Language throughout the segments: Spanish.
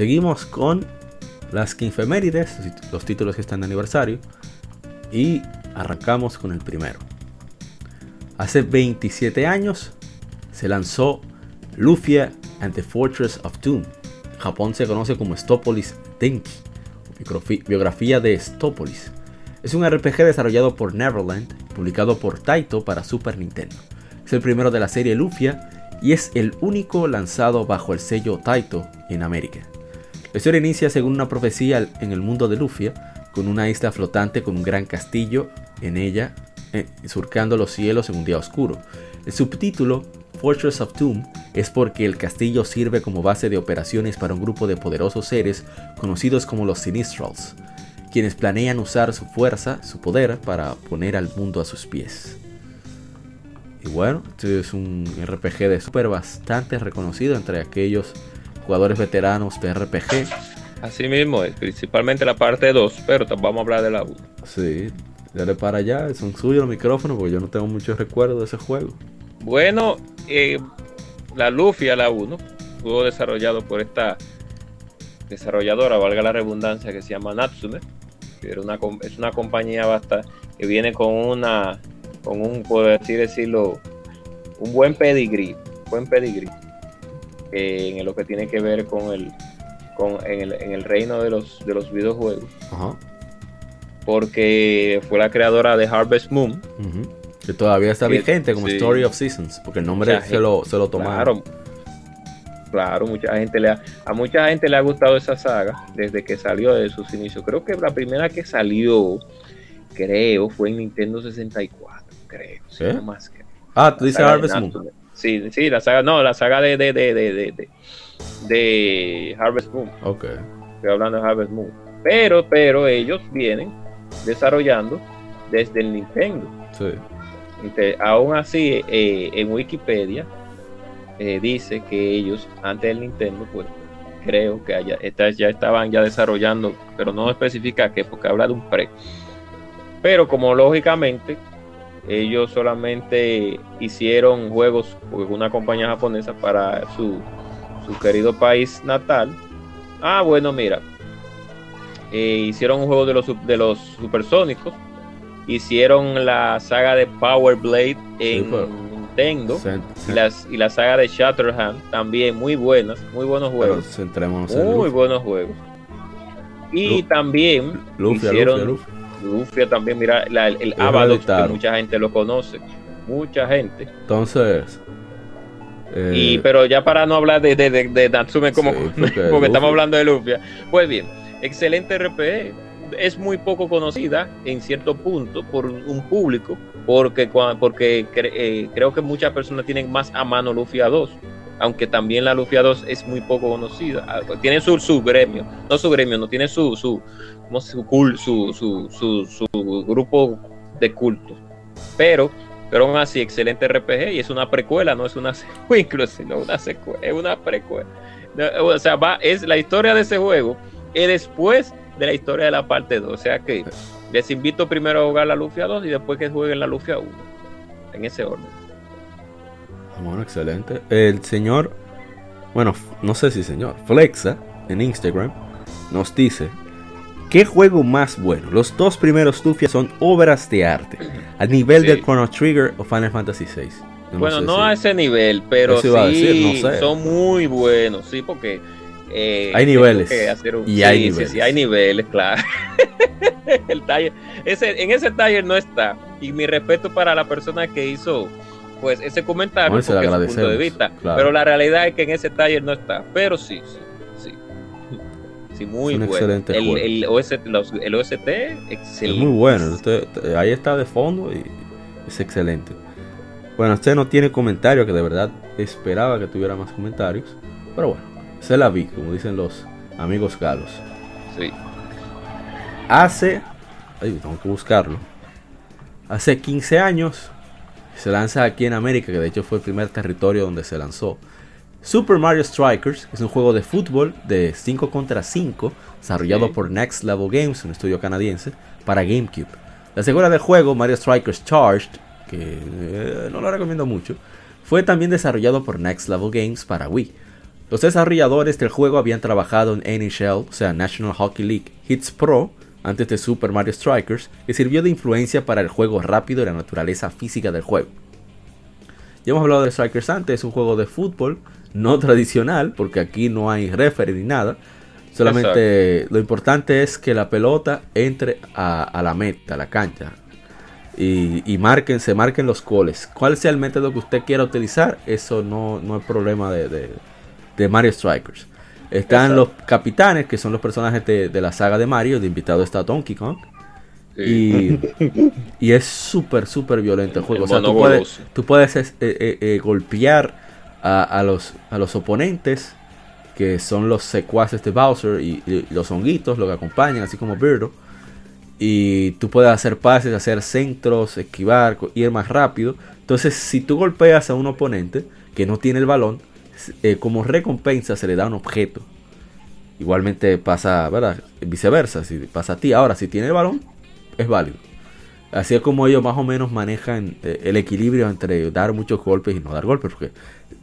Seguimos con las quinfemérides, los títulos que están de aniversario. Y arrancamos con el primero. Hace 27 años se lanzó Lufia and the Fortress of Doom. Japón se conoce como Stopolis Denki, biografía de Stopolis. Es un RPG desarrollado por Neverland, publicado por Taito para Super Nintendo. Es el primero de la serie Lufia y es el único lanzado bajo el sello Taito en América. La historia inicia según una profecía en el mundo de Lufia, con una isla flotante con un gran castillo en ella, eh, surcando los cielos en un día oscuro. El subtítulo Fortress of Doom es porque el castillo sirve como base de operaciones para un grupo de poderosos seres conocidos como los Sinistrals, quienes planean usar su fuerza, su poder, para poner al mundo a sus pies. Y bueno, este es un RPG de super bastante reconocido entre aquellos jugadores veteranos de RPG. Así mismo es, principalmente la parte 2, pero vamos a hablar de la 1. Sí, dale para allá, son suyos los micrófonos porque yo no tengo muchos recuerdos de ese juego. Bueno, eh, la Lufia, la 1, fue desarrollado por esta desarrolladora, valga la redundancia, que se llama Natsume, que era una, es una compañía bastante que viene con una, con un, por así decirlo, un buen pedigrí, buen pedigrí en lo que tiene que ver con el, con, en, el, en el reino de los, de los videojuegos. Porque fue la creadora de Harvest Moon. Que todavía está vigente como Story of Seasons, porque el nombre se lo, se lo tomaron. Claro, mucha gente le ha, a mucha gente le ha gustado esa saga desde que salió de sus inicios. Creo que la primera que salió, creo, fue en Nintendo 64, creo. ¿Eh? más Ah, tú dices Harvest Moon. Sí, sí, la saga, no, la saga de, de, de, de, de, Harvest Moon. Ok. Estoy hablando de Harvest Moon. Pero, pero ellos vienen desarrollando desde el Nintendo. Sí. aún así, eh, en Wikipedia eh, dice que ellos, antes del Nintendo, pues creo que ya estaban ya desarrollando, pero no especifica qué, porque habla de un pre. Pero como lógicamente ellos solamente hicieron juegos con una compañía japonesa para su, su querido país natal. Ah, bueno, mira. Eh, hicieron un juego de los, de los supersónicos. Hicieron la saga de Power Blade en Nintendo. Y, las, y, la saga de Shatterhand también muy buenas, muy buenos juegos. muy buenos juegos. Y también hicieron Lufia también, mira, el Avadox, que mucha gente lo conoce. Mucha gente. Entonces. y, eh, pero ya para no hablar de, de, Natsume como porque, estamos hablando de Lufia. Pues bien, excelente RPE. Es muy poco conocida en cierto punto por un público, porque, porque eh, creo que muchas personas tienen más a mano Lufia 2 aunque también la Lufia 2 es muy poco conocida. Ah, tiene su, su gremio, no su gremio, no tiene su, su, su, su, su, grupo de culto. Pero, pero aún así, excelente RPG y es una precuela, no es una secuela, sino una secuela, es una precuela. O sea, va, es la historia de ese juego es después de la historia de la parte 2. O sea que les invito primero a jugar la Lufia 2 y después que jueguen la Lufia 1. En ese orden. Bueno, excelente. El señor, bueno, no sé si señor, Flexa en Instagram nos dice ¿Qué juego más bueno? Los dos primeros Lufia son obras de arte, al nivel del Chrono Trigger o Final Fantasy VI. bueno, no a ese nivel, pero sí son muy buenos, sí, porque Eh, hay niveles. y sí, hay niveles. Sí, hay niveles, claro. el taller, ese, en ese taller no está. Y mi respeto para la persona que hizo pues ese comentario porque es su punto de vista. Pero la realidad es que en ese taller no está. Pero sí, sí. Sí, muy bueno. Excelente el, el, OST, el OST, excelente. Es muy bueno. ahí está de fondo y es excelente. Bueno, usted no tiene comentario, que de verdad esperaba que tuviera más comentarios. Pero bueno, se la vi, como dicen los amigos galos. Sí. Hace. Ay, tengo que buscarlo. Hace 15 años se lanza aquí en América, que de hecho fue el primer territorio donde se lanzó. Super Mario Strikers, es un juego de fútbol de 5 contra 5, desarrollado por Next Level Games, un estudio canadiense, para GameCube. La segunda del juego, Mario Strikers Charged, que eh, no lo recomiendo mucho, fue también desarrollado por Next Level Games para Wii. Los desarrolladores del juego habían trabajado en NHL, o sea, National Hockey League Hits Pro, antes de Super Mario Strikers, que sirvió de influencia para el juego rápido y la naturaleza física del juego. Ya hemos hablado de Strikers antes, es un juego de fútbol no tradicional, porque aquí no hay referee ni nada. Solamente lo importante es que la pelota entre a, la meta, a la cancha. Y, marquen, se marquen los goles. ¿Cuál sea el método que usted quiera utilizar? Eso no, no es problema de, de Mario Strikers. Están los capitanes, que son los personajes de, la saga de Mario. De invitado está Donkey Kong. Y, es súper, súper violento el juego. o sea, tú puedes, eh, eh, eh, golpear a, los, a los oponentes, que son los secuaces de Bowser y, los honguitos, los que acompañan, así como Birdo. Y tú puedes hacer pases, hacer centros, esquivar, ir más rápido. Entonces, si tú golpeas a un oponente que no tiene el balón, eh, como recompensa se le da un objeto. Igualmente pasa, ¿verdad? Viceversa, si pasa a ti. Ahora, si tiene el balón, es válido. Así es como ellos más o menos manejan eh, el equilibrio entre dar muchos golpes y no dar golpes. Porque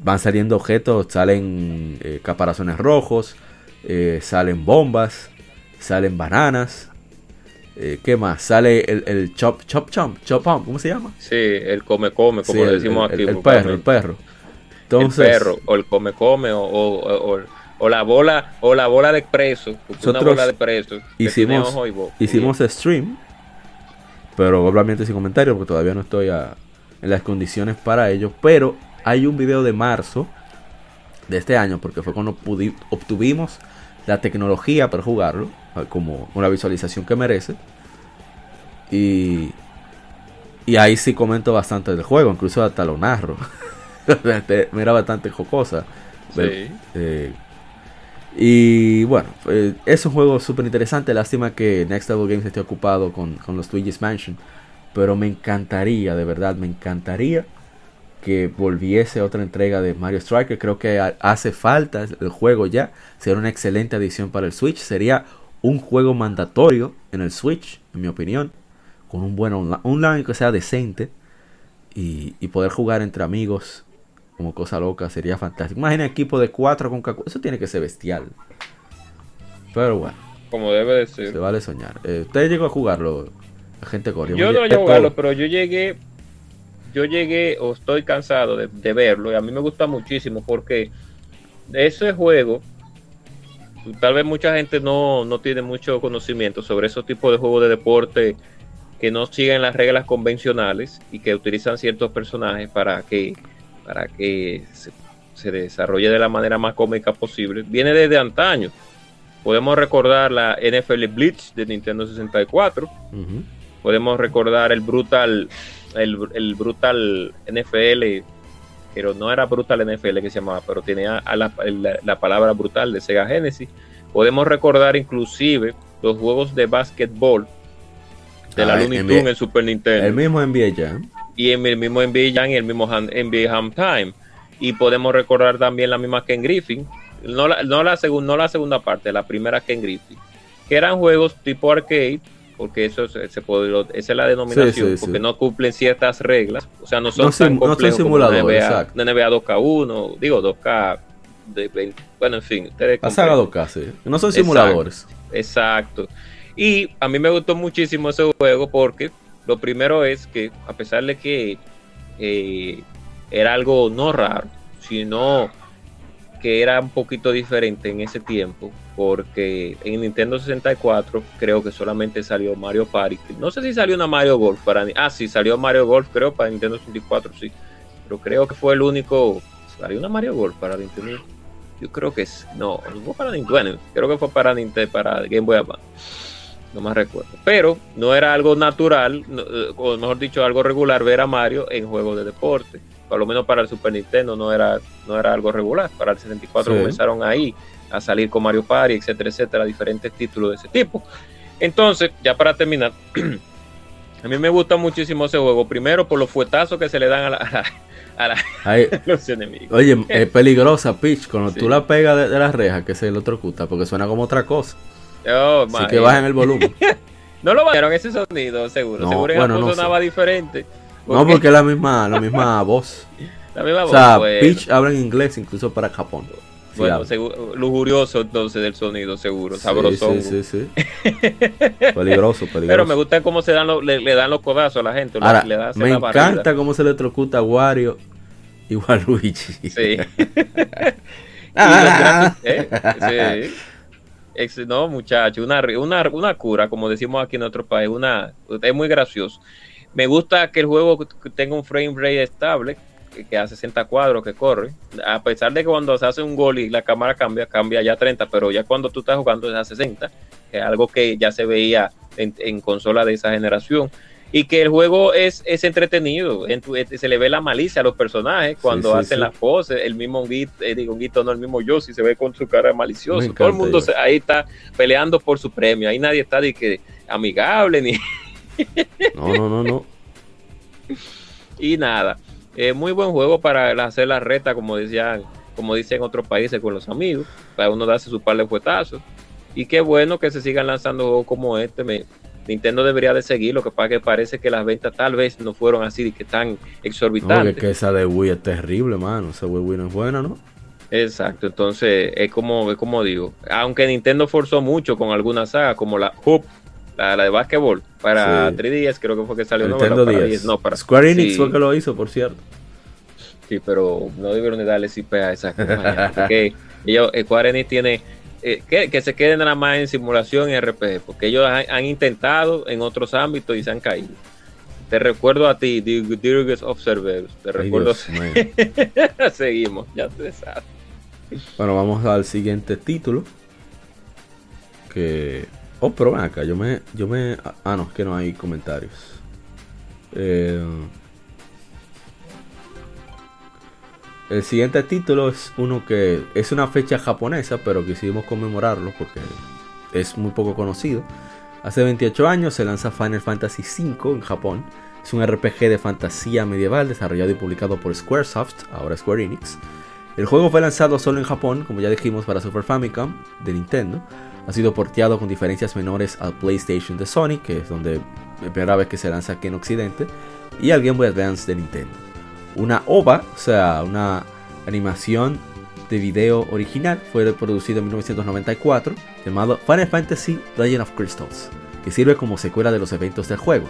van saliendo objetos, salen eh, caparazones rojos, salen bombas, salen bananas. ¿Qué más? Sale el, chop, chop, chop, chop, ¿cómo se llama? Sí, el come, come, como decimos aquí. el perro, el perro el perro, o el come come, o, la bola, o la bola de preso, una bola de preso. Hicimos, hicimos stream, pero obviamente sin comentarios, porque todavía no estoy en las condiciones para ello. Pero hay un video de marzo de este año, porque fue cuando obtuvimos la tecnología para jugarlo, como una visualización que merece. Y, y ahí sí comento bastante del juego, incluso hasta lo narro. era bastante jocosa. Eh, y bueno, eh, es un juego súper interesante. Lástima que Next Level Games esté ocupado con, los Luigi's Mansion. Pero me encantaría, de verdad, me encantaría que volviese otra entrega de Mario Striker. Creo que hace falta el juego ya. Sería una excelente adición para el Switch. Sería un juego mandatorio en el Switch, en mi opinión. Con un buen online, online que sea decente. Y, y poder jugar entre amigos como cosa loca, sería fantástico. Imagina equipo de 4 con Kaku. Eso tiene que ser bestial. Pero bueno. Como debe de ser. Se vale soñar. Eh, ¿Usted llegó a jugarlo? La gente corrió. Yo no llegué a jugarlo, pero yo llegué. Yo llegué o estoy cansado de, verlo. Y a mí me gusta muchísimo porque ese juego. Tal vez mucha gente no, no tiene mucho conocimiento sobre esos tipos de juegos de deporte que no siguen las reglas convencionales y que utilizan ciertos personajes para que para que se, desarrolle de la manera más cómica posible, viene desde antaño. Podemos recordar la NFL Blitz de Nintendo 64. Podemos recordar el Brutal, el, Brutal NFL, pero no era Brutal NFL que se llamaba, pero tenía la, palabra Brutal de Sega Genesis. Podemos recordar inclusive los juegos de básquetbol de la ah, Looney Tunes en Super Nintendo. El mismo NBA ya y en el mismo NBA Jam y el mismo NBA Ham Time. Y podemos recordar también la misma Ken Griffin, no la, no la, no la segunda parte, la primera Ken Griffin, que eran juegos tipo arcade, porque eso se, puede, esa es la denominación, porque no cumplen ciertas reglas, o sea, no son tan complejos como NBA, NBA 2K1, digo 2K, de bueno, en fin. La saga 2K, sí. No son simuladores. exacto. Y a mí me gustó muchísimo ese juego porque lo primero es que, a pesar de que eh, era algo no raro, sino que era un poquito diferente en ese tiempo, porque en Nintendo 64 creo que solamente salió Mario Party. No sé si salió una Mario Golf para... Ah, sí, salió Mario Golf, creo, para Nintendo 64, sí. Pero creo que fue el único... Salió una Mario Golf para Nintendo. Yo creo que es... No, no fue para Nintendo. Bueno, creo que fue para Nintendo, para Game Boy Advance. No me recuerdo. Pero no era algo natural, eh, o mejor dicho, algo regular ver a Mario en juegos de deporte por lo menos para el Super Nintendo no era, no era algo regular. Para el 64 comenzaron ahí a salir con Mario Party, etcétera, etcétera, diferentes títulos de ese tipo. Entonces, ya para terminar, a mí me gusta muchísimo ese juego. Primero por los fuetazos que se le dan a, a, los enemigos. Oye, es peligrosa, Peach, cuando tú la pegas de, la reja, que se lo trocuta, porque suena como otra cosa. Oh, Así que bajen el volumen. no lo bajaron ese sonido, seguro. seguro que bueno, sonaba diferente. No, porque es la misma, la misma voz. La misma voz. O sea, Peach habla en inglés incluso para Japón. bueno, lujurioso entonces del sonido, seguro, sabroso. Sí, sí, sí. peligroso, peligroso. Pero me gusta cómo se dan le, dan los codazos a la gente. me encanta cómo se le trocuta a Wario y Waluigi. Sí. ah, sí. No, muchacho, una, una, una cura, como decimos aquí en nuestro país, una, es muy gracioso. Me gusta que el juego tenga un frame rate estable, que a 60 cuadros que corre. A pesar de que cuando se hace un gol y la cámara cambia, cambia ya a 30, pero ya cuando tú estás jugando es a 60, que es algo que ya se veía en, consola de esa generación. Y que el juego es, es entretenido, se le ve la malicia a los personajes cuando hacen las poses, el mismo Honguito, eh, digo Honguito, no el mismo Yoshi se ve con su cara malicioso, todo el mundo ahí está peleando por su premio, ahí nadie está de que amigable ni no, no, no, no. y nada, eh, muy buen juego para hacer la reta, como decían, como dicen otros países con los amigos, para uno darse su par de fuetazos. Y qué bueno que se sigan lanzando juegos como este. Me, Nintendo debería de seguir, lo que pasa que parece que las ventas tal vez no fueron así, que tan exorbitantes. No, que esa de Wii es terrible, mano. Esa Wii no es buena, ¿no? Exacto, entonces es como, es como digo, aunque Nintendo forzó mucho con algunas sagas, como la Hoop, la, de básquetbol, para 3DS, creo que fue que salió. Nintendo no, para no, para, Square Enix fue que lo hizo, por cierto. Sí, pero no debieron de darle IP a esa porque ellos, Square Enix tiene eh, que, se queden nada más en simulación y RPG, porque ellos han, intentado en otros ámbitos y se han caído. Te recuerdo a ti, Dirges Observers. Te recuerdo. Seguimos, ya te sabes. Bueno, vamos al siguiente título. Que Oh, pero ven acá, yo me, yo me... Ah, no, es que no hay comentarios. Eh, el siguiente título es uno que es una fecha japonesa, pero quisimos conmemorarlo porque es muy poco conocido. Hace 28 años se lanza Final Fantasy V en Japón. Es un RPG de fantasía medieval desarrollado y publicado por Squaresoft, ahora Square Enix. El juego fue lanzado solo en Japón, como ya dijimos, para Super Famicom de Nintendo ha sido porteado con diferencias menores al PlayStation de Sony, que es donde la primera vez que se lanza aquí en Occidente, y al Game Boy Advance de Nintendo. Una OVA, o sea, una animación de video original, fue producido en 1994, llamado Final Fantasy Legend of Crystals, que sirve como secuela de los eventos del juego.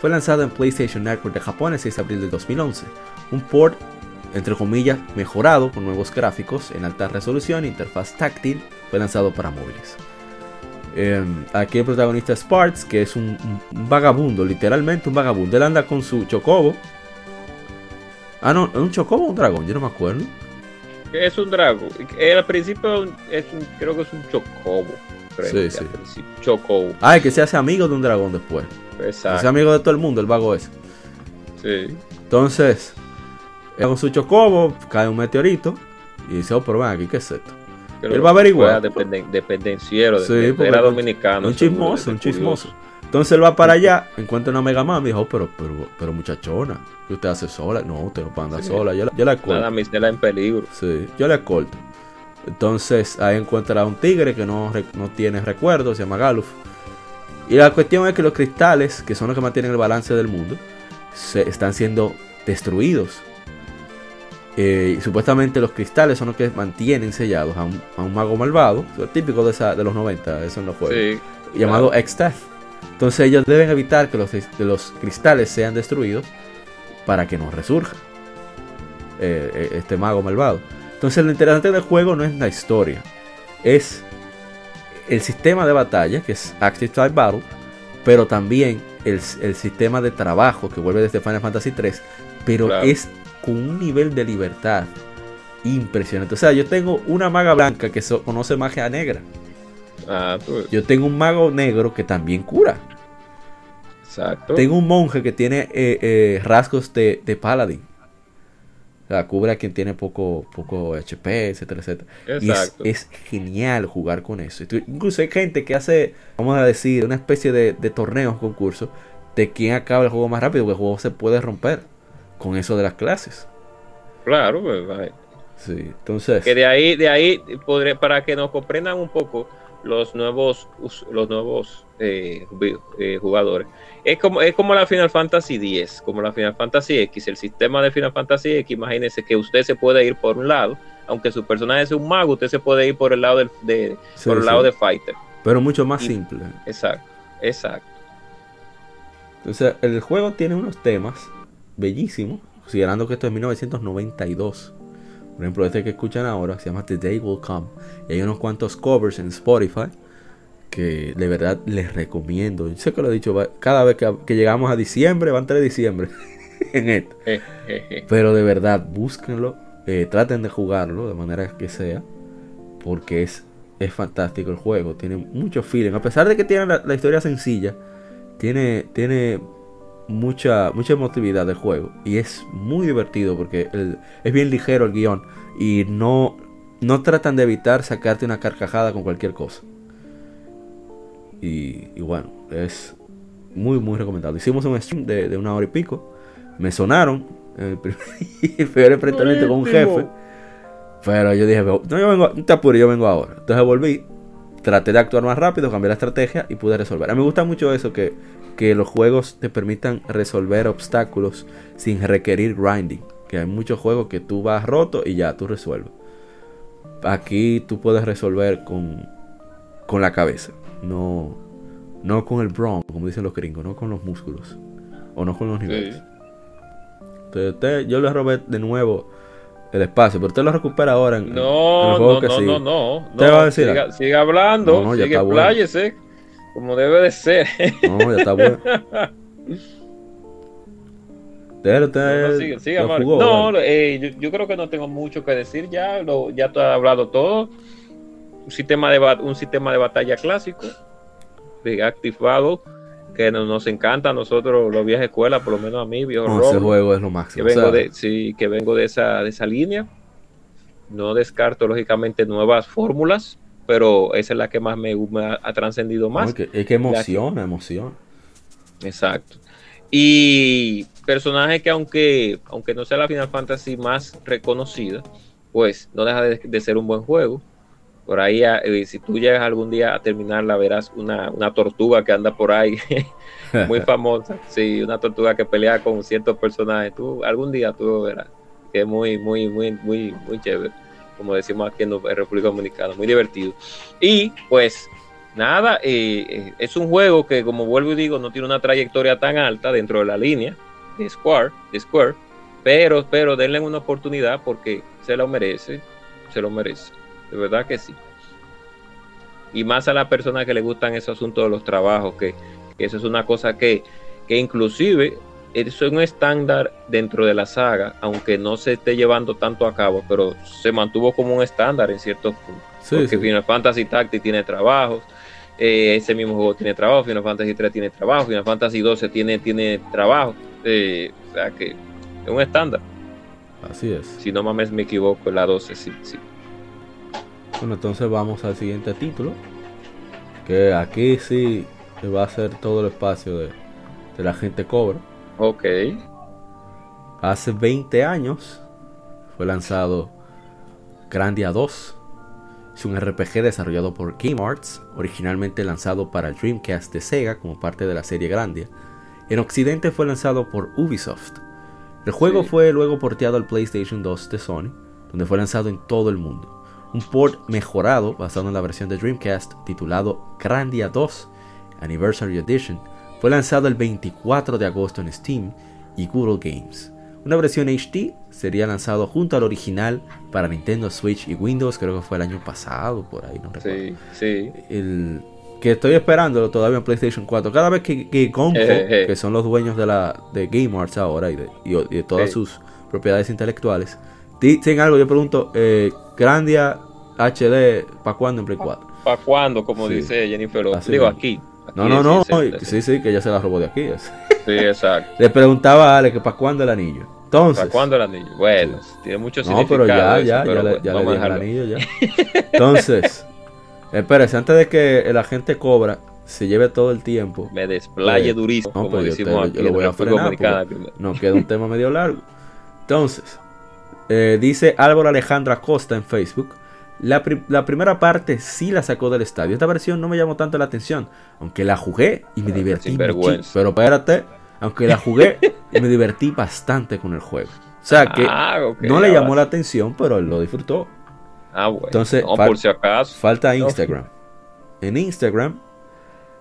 Fue lanzado en PlayStation Network de Japón el 6 de abril de 2011, un port entre comillas mejorado con nuevos gráficos en alta resolución interfaz táctil, fue lanzado para móviles. Em, aquí el protagonista es Sparks, que es un, vagabundo, literalmente un vagabundo. Él anda con su chocobo. Ah, no, ¿es un chocobo o un dragón? Yo no me acuerdo. Es un dragón. Al principio es creo que es un chocobo. sí, sí. Chocobo. Ah, es que se hace amigo de un dragón después. Exacto. Se hace amigo de todo el mundo, el vago ese. Sí. Entonces, con su chocobo cae un meteorito y dice, oh, pero ven aquí, ¿qué es esto? Él va a averiguar. dependenciero, de, era dominicano. Un chismoso, un chismoso. Entonces él va para allá, encuentra una Mega Man y dijo, oh, pero, pero, pero muchachona, ¿qué usted hace sola? No, usted no puede andar sola, yo la, yo la escolto. Nada, en peligro. Sí, yo la escolto. Entonces ahí encuentra a un tigre que no, no tiene recuerdos, se llama Galuf. Y la cuestión es que los cristales, que son los que mantienen el balance del mundo, se están siendo destruidos eh, supuestamente los cristales son los que mantienen sellados a un, mago malvado, típico de, esa, de los 90, eso en los juegos, llamado claro. Entonces ellos deben evitar que los, los cristales sean destruidos para que no resurja eh, eh, este mago malvado. Entonces lo interesante del juego no es la historia, es el sistema de batalla, que es Active Time Battle, pero también el, sistema de trabajo que vuelve desde Final Fantasy 3, pero es con un nivel de libertad impresionante. O sea, yo tengo una maga blanca que conoce magia negra. Ah, pues. Yo tengo un mago negro que también cura. Exacto. Tengo un monje que tiene eh, eh, rasgos de, de paladín. O sea, cubre a quien tiene poco, poco HP, etcétera, etcétera. Y es, genial jugar con eso. Incluso hay gente que hace, vamos a decir, una especie de, de torneos, concursos, de quién acaba el juego más rápido, porque el juego se puede romper con eso de las clases. Claro, pues, Sí, entonces. Que de ahí, de ahí, podré, para que nos comprendan un poco los nuevos, los nuevos eh, eh, jugadores. Es como, es como la Final Fantasy X, como la Final Fantasy X. El sistema de Final Fantasy X, imagínense que usted se puede ir por un lado, aunque su personaje sea un mago, usted se puede ir por el lado del, de, por el lado de Fighter. Pero mucho más simple. Exacto, exacto. Entonces, el juego tiene unos temas bellísimos, considerando que esto es 1992. Por ejemplo, este que escuchan ahora se llama The Day Will Come. Y hay unos cuantos covers en Spotify que de verdad les recomiendo. Yo sé que lo he dicho cada vez que, llegamos a diciembre, va a entrar diciembre en esto. Pero de verdad, búsquenlo, eh, traten de jugarlo de manera que sea, porque es, es fantástico el juego. Tiene mucho feeling. A pesar de que tiene la, historia sencilla, tiene, tiene mucha, mucha emotividad del juego. Y es muy divertido porque es bien ligero el guion. Y no, no tratan de evitar sacarte una carcajada con cualquier cosa. Y, bueno, es muy, muy recomendable. Hicimos un stream de, una hora y pico. Me sonaron. El primer enfrentamiento con un jefe. Pero yo dije, no, yo vengo, no te apures, yo vengo ahora. Entonces volví, traté de actuar más rápido, cambié la estrategia y pude resolver. A mí me gusta mucho eso que que los juegos te permitan resolver obstáculos sin requerir grinding. Que hay muchos juegos que tú vas roto y ya tú resuelves. Aquí tú puedes resolver con, con la cabeza, no, no con el brawn, como dicen los gringos, no con los músculos o no con los niveles. Entonces, yo le robé de nuevo el espacio, pero usted lo recupera ahora en, no, el juego no, que no, no, no, no, va a decir? Siga, hablando, no, sigue, pláyese. Como debe de ser. No, ya está bueno. no, no, eh, yo, creo que no tengo mucho que decir ya. Lo, ya te has hablado todo. Un sistema de, un sistema de batalla clásico de Active Battle que nos, encanta a nosotros, los viejas escuelas, por lo menos a mí, viejo no, ese juego es lo máximo. Que vengo, de, sí, que vengo de, esa, de esa línea. No descarto, lógicamente, nuevas fórmulas pero esa es la que más me, ha, trascendido más. es que emociona, emociona. Exacto. Y personaje que aunque, aunque no sea la Final Fantasy más reconocida, pues no deja de, ser un buen juego. Por ahí, eh, si tú llegas algún día a terminarla, verás una, una tortuga que anda por ahí, muy famosa. Sí, una tortuga que pelea con ciertos personajes. Tú algún día tú verás que es muy, muy, muy, muy, muy chévere como decimos aquí en República Dominicana, muy divertido. Y pues nada, eh, eh, es un juego que como vuelvo y digo, no tiene una trayectoria tan alta dentro de la línea de Square, de Square pero, pero denle una oportunidad porque se lo merece, se lo merece, de verdad que sí. Y más a las personas que le gustan ese asunto de los trabajos, que, que eso es una cosa que, que inclusive es un estándar dentro de la saga, aunque no se esté llevando tanto a cabo, pero se mantuvo como un estándar en ciertos puntos. porque Final Fantasy Tactics tiene trabajos, eh, ese mismo juego tiene trabajo, Final Fantasy 3 tiene trabajo, Final Fantasy 12 tiene, tiene trabajo. Eh, o sea que es un estándar. Así es. Si no mames me equivoco, la 12 sí, sí. Bueno, entonces vamos al siguiente título. Que aquí sí va a ser todo el espacio de, de la gente cobra. Ok. Hace 20 años fue lanzado Grandia 2. Es un RPG desarrollado por Game Arts, originalmente lanzado para el Dreamcast de Sega como parte de la serie Grandia. En Occidente fue lanzado por Ubisoft. El juego fue luego porteado al PlayStation 2 de Sony, donde fue lanzado en todo el mundo. Un port mejorado basado en la versión de Dreamcast titulado Grandia 2 Anniversary Edition fue lanzado el 24 de agosto en Steam y Google Games. Una versión HD sería lanzado junto al original para Nintendo Switch y Windows, creo que fue el año pasado, por ahí, no recuerdo. Sí, sí. El, que estoy esperándolo todavía en PlayStation 4. Cada vez que, que Eh, eh. que son los dueños de la de Game Arts ahora y de, y de todas sus propiedades intelectuales, dicen algo, yo pregunto, eh, Grandia HD, ¿para cuándo en Play 4? ¿Para cuándo? Como Sí. dice Jennifer. Así Digo, mismo. aquí. No, no, no, sí, sí, que ya se la robó de aquí. Sí, exacto. Le preguntaba a Ale que para cuándo el anillo. Entonces, ¿Para cuándo el anillo? Bueno, tiene mucho no, pero significado ya, eso, ya, pero ya, le, ya le vamos a di el anillo ya. Entonces, espérese, antes de que el agente cobra se lleve todo el tiempo. Me desplaye Pues, durísimo, no, como pues yo decimos te- yo aquí lo voy a frenar. Nos queda un tema medio largo. Entonces, eh, dice Álvaro Alejandra Costa en Facebook. La, pri- la primera parte sí la sacó del estadio. Esta versión no me llamó tanto la atención. Aunque la jugué y me Ah, divertí. Pero espérate, aunque la jugué y me divertí bastante con el juego. O sea que Ah, no le llamó la atención, pero lo disfrutó. Ah, bueno. Entonces, no, fal- por si acaso. Falta No. Instagram. En Instagram,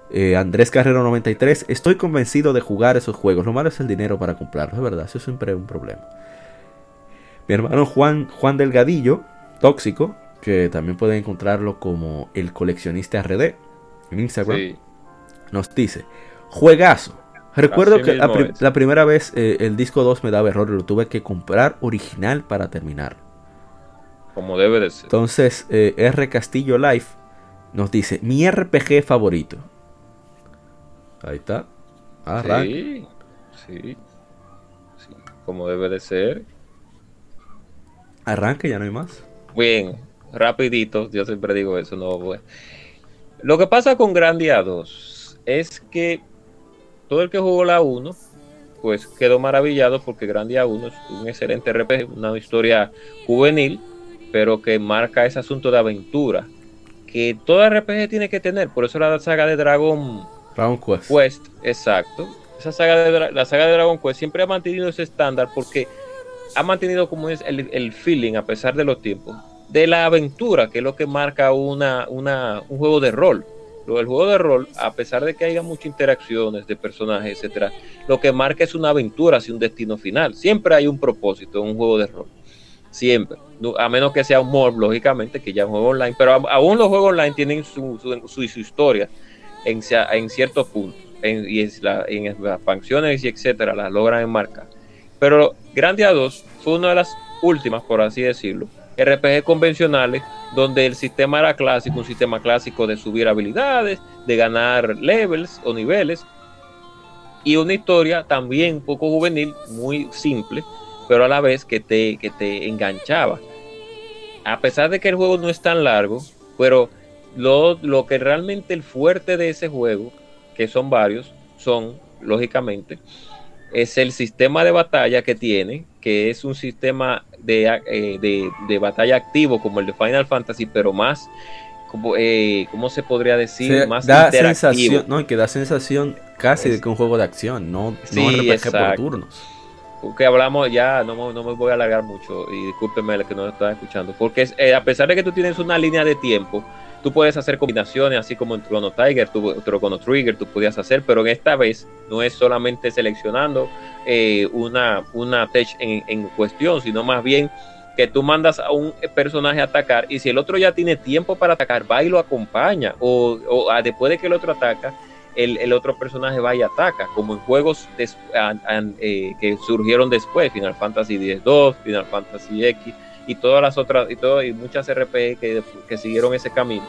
eh, Andrés Carrero 93, estoy convencido de jugar esos juegos. Lo malo es el dinero para comprarlos, es verdad, eso siempre es un problema. Mi hermano Juan, Juan Delgadillo, tóxico, que también pueden encontrarlo como el coleccionista RD en Instagram, Sí. nos dice, juegazo. Recuerdo Así que la, es. la primera vez eh, el disco 2 me daba error y lo tuve que comprar original para terminar. Como debe de ser. Entonces, eh, R Castillo Life nos dice: Mi RPG favorito. Ahí está. Arranca. Sí, sí, sí, como debe de ser. Arranca, ya no hay más. Bien, rapidito, yo siempre digo eso, no bueno. Lo que pasa con Grandia 2 es que todo el que jugó la 1, pues quedó maravillado porque Grandia 1 es un excelente RPG, una historia juvenil, pero que marca ese asunto de aventura que todo RPG tiene que tener. Por eso la saga de Dragon Dragon Quest. Quest, exacto. Esa saga de la saga de Dragon Quest siempre ha mantenido ese estándar porque ha mantenido como es el, el feeling, a pesar de los tiempos, de la aventura, que es lo que marca una, una, un juego de rol. Lo del juego de rol, a pesar de que haya muchas interacciones de personajes, etcétera, lo que marca es una aventura hacia un destino final. Siempre hay un propósito en un juego de rol. Siempre. A menos que sea un MOB, lógicamente, que ya es un juego online. Pero aún los juegos online tienen su, su, su- historia en, ciertos puntos. Y es la- en las expansiones y etcétera, las logran enmarcar. Pero Grandia 2 fue una de las últimas, por así decirlo, RPG convencionales, donde el sistema era clásico, un sistema clásico de subir habilidades, de ganar levels o niveles, y una historia también un poco juvenil, muy simple, pero a la vez que te, que te enganchaba. A pesar de que el juego no es tan largo, pero lo, lo que realmente el fuerte de ese juego, que son varios, son, lógicamente, es el sistema de batalla que tiene, que es un sistema de, eh, de, de batalla activo como el de Final Fantasy, pero más, como, eh, ¿cómo se podría decir? Más da interactivo. sensación, no, y que da sensación casi de que un juego de acción, no, Sí, no RPG por turnos. que hablamos ya, no, me- no me voy a alargar mucho y discúlpeme el que no está escuchando, porque es, eh, a pesar de que tú tienes una línea de tiempo, tú puedes hacer combinaciones, así como en Chrono Tiger, tú, Chrono Trigger, tú podías hacer, pero en esta vez no es solamente seleccionando eh, una, una tech en, en cuestión, sino más bien que tú mandas a un personaje a atacar y si el otro ya tiene tiempo para atacar, va y lo acompaña, o, o, ah, después de que el otro ataca, el, el otro personaje va y ataca, como en juegos eh, que surgieron después, Final Fantasy X-2, Final Fantasy X y todas las otras, y, todo, y muchas RPG que, que siguieron ese camino.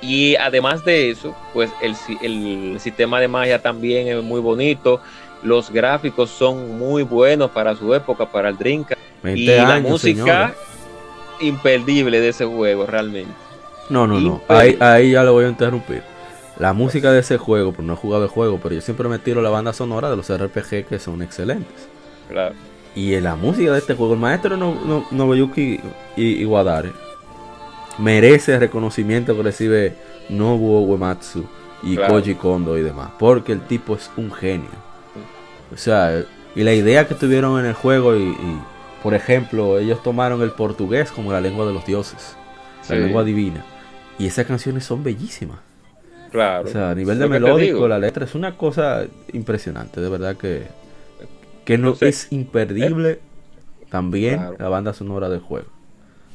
Y además de eso, pues el, el sistema de magia también es muy bonito, los gráficos son muy buenos para su época, para el 20 y la música imperdible de ese juego realmente. No, no, no. Ahí, ahí ya lo voy a interrumpir. La música de ese juego, pues no he jugado el juego, pero yo siempre me tiro la banda sonora de los RPG que son excelentes. Claro. Y en la música de este juego, el maestro no, no, Nobuyuki Iwadare merece el reconocimiento que recibe Nobuo Uematsu y Claro. Koji Kondo y demás, porque el tipo es un genio. O sea, y la idea que tuvieron en el juego, y, y, por ejemplo, ellos tomaron el portugués como la lengua de los dioses, la lengua divina, y esas canciones son bellísimas. Claro. O sea, a nivel de melódico, la letra es una cosa impresionante, de verdad que, Que no es imperdible también la banda sonora del juego.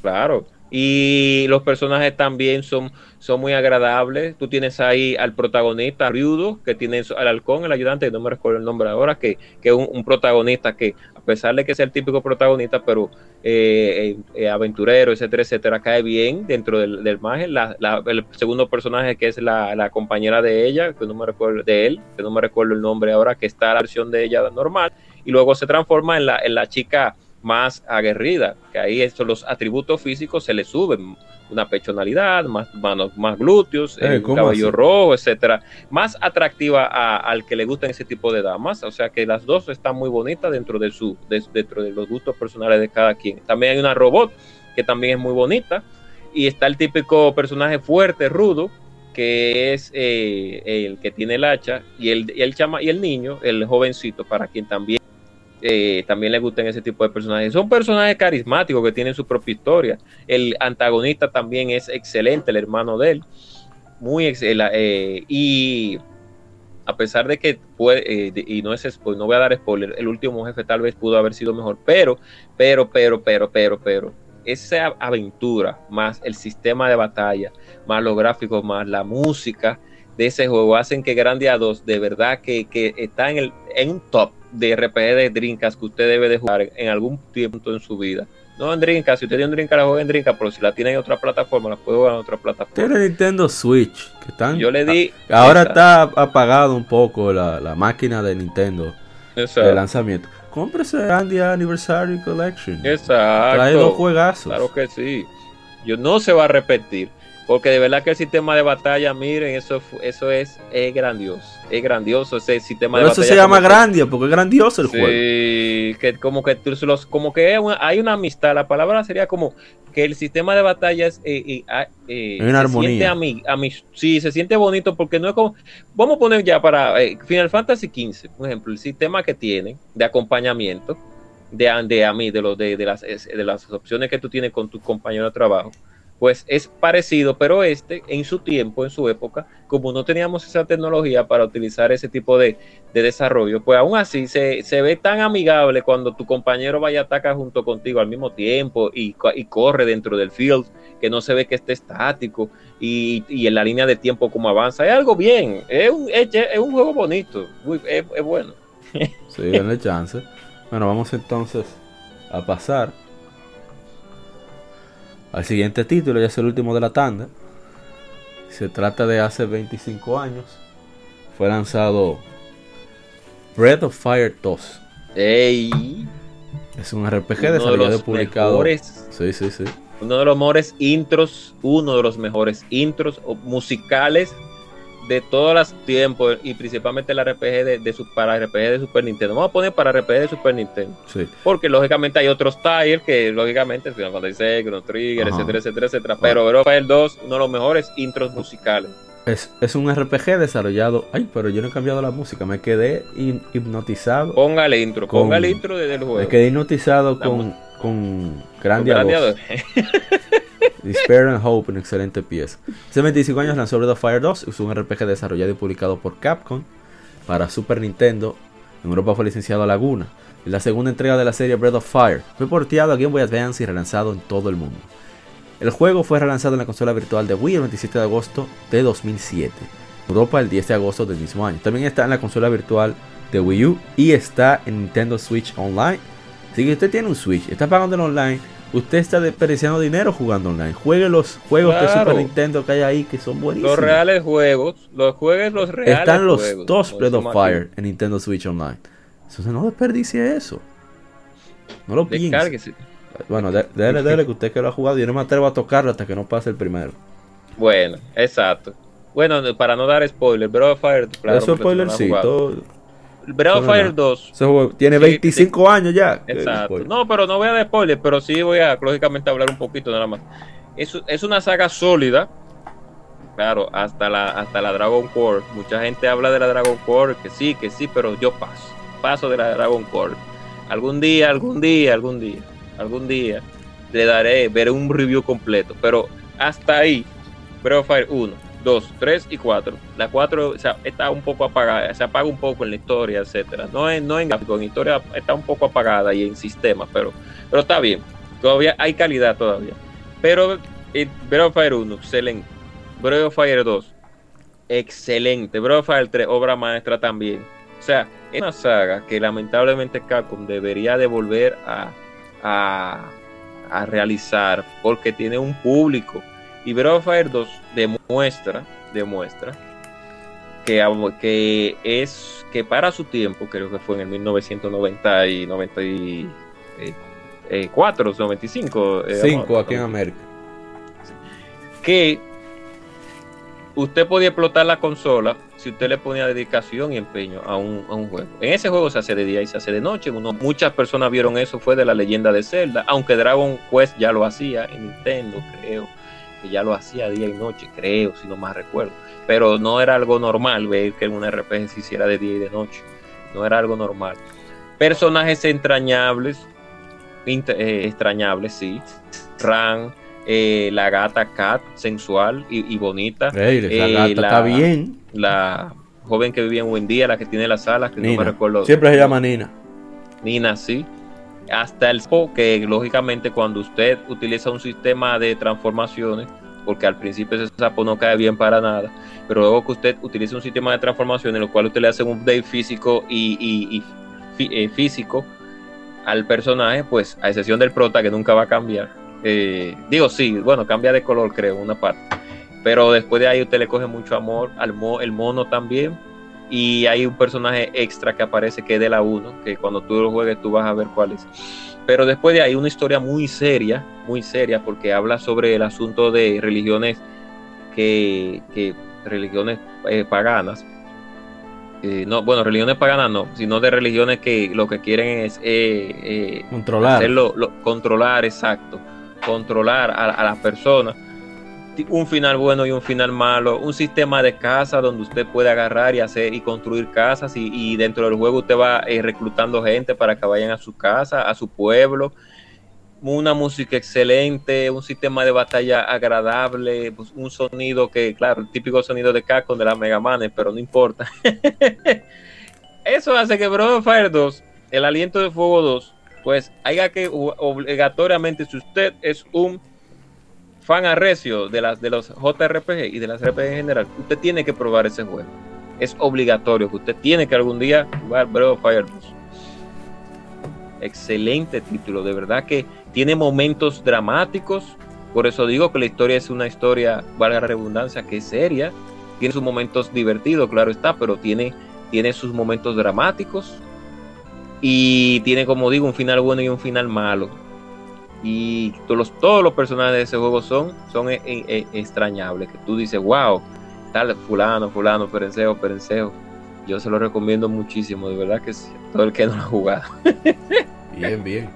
Claro. Y los personajes también son, son muy agradables. Tú tienes ahí al protagonista, Ryudo, que tiene al halcón, el ayudante, no me recuerdo el nombre ahora, que, que es un, protagonista que, a pesar de que es el típico protagonista, pero eh, eh, aventurero, etcétera, etcétera, cae bien dentro del, del el segundo personaje, que es la, la, compañera de ella, que no me recuerdo de él, que no me recuerdo el nombre ahora, que está la versión de ella normal, y luego se transforma en la, en la chica más aguerrida, que ahí estos, los atributos físicos se le suben, una pechonalidad, más manos, más glúteos, eh, cabello rojo, etcétera, más atractiva al que le gustan ese tipo de damas, o sea que las dos están muy bonitas dentro de su dentro de los gustos personales de cada quien. También hay una robot que también es muy bonita y está el típico personaje fuerte, rudo, que es eh, el que tiene el hacha y el, y el chama y el niño, el jovencito para quien también eh, también le gustan ese tipo de personajes. Son personajes carismáticos que tienen su propia historia. El antagonista también es excelente, el hermano de él. Muy excelente. Eh, y a pesar de que puede, eh, y no es no voy a dar spoiler, el último jefe tal vez pudo haber sido mejor, pero, pero, pero, pero, pero, pero, esa aventura, más el sistema de batalla, más los gráficos, más la música de ese juego, hacen que Grandia 2 de verdad que, que está en, el, en un top de RPG de Dreamcast que usted debe de jugar en algún tiempo en su vida. No en Dreamcast, si usted tiene un Dreamcast, la juega en Dreamcast, pero si la tiene en otra plataforma, la puede jugar en otra plataforma. Tiene Nintendo Switch, que están... Yo le di... Ahora está apagado un poco la, la máquina de Nintendo de lanzamiento. Cómprese Andy Anniversary Collection. Exacto. Trae dos juegazos. Claro que sí. Yo no se va a repetir. Porque de verdad que el sistema de batalla, miren, eso, eso es, es grandioso. Es grandioso ese sistema de batalla. Eso se llama Grandia, porque es grandioso el juego. Sí, que como que los, como que hay una amistad. La palabra sería como que el sistema de batalla es eh, eh, ah, eh una armonía. Siente a mí, sí, se siente bonito porque no es como. Vamos a poner ya para eh, Final Fantasy XV, por ejemplo, el sistema que tiene de acompañamiento de, de a mí, de, los, de, de, las, de las opciones que tú tienes con tu compañero de trabajo pues es parecido, pero este en su tiempo, en su época, como no teníamos esa tecnología para utilizar ese tipo de, desarrollo, pues aún así se, ve tan amigable cuando tu compañero vaya a atacar junto contigo al mismo tiempo y, corre dentro del field, que no se ve que esté estático y, en la línea de tiempo como avanza. Es algo bien, es un, es, un juego bonito, es, es bueno. Sí, denle chance. Bueno, vamos entonces a pasar al siguiente título, ya es el último de la tanda. Se trata de hace 25 años. Fue lanzado Breath of Fire 2. ¡Ey! Es un RPG desarrollado y publicado. sí, sí, sí. Uno de los mejores intros, uno de los mejores intros musicales de todos los tiempos y principalmente la RPG de, de para RPG de Super Nintendo. Vamos a poner para RPG de Super Nintendo. Porque lógicamente hay otros tiles que lógicamente Final Fantasy VI, Chrono Trigger, etcétera, etcétera, etcétera. Pero Europa el 2, uno de los mejores intros musicales. Es, es, un RPG desarrollado. Ay, pero yo no he cambiado la música. Me quedé hipnotizado. Póngale intro, póngale intro del juego. Me quedé hipnotizado con, con Grandia Despair and Hope, una excelente pieza. Hace 25 años lanzó Breath of Fire 2, es un RPG desarrollado y publicado por Capcom para Super Nintendo. En Europa fue licenciado a Laguna. La segunda entrega de la serie Breath of Fire. Fue porteado a Game Boy Advance y relanzado en todo el mundo. El juego fue relanzado en la consola virtual de Wii el 27 de agosto de 2007. En Europa el 10 de agosto del mismo año. También está en la consola virtual de Wii U y está en Nintendo Switch Online. Si usted tiene un Switch, está pagando en online, usted está desperdiciando dinero jugando online. Juegue los juegos de Super Nintendo que hay ahí que son buenísimos. Los reales juegos, los juegues los reales Están los dos Breath of Fire en Nintendo Switch Online. Entonces no desperdicie eso. No lo piense. Bueno, déle, déle que usted que lo ha jugado, yo no me atrevo a tocarlo hasta que no pase el primero. Bueno, exacto. Bueno, para no dar spoiler, Breath of Fire. Claro, Eso spoiler sí, todo, Breath of Fire 2. tiene 25 años ya. Exacto. No, pero no voy a dar spoiler, pero sí voy a, lógicamente, hablar un poquito nada más. Es, es una saga sólida. Claro, hasta la, hasta la Dragon Core. Mucha gente habla de la Dragon Core, que sí, que sí, pero yo paso. Paso de la Dragon Core. Algún día, algún día, algún día, algún día le daré, veré un review completo. Pero hasta ahí, Breath of Fire 1 2, 3 y 4. La 4 está un poco apagada, se apaga un poco en la historia, etcétera. No en, no en gráfico, historia está un poco apagada y en sistema, pero, pero está bien. Todavía hay calidad todavía. Pero eh, Breath of Fire 1, excelente. Breath Fire 2, excelente. Breath of Fire 3, obra maestra también. O sea, es una saga que lamentablemente Capcom debería de volver a, a, a realizar porque tiene un público y Breath of Fire 2 demuestra, demuestra que, que es que para su tiempo, creo que fue en el 1990 y 94, 95. 5 aquí en América. Que usted podía explotar la consola si usted le ponía dedicación y empeño a un, a un, juego. En ese juego se hace de día y se hace de noche. Uno, muchas personas vieron eso, fue de la leyenda de Zelda, aunque Dragon Quest ya lo hacía en Nintendo, creo que ya lo hacía día y noche, creo, si no más recuerdo. Pero no era algo normal ver que un RPG se hiciera de día y de noche. No era algo normal. Personajes entrañables, eh, extrañables, sí. Ran, eh, la gata Cat, sensual y, bonita. la eh, gata está bien. La joven que vivía en Buen Día, la que tiene las alas, que no me recuerdo. Siempre se llama Nina. Nina, sí hasta el que lógicamente cuando usted utiliza un sistema de transformaciones, porque al principio ese sapo no cae bien para nada, pero luego que usted utiliza un sistema de transformaciones en lo cual usted le hace un update físico y, eh, físico al personaje, pues a excepción del prota que nunca va a cambiar. Eh, digo, sí, bueno, cambia de color creo, una parte. Pero después de ahí usted le coge mucho amor al el mono también y hay un personaje extra que aparece que es de la 1, que cuando tú lo juegues tú vas a ver cuál es. Pero después de ahí una historia muy seria, muy seria, porque habla sobre el asunto de religiones que, religiones eh, paganas. Eh, no, bueno, religiones paganas no, sino de religiones que lo que quieren es eh, controlar. Hacerlo, controlar, exacto, controlar a, a las personas un final bueno y un final malo, un sistema de casa donde usted puede agarrar y hacer y construir casas y, dentro del juego usted va eh, reclutando gente para que vayan a su casa, a su pueblo, una música excelente, un sistema de batalla agradable, pues, un sonido que, claro, el típico sonido de Capcom de las Mega Manes, pero no importa. Eso hace que Breath of Fire 2, el aliento de fuego 2, pues haya que obligatoriamente, si usted es un fan arrecio de, las, de los JRPG y de las RPG en general, usted tiene que probar ese juego. Es obligatorio que usted tiene que algún día jugar Breath of Fire 2. Excelente título, de verdad que tiene momentos dramáticos. Por eso digo que la historia es una historia, valga la redundancia, que es seria. Tiene sus momentos divertidos, claro está, pero tiene, tiene sus momentos dramáticos. Y tiene, como digo, un final bueno y un final malo y todos los, todos los personajes de ese juego son, son e, e, e, extrañables, que tú dices, wow, tal fulano, fulano, perencejo, perencejo. Yo se lo recomiendo muchísimo, de verdad que sí, todo el que no lo ha jugado. bien, bien.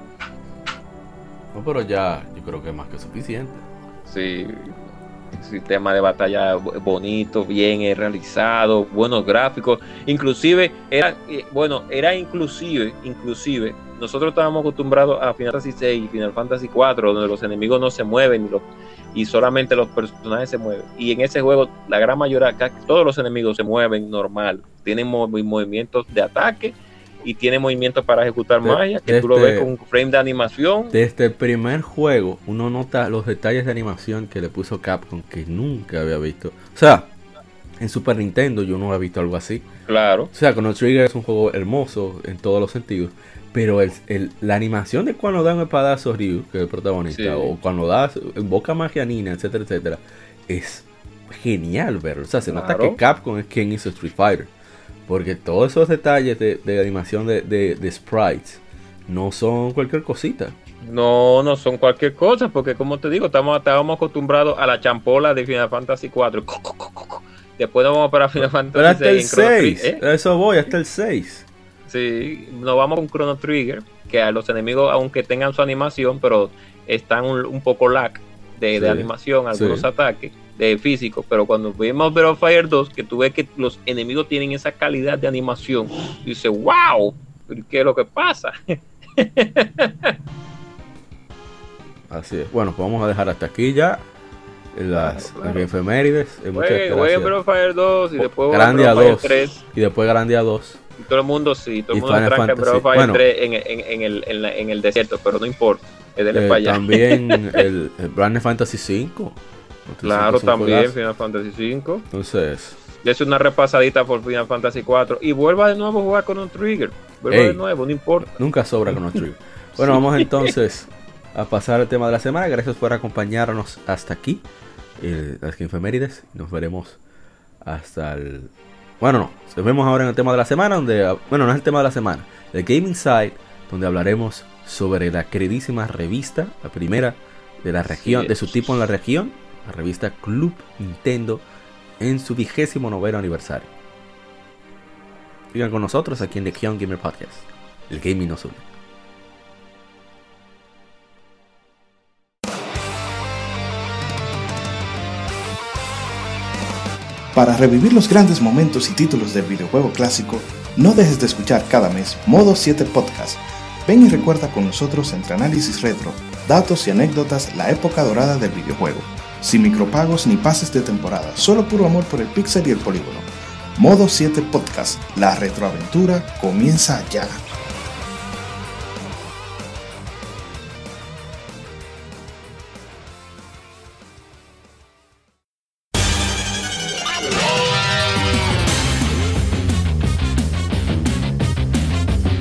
No, pero ya yo creo que es más que suficiente. Sí, sistema de batalla bonito, bien realizado, buenos gráficos, inclusive era eh, bueno, era inclusive, inclusive nosotros estábamos acostumbrados a Final Fantasy VI y Final Fantasy IV, donde los enemigos no se mueven y, solamente los personajes se mueven. Y en ese juego, la gran mayoría, todos los enemigos se mueven normal. Tienen movimientos de ataque y tienen movimientos para ejecutar magia, que tú lo ves con un frame de animación. Desde el primer juego, uno nota los detalles de animación que le puso Capcom que nunca había visto. O sea, en Super Nintendo yo no había visto algo así. Claro. O sea, Chrono Trigger es un juego hermoso en todos los sentidos. Pero el, la animación de cuando da un espadazo Ryu, que es el protagonista, o cuando da boca magia Nina, etcétera, etcétera, es genial verlo. O sea, se nota que Capcom es quien hizo Street Fighter. Porque todos esos detalles de, animación de, sprites no son cualquier cosita. No, no son cualquier cosa, porque como te digo, estamos, estábamos acostumbrados a la champola de Final Fantasy 4. Después vamos para Final Fantasy Pero hasta el 6. ¿eh? Eso voy, hasta el 6. Sí, nos vamos con Chrono Trigger, que a los enemigos, aunque tengan su animación, pero están un, poco lag de, animación, algunos ataques de físico, pero cuando vimos Battle Fire 2, que tú ves que los enemigos tienen esa calidad de animación, dice, wow, ¿qué es lo que pasa? Así es. Bueno, pues vamos a dejar hasta aquí ya. las, las efemérides. Eh, juegue gracias. Breath of Fire 2 y después Grandia Breath of Fire 2 3. y después Grandia 2. Y todo el mundo sí, todo el mundo Final tranca Breath of. Fire Bueno. 3 en, en, en el, en, la- en el desierto, pero no importa. Eh, también el, el Final Fantasy 5. Claro, también Final Fantasy 5. Entonces, Es una repasadita por Final Fantasy 4 y vuelva de nuevo a jugar con un Trigger. Vuelva Ey. de nuevo, no importa. nunca sobra con los trigger. Bueno, Sí. vamos entonces a pasar al tema de la semana. Gracias por acompañarnos hasta aquí. eh, las efemérides. Nos veremos hasta el. Bueno, no. Nos vemos ahora en el tema de la semana. Donde, bueno, no es el tema de la semana. El Gaming Side. Donde hablaremos sobre la queridísima revista. La primera de la región. Sí. De su tipo en la región. La revista Club Nintendo. En su vigésimo noveno aniversario. Sigan con nosotros aquí en Legion Gamer Podcast. El gaming nos une. Para revivir los grandes momentos y títulos del videojuego clásico, no dejes de escuchar cada mes Modo 7 Podcast. Ven y recuerda con nosotros entre análisis retro, datos y anécdotas la época dorada del videojuego. Sin micropagos ni pases de temporada, solo puro amor por el pixel y el polígono. Modo 7 Podcast, la retroaventura comienza ya.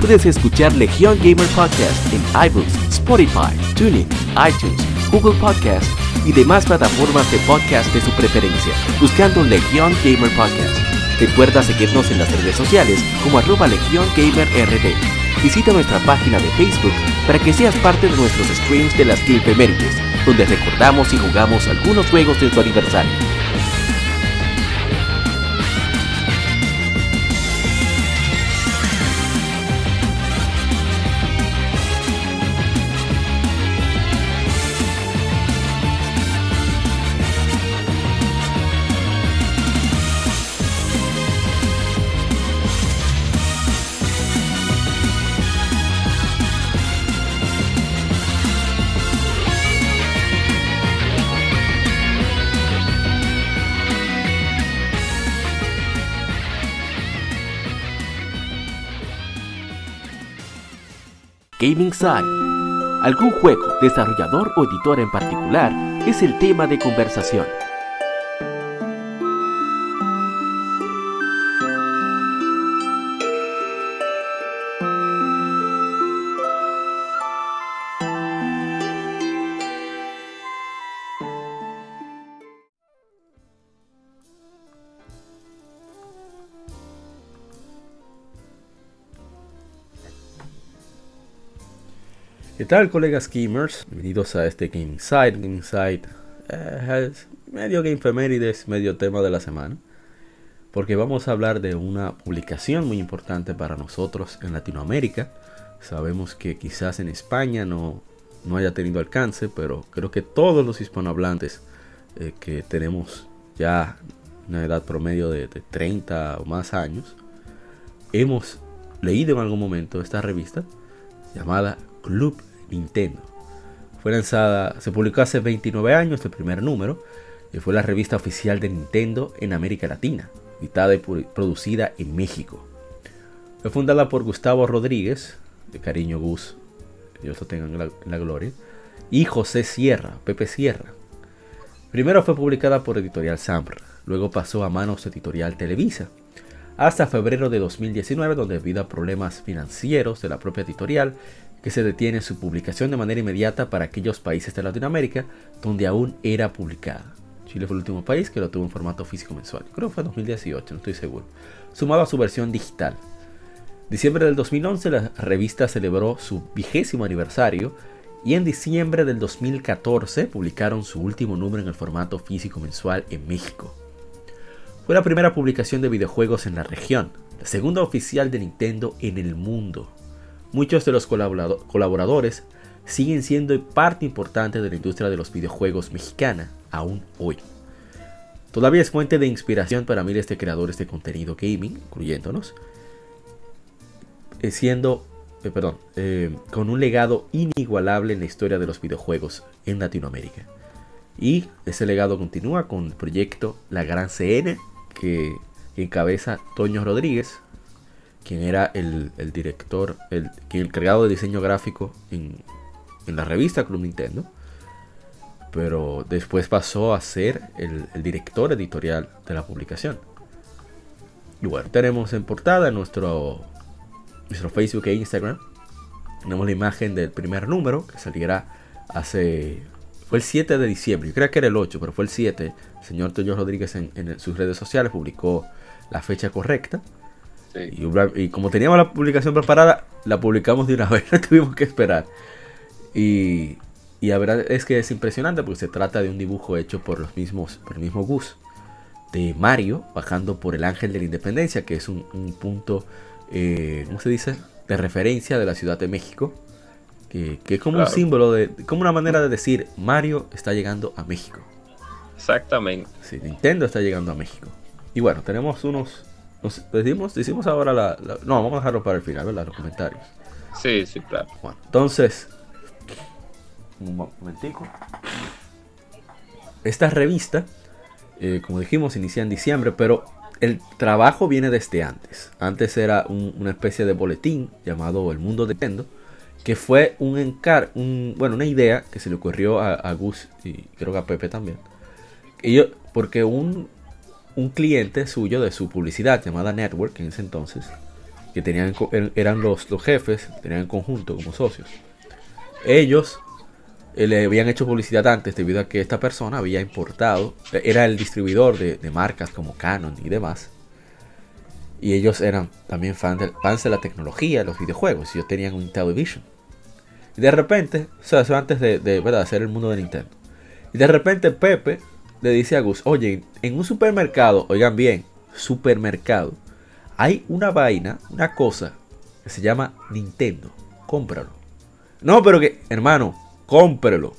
Puedes escuchar Legion Gamer Podcast en iBooks, Spotify, TuneIn, iTunes, Google Podcast y demás plataformas de podcast de su preferencia, buscando Legion Gamer Podcast. Recuerda seguirnos en las redes sociales como arroba Legion Gamer RD. Visita nuestra página de Facebook para que seas parte de nuestros streams de las Gamefemérides, donde recordamos y jugamos algunos juegos de su aniversario. Algún juego, desarrollador o editor en particular es el tema de conversación. ¿Qué tal, colegas gamers? Bienvenidos a este Game Side. Game Side eh, es medio Game Femérides, medio tema de la semana. Porque vamos a hablar de una publicación muy importante para nosotros en Latinoamérica. Sabemos que quizás en España no, no haya tenido alcance, pero creo que todos los hispanohablantes eh, que tenemos ya una edad promedio de, de 30 o más años, hemos leído en algún momento esta revista llamada Club Nintendo. Fue lanzada, se publicó hace 29 años el primer número y fue la revista oficial de Nintendo en América Latina, editada y producida en México. Fue fundada por Gustavo Rodríguez, de cariño Gus, que Dios lo tenga en la, la gloria, y José Sierra, Pepe Sierra. Primero fue publicada por Editorial Samra, luego pasó a manos de Editorial Televisa, hasta febrero de 2019, donde debido a problemas financieros de la propia editorial, que se detiene su publicación de manera inmediata para aquellos países de Latinoamérica donde aún era publicada. Chile fue el último país que lo tuvo en formato físico mensual. Creo que fue en 2018, no estoy seguro. Sumado a su versión digital. Diciembre del 2011 la revista celebró su vigésimo aniversario y en diciembre del 2014 publicaron su último número en el formato físico mensual en México. Fue la primera publicación de videojuegos en la región, la segunda oficial de Nintendo en el mundo. Muchos de los colaborado- colaboradores siguen siendo parte importante de la industria de los videojuegos mexicana aún hoy. Todavía es fuente de inspiración para miles de creadores de contenido gaming, incluyéndonos, eh, siendo, eh, perdón, eh, con un legado inigualable en la historia de los videojuegos en Latinoamérica. Y ese legado continúa con el proyecto La Gran CN, que encabeza Toño Rodríguez, quien era el, el director, el, quien encargado de diseño gráfico en, en la revista Club Nintendo. Pero después pasó a ser el, el director editorial de la publicación. Y bueno, tenemos en portada nuestro, nuestro Facebook e Instagram. Tenemos la imagen del primer número que saliera hace. Fue el 7 de diciembre. Yo creo que era el 8, pero fue el 7. El señor Toño Rodríguez en, en sus redes sociales publicó la fecha correcta. Sí. Y, una- y como teníamos la publicación preparada, la publicamos de una vez, no tuvimos que esperar. Y, y la verdad es que es impresionante porque se trata de un dibujo hecho por los mismos, por el mismo Gus, de Mario bajando por el Ángel de la Independencia, que es un, un punto, eh, ¿cómo se dice? De referencia de la Ciudad de México. Que, que es como un Claro. símbolo, de, como una manera de decir, Mario está llegando a México. Exactamente. Sí, Nintendo está llegando a México. Y bueno, tenemos unos... Nos decimos, decimos ahora la, la- No, vamos a dejarlo para el final, ¿verdad? Los comentarios. Sí, sí, claro. Bueno, entonces... Un mo- momentico. Esta revista, eh, como dijimos, inicia en diciembre, pero el trabajo viene desde antes. Antes era un- una especie de boletín llamado El Mundo de Nintendo, que fue un encar un, bueno, una idea que se le ocurrió a, a Gus y creo que a Pepe también. Y yo- porque un, un cliente suyo de su publicidad llamada Network en ese entonces, que tenían er- eran los, los jefes, tenían en conjunto como socios. Ellos eh, le habían hecho publicidad antes debido a que esta persona había importado, eh, era el distribuidor de, de marcas como Canon y demás. Y ellos eran también fan de- fans de la tecnología, los videojuegos. Y ellos tenían un Television. Y de repente, o sea, eso antes de, de, ¿verdad? hacer el mundo de Nintendo. Y de repente Pepe le dice a Gus, oye, en un supermercado, oigan bien, supermercado, hay una vaina, una cosa que se llama Nintendo. Cómpralo. No, pero que, hermano, cómprelo.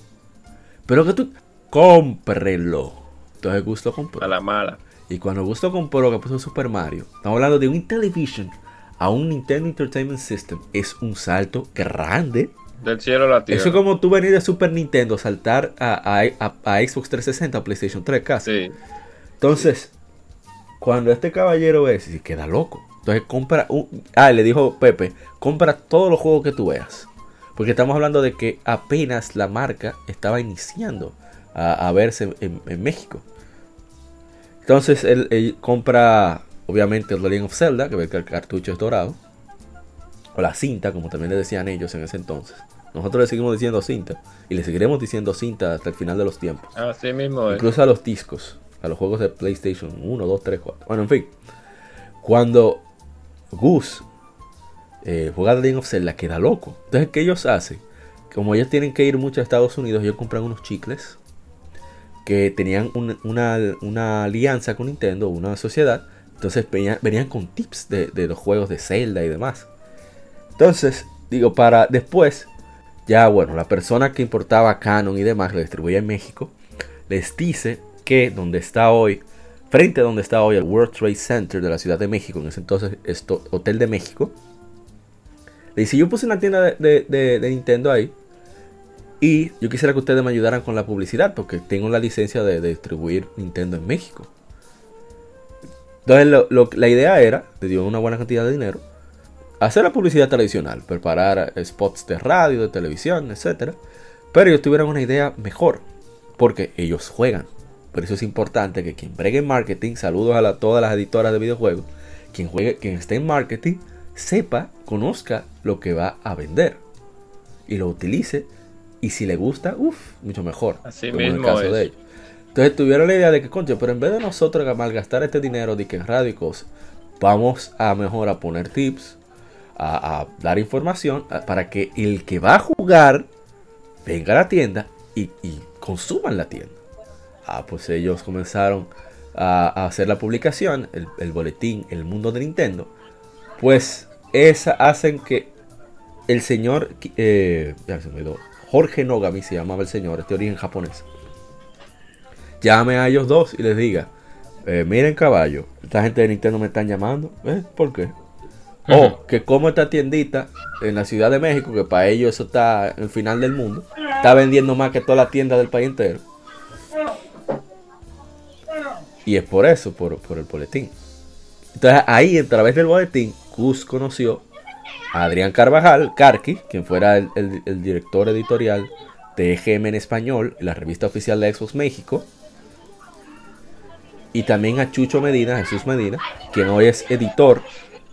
Pero que tú, cómprelo. Entonces Gus lo compró. A la mala. Y cuando Gusto compró que puso Super Mario, estamos hablando de un Intellivision a un Nintendo Entertainment System. Es un salto grande. Del cielo a la tierra. Eso es como tú venir de Super Nintendo, saltar a, a- a- Xbox 360, a PlayStation 3 casi. Sí. Entonces, cuando este caballero ve, se queda loco. Entonces compra un... Ah, le dijo Pepe, compra todos los juegos que tú veas. Porque estamos hablando de que apenas la marca estaba iniciando a, a verse en, en México. Entonces él, él compra, obviamente, el The Legend of Zelda, que ve que el cartucho es dorado. O la cinta, como también le decían ellos en ese entonces. Nosotros le seguimos diciendo cinta. Y le seguiremos diciendo cinta hasta el final de los tiempos. Así mismo es. Incluso a los discos, a los juegos de PlayStation 1, 2, 3, 4. Bueno, en fin. Cuando Gus eh, juega The Legend of Zelda, queda loco. Entonces, ¿qué ellos hacen? Como ellos tienen que ir mucho a Estados Unidos, ellos compran unos chicles que tenían un- una, una alianza con Nintendo, una sociedad. Entonces venían, venían con tips de, de los juegos de Zelda y demás. Entonces, digo, para después, ya bueno, la persona que importaba Canon y demás, lo distribuía en México, les dice que donde está hoy, frente a donde está hoy el World Trade Center de la Ciudad de México, en ese entonces esto, Hotel de México, le dice, yo puse una tienda de, Nintendo ahí y yo quisiera que ustedes me ayudaran con la publicidad porque tengo la licencia de, de distribuir Nintendo en México. Entonces lo- lo- la idea era, le dio una buena cantidad de dinero, hacer la publicidad tradicional, preparar spots de radio, de televisión, etc. Pero ellos tuvieron una idea mejor, porque ellos juegan. Por eso es importante que quien bregue en marketing, saludos a la- todas las editoras de videojuegos, quien, juegue, quien esté en marketing, sepa, conozca lo que va a vender y lo utilice. Y si le gusta, uff, mucho mejor. Así como en el mismo caso es. de ellos. Entonces tuvieron la idea de que, concho, pero en vez de nosotros malgastar este dinero de que en radio y cosas, vamos a mejor a poner tips, a, dar información para que el que va a jugar venga a la tienda y, consuman la tienda. Ah, pues ellos comenzaron a, hacer la publicación, el, boletín, el mundo de Nintendo. Pues esa hacen que el señor, eh, Jorge Nogami se llamaba el señor, este origen japonés. Llame a ellos dos y les diga, eh, miren caballo, esta gente de Nintendo me están llamando, ¿eh? ¿Por qué? O que como esta tiendita en la Ciudad de México, que para ellos eso está en el final del mundo, está vendiendo más que toda la tienda del país entero. Y es por eso, por, por el boletín. Entonces ahí, a través del boletín, Gus conoció a Adrián Carvajal, Carqui, quien fuera el director editorial de EGM en español, la revista oficial de Xbox México. Y también a Chucho Medina, Jesús Medina, quien hoy es editor,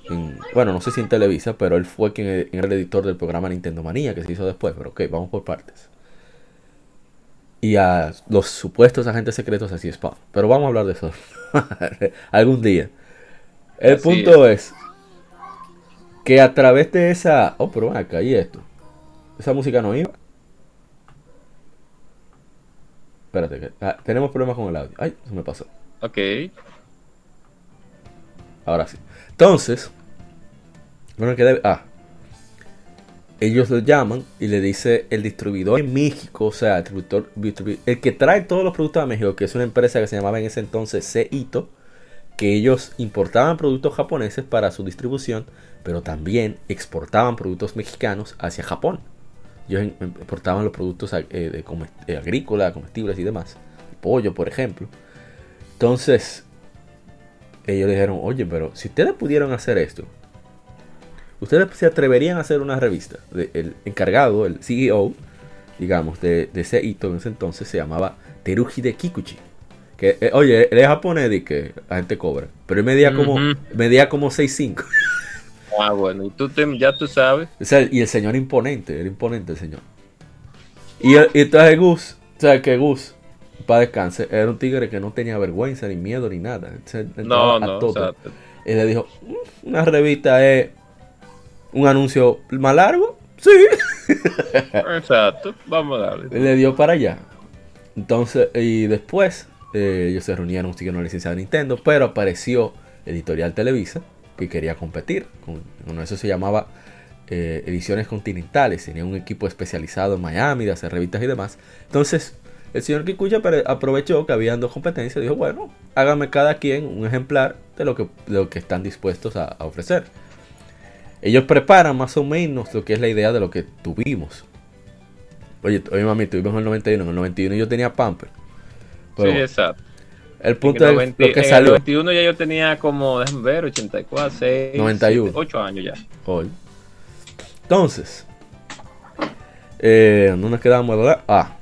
en- bueno, no sé si en Televisa, pero él fue quien era el editor del programa Nintendo Manía, que se hizo después, pero ok, vamos por partes. Y a los supuestos agentes secretos así es Spawn. Pero vamos a hablar de eso algún día. El Así punto es. que a través de esa... Oh, pero acá, ¿y esto? Esa música no iba. Espérate, que ah, tenemos problemas con el audio. Ay, se me pasó. Ok. Ahora sí. Entonces, bueno, que debe. Ah, ellos lo llaman y le dice el distribuidor en México, o sea, el, distribuidor, distribu- el que trae todos los productos a México, que es una empresa que se llamaba en ese entonces Seito, que ellos importaban productos japoneses para su distribución, pero también exportaban productos mexicanos hacia Japón. Ellos exportaban los productos eh, de agrícolas, comestibles y demás. Pollo, por ejemplo. Entonces, ellos le dijeron, oye, pero si ustedes pudieran hacer esto, ustedes se atreverían a hacer una revista. El encargado, el CEO, digamos, de, de ese hito en ese entonces se llamaba Teruji de Kikuchi. Que, eh, oye, él es japonés y que la gente cobra. Pero él medía como, Ujú. medía como 6'5". Ah, bueno, y tú te- ya tú sabes. O sea, y el señor imponente, era imponente el señor. Y, el- y entonces Gus, o sea, que Gus, para descanse, era un tigre que no tenía vergüenza, ni miedo, ni nada. Se No, a no, todo. exacto. Y le dijo, "Mm, una revista es un anuncio más largo. Sí. Exacto, vamos a darle. Y le dio para allá. Entonces, y después, eh, ellos se reunieron, siguieron la licencia de Nintendo, pero apareció Editorial Televisa, que quería competir. Con, con eso se llamaba eh, Ediciones Continentales. Tenía un equipo especializado en Miami de hacer revistas y demás. Entonces, el señor Kikuya aprovechó que habían dos competencias y dijo, bueno, hágame cada quien un ejemplar de lo que, de lo que están dispuestos a, a ofrecer. Ellos preparan más o menos lo que es la idea de lo que tuvimos. Oye, oye mami, tuvimos en el 91. En el 91 yo tenía Pamper. Pero sí, exacto. el punto en el, es 90 lo que en el salió 91 ya yo tenía como, déjame ver, 84, 6, 91. 8 años ya. hoy. Entonces, eh, no nos quedamos, ¿verdad? Ah,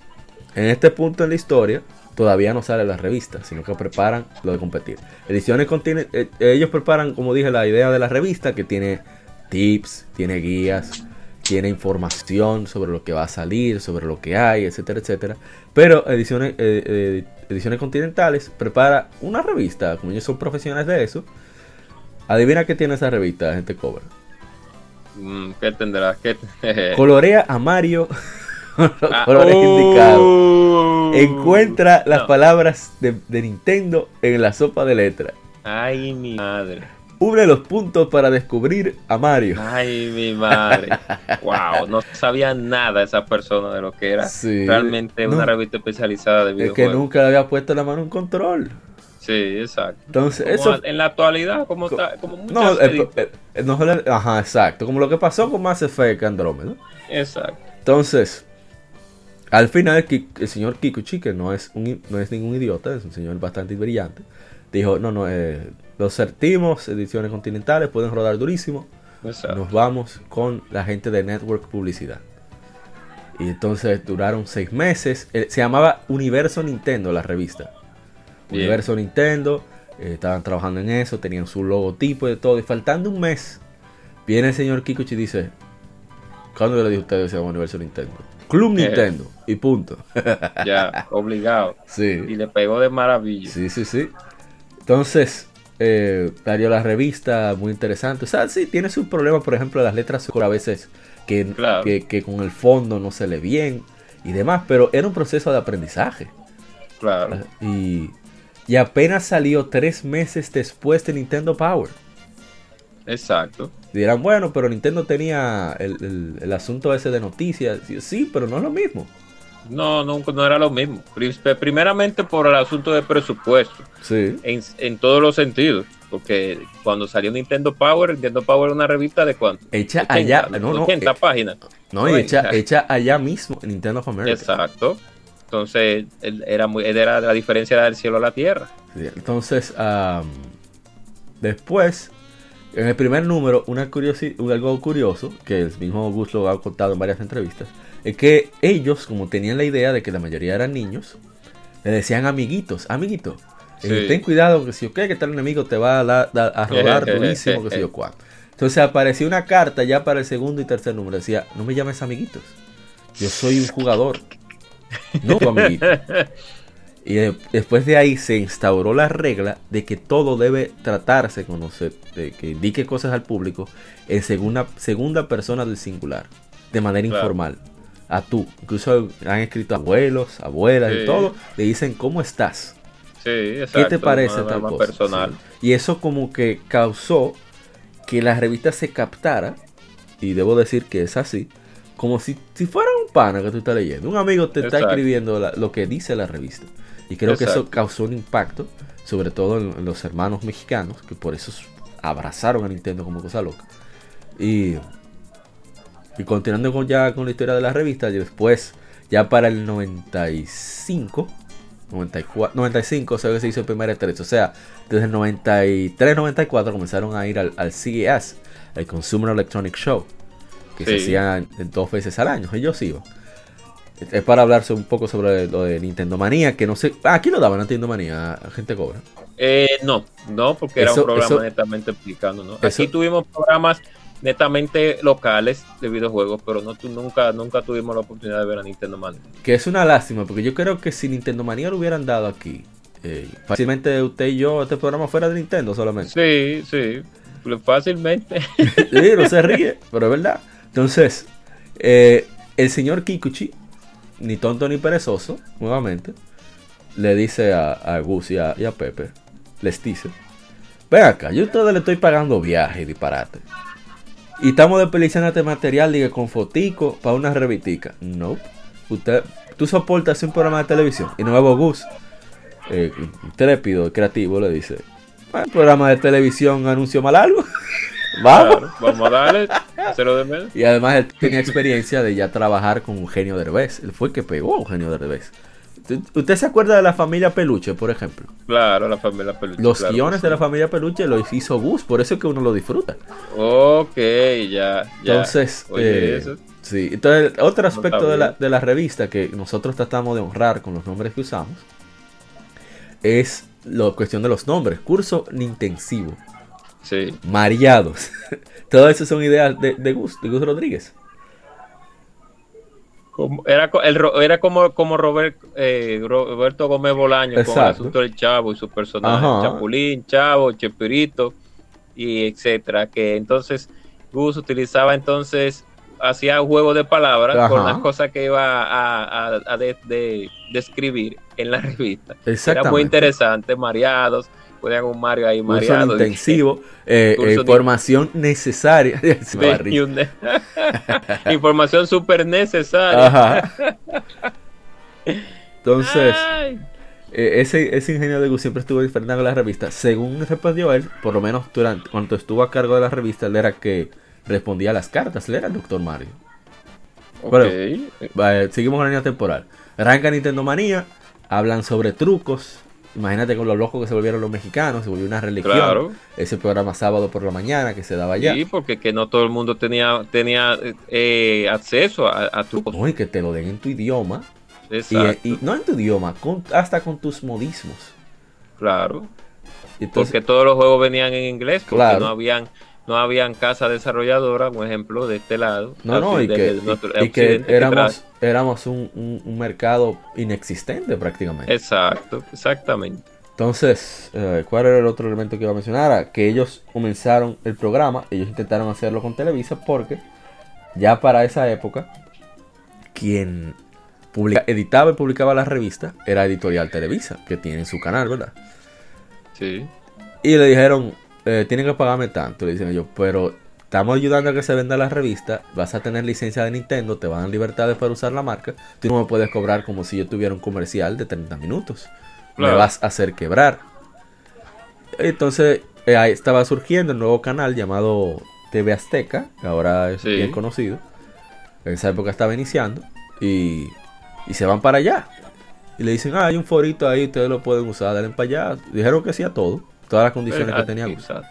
en este punto en la historia todavía no sale la revista, sino que preparan lo de competir. Ediciones contiene, eh, ellos preparan, como dije, la idea de la revista que tiene tips, tiene guías, tiene información sobre lo que va a salir, sobre lo que hay, etcétera, etcétera. Pero ediciones, eh, eh, ediciones continentales prepara una revista, como ellos son profesionales de eso. Adivina qué tiene esa revista, gente cobra. Mm, ¿Qué tendrás? ¿Qué Colorea a Mario con los Ah, colores oh. indicados. Encuentra las No. palabras de, de Nintendo en la sopa de letras. Ay, mi madre. Une los puntos para descubrir a Mario. Ay, mi madre. wow, no sabía nada esa persona de lo que era Sí. realmente una revista especializada de Es que videojuegos. nunca le había puesto la mano en un control. Sí, exacto. Entonces, Como eso. en la actualidad, como, Co- ta- como muchas No, el- edit- el- el- no ajá, exacto. Como lo que pasó con Mass Effect Andromeda. Exacto. Entonces, al final, el señor Kikuchi, que no es, un, no es ningún idiota, es un señor bastante brillante, dijo: No, no, eh, los certimos, ediciones continentales, pueden rodar durísimo. exacto. Nos vamos con la gente de Network Publicidad. Y entonces duraron seis meses. Eh, se llamaba Universo Nintendo la revista. Bien. Universo Nintendo. eh, estaban trabajando en eso. Tenían su logotipo y de todo. Y faltando un mes. Viene el señor Kikuchi y dice. ¿Cuándo yo le dije a ustedes que se llama Universo Nintendo? Club Eh. Nintendo. Y punto. Ya, obligado. Y sí. le pegó de maravilla. Sí, sí, sí. Entonces, eh, salió la revista, muy interesante. O sea, sí, tiene sus problemas, por ejemplo, las letras a veces que, Claro. que, que con el fondo no se lee bien y demás, pero era un proceso de aprendizaje. Claro. Y, y apenas salió tres meses después de Nintendo Power. Exacto. Dirán, bueno, pero Nintendo tenía el, el- el asunto ese de noticias. Sí, pero no es lo mismo. No, no, no era lo mismo. Pri- Primeramente por el asunto de presupuesto, Sí. en, en todos los sentidos. Porque cuando salió Nintendo Power, Nintendo Power era una revista de cuánto? Hecha 80, allá, no, no, 80 eh, páginas. no, y hecha, hecha allá mismo en Nintendo of America. Exacto. Entonces, era muy, era la diferencia del cielo a la tierra. Sí, entonces, después, en el primer número, una curiosi- algo curioso, que el mismo Gus lo ha contado en varias entrevistas, es que ellos, como tenían la idea de que la mayoría eran niños, le decían amiguitos, amiguito, eh, ten cuidado que si yo que tal enemigo te va a, dar- a rodar durísimo, que si yo cuánto. Entonces apareció una carta ya para el segundo y tercer número, decía, no me llames amiguitos, yo soy un jugador, no tu amiguito. Y de- después de ahí se instauró la regla de que todo debe tratarse cuando se de que indique cosas al público en segunda, segunda persona del singular, de manera Claro. informal. A tú. Incluso han escrito abuelos, abuelas y todo. Le dicen, ¿cómo estás? Sí, exacto. ¿Qué te parece tal más cosa? personal. Sí. Y eso como que causó que la revista se captara, y debo decir que es así, como si, si fuera un pana que tú estás leyendo. Un amigo te está escribiendo la- lo que dice la revista. Y creo que eso causó un impacto, sobre todo en, en los hermanos mexicanos, que por eso abrazaron a Nintendo como cosa loca. Y, y continuando con, ya con la historia de la revista, y después, ya para el 95, 94, 95 se ve que se hizo el primer E3. O sea, desde el 93-94 comenzaron a ir al, al CES, el Consumer Electronic Show, que se hacía en- en dos veces al año. Ellos iban. Es para hablar un poco sobre lo de Nintendo Manía, que no sé. Ah, aquí lo daban Nintendo Manía, gente cobra. Eh, no, no, porque era un programa eso- netamente explicando, ¿no? eso- Aquí tuvimos programas netamente locales de videojuegos, pero no tu- nunca, nunca tuvimos la oportunidad de ver a Nintendo Man. Que es una lástima, porque yo creo que si Nintendo Manía lo hubieran dado aquí, eh, fácilmente usted y yo, este programa fuera de Nintendo solamente. Sí, sí, fácilmente. Sí, no se ríe, pero es verdad. Entonces, eh, el señor Kikuchi, ni tonto ni perezoso, nuevamente, le dice a, a Gus y a, Pepe, les dice, ven acá, yo a ustedes le estoy pagando viaje y disparate. Y estamos desperdiciando este material, diga, con fotico para una revistica. No, usted, tú soportas un programa de televisión. Y nuevo Gus, eh, intrépido, creativo, le dice, "Ah, programa de televisión anuncio mal algo. Vamos. Claro, vamos a darle, hacerlo de menos. Y además él tenía experiencia de ya trabajar con Eugenio Derbez. Él fue el que pegó a Eugenio Derbez. ¿Usted- ¿Usted se acuerda de la familia Peluche, por ejemplo? Claro, la familia peluche. Los claro guiones sí. de la familia Peluche los hizo Gus, por eso es que uno lo disfruta. Ok, ya, ya. Entonces, Oye, eh, eso. sí. Entonces, otro aspecto de la, de la revista que nosotros tratamos de honrar con los nombres que usamos es la cuestión de los nombres. Curso Nintensivo, Sí. Mareados. Todo eso son ideas de, de Gus, de Gus Rodríguez. Como- era, el, era como, como Robert, eh, Roberto Gómez Bolaño con el Exacto. asunto del Chavo y sus personajes, Ajá. Chapulín, Chavo, Chespirito y etcétera, que entonces Gus utilizaba entonces, hacía juego de palabras Ajá. con las cosas que iba a, a- a de- de- describir en la revista. Era muy interesante, mareados, ponían un Mario ahí Curso mareado. intensivo, eh, Curso eh, de- información necesaria. Información súper necesaria. Ajá. Entonces, eh, ese, ese ingenio de Gus siempre estuvo diferente en la revista. Según respondió él, por lo menos durante cuando estuvo a cargo de la revista, él era que respondía a las cartas. Él era el Doctor Mario. Bueno, Ok. Vale, seguimos con la línea temporal. Arranca Nintendo Manía, hablan sobre trucos. Imagínate con lo locos que se volvieron los mexicanos, se volvió una religión. Claro. Ese programa sábado por la mañana que se daba allá. Sí, porque que no todo el mundo tenía, tenía eh, acceso a, a trucos. No, y que te lo den en tu idioma. Y, Exacto, y no en tu idioma, con- hasta con tus modismos. claro. Entonces, Porque todos los juegos venían en inglés, porque Claro. no habían no habían casa desarrolladora, un ejemplo, de este lado. no, no, y que, y- y que éramos, un, un- un mercado inexistente prácticamente. Exacto, exactamente. Entonces, eh, ¿cuál era el otro elemento que iba a mencionar? Ah, Que ellos comenzaron el programa, ellos intentaron hacerlo con Televisa porque ya para esa época, quien publica- editaba y publicaba la revista era Editorial Televisa, que tiene su canal, ¿verdad? Sí. Y le dijeron, eh, tienen que pagarme tanto. Le dicen ellos, pero estamos ayudando a que se venda la revista, vas a tener licencia de Nintendo, te van a dar libertades para usar la marca, tú no me puedes cobrar como si yo tuviera un comercial de 30 minutos. Me vas a hacer quebrar. Entonces, eh, ahí estaba surgiendo el nuevo canal llamado TV Azteca, que ahora es Sí. bien conocido. En esa época estaba iniciando. Y, y se van para allá. y le dicen, ah, hay un forito ahí, ustedes lo pueden usar, dale para allá. Dijeron que sí a todo, todas las condiciones que tenía Gus. Exacto.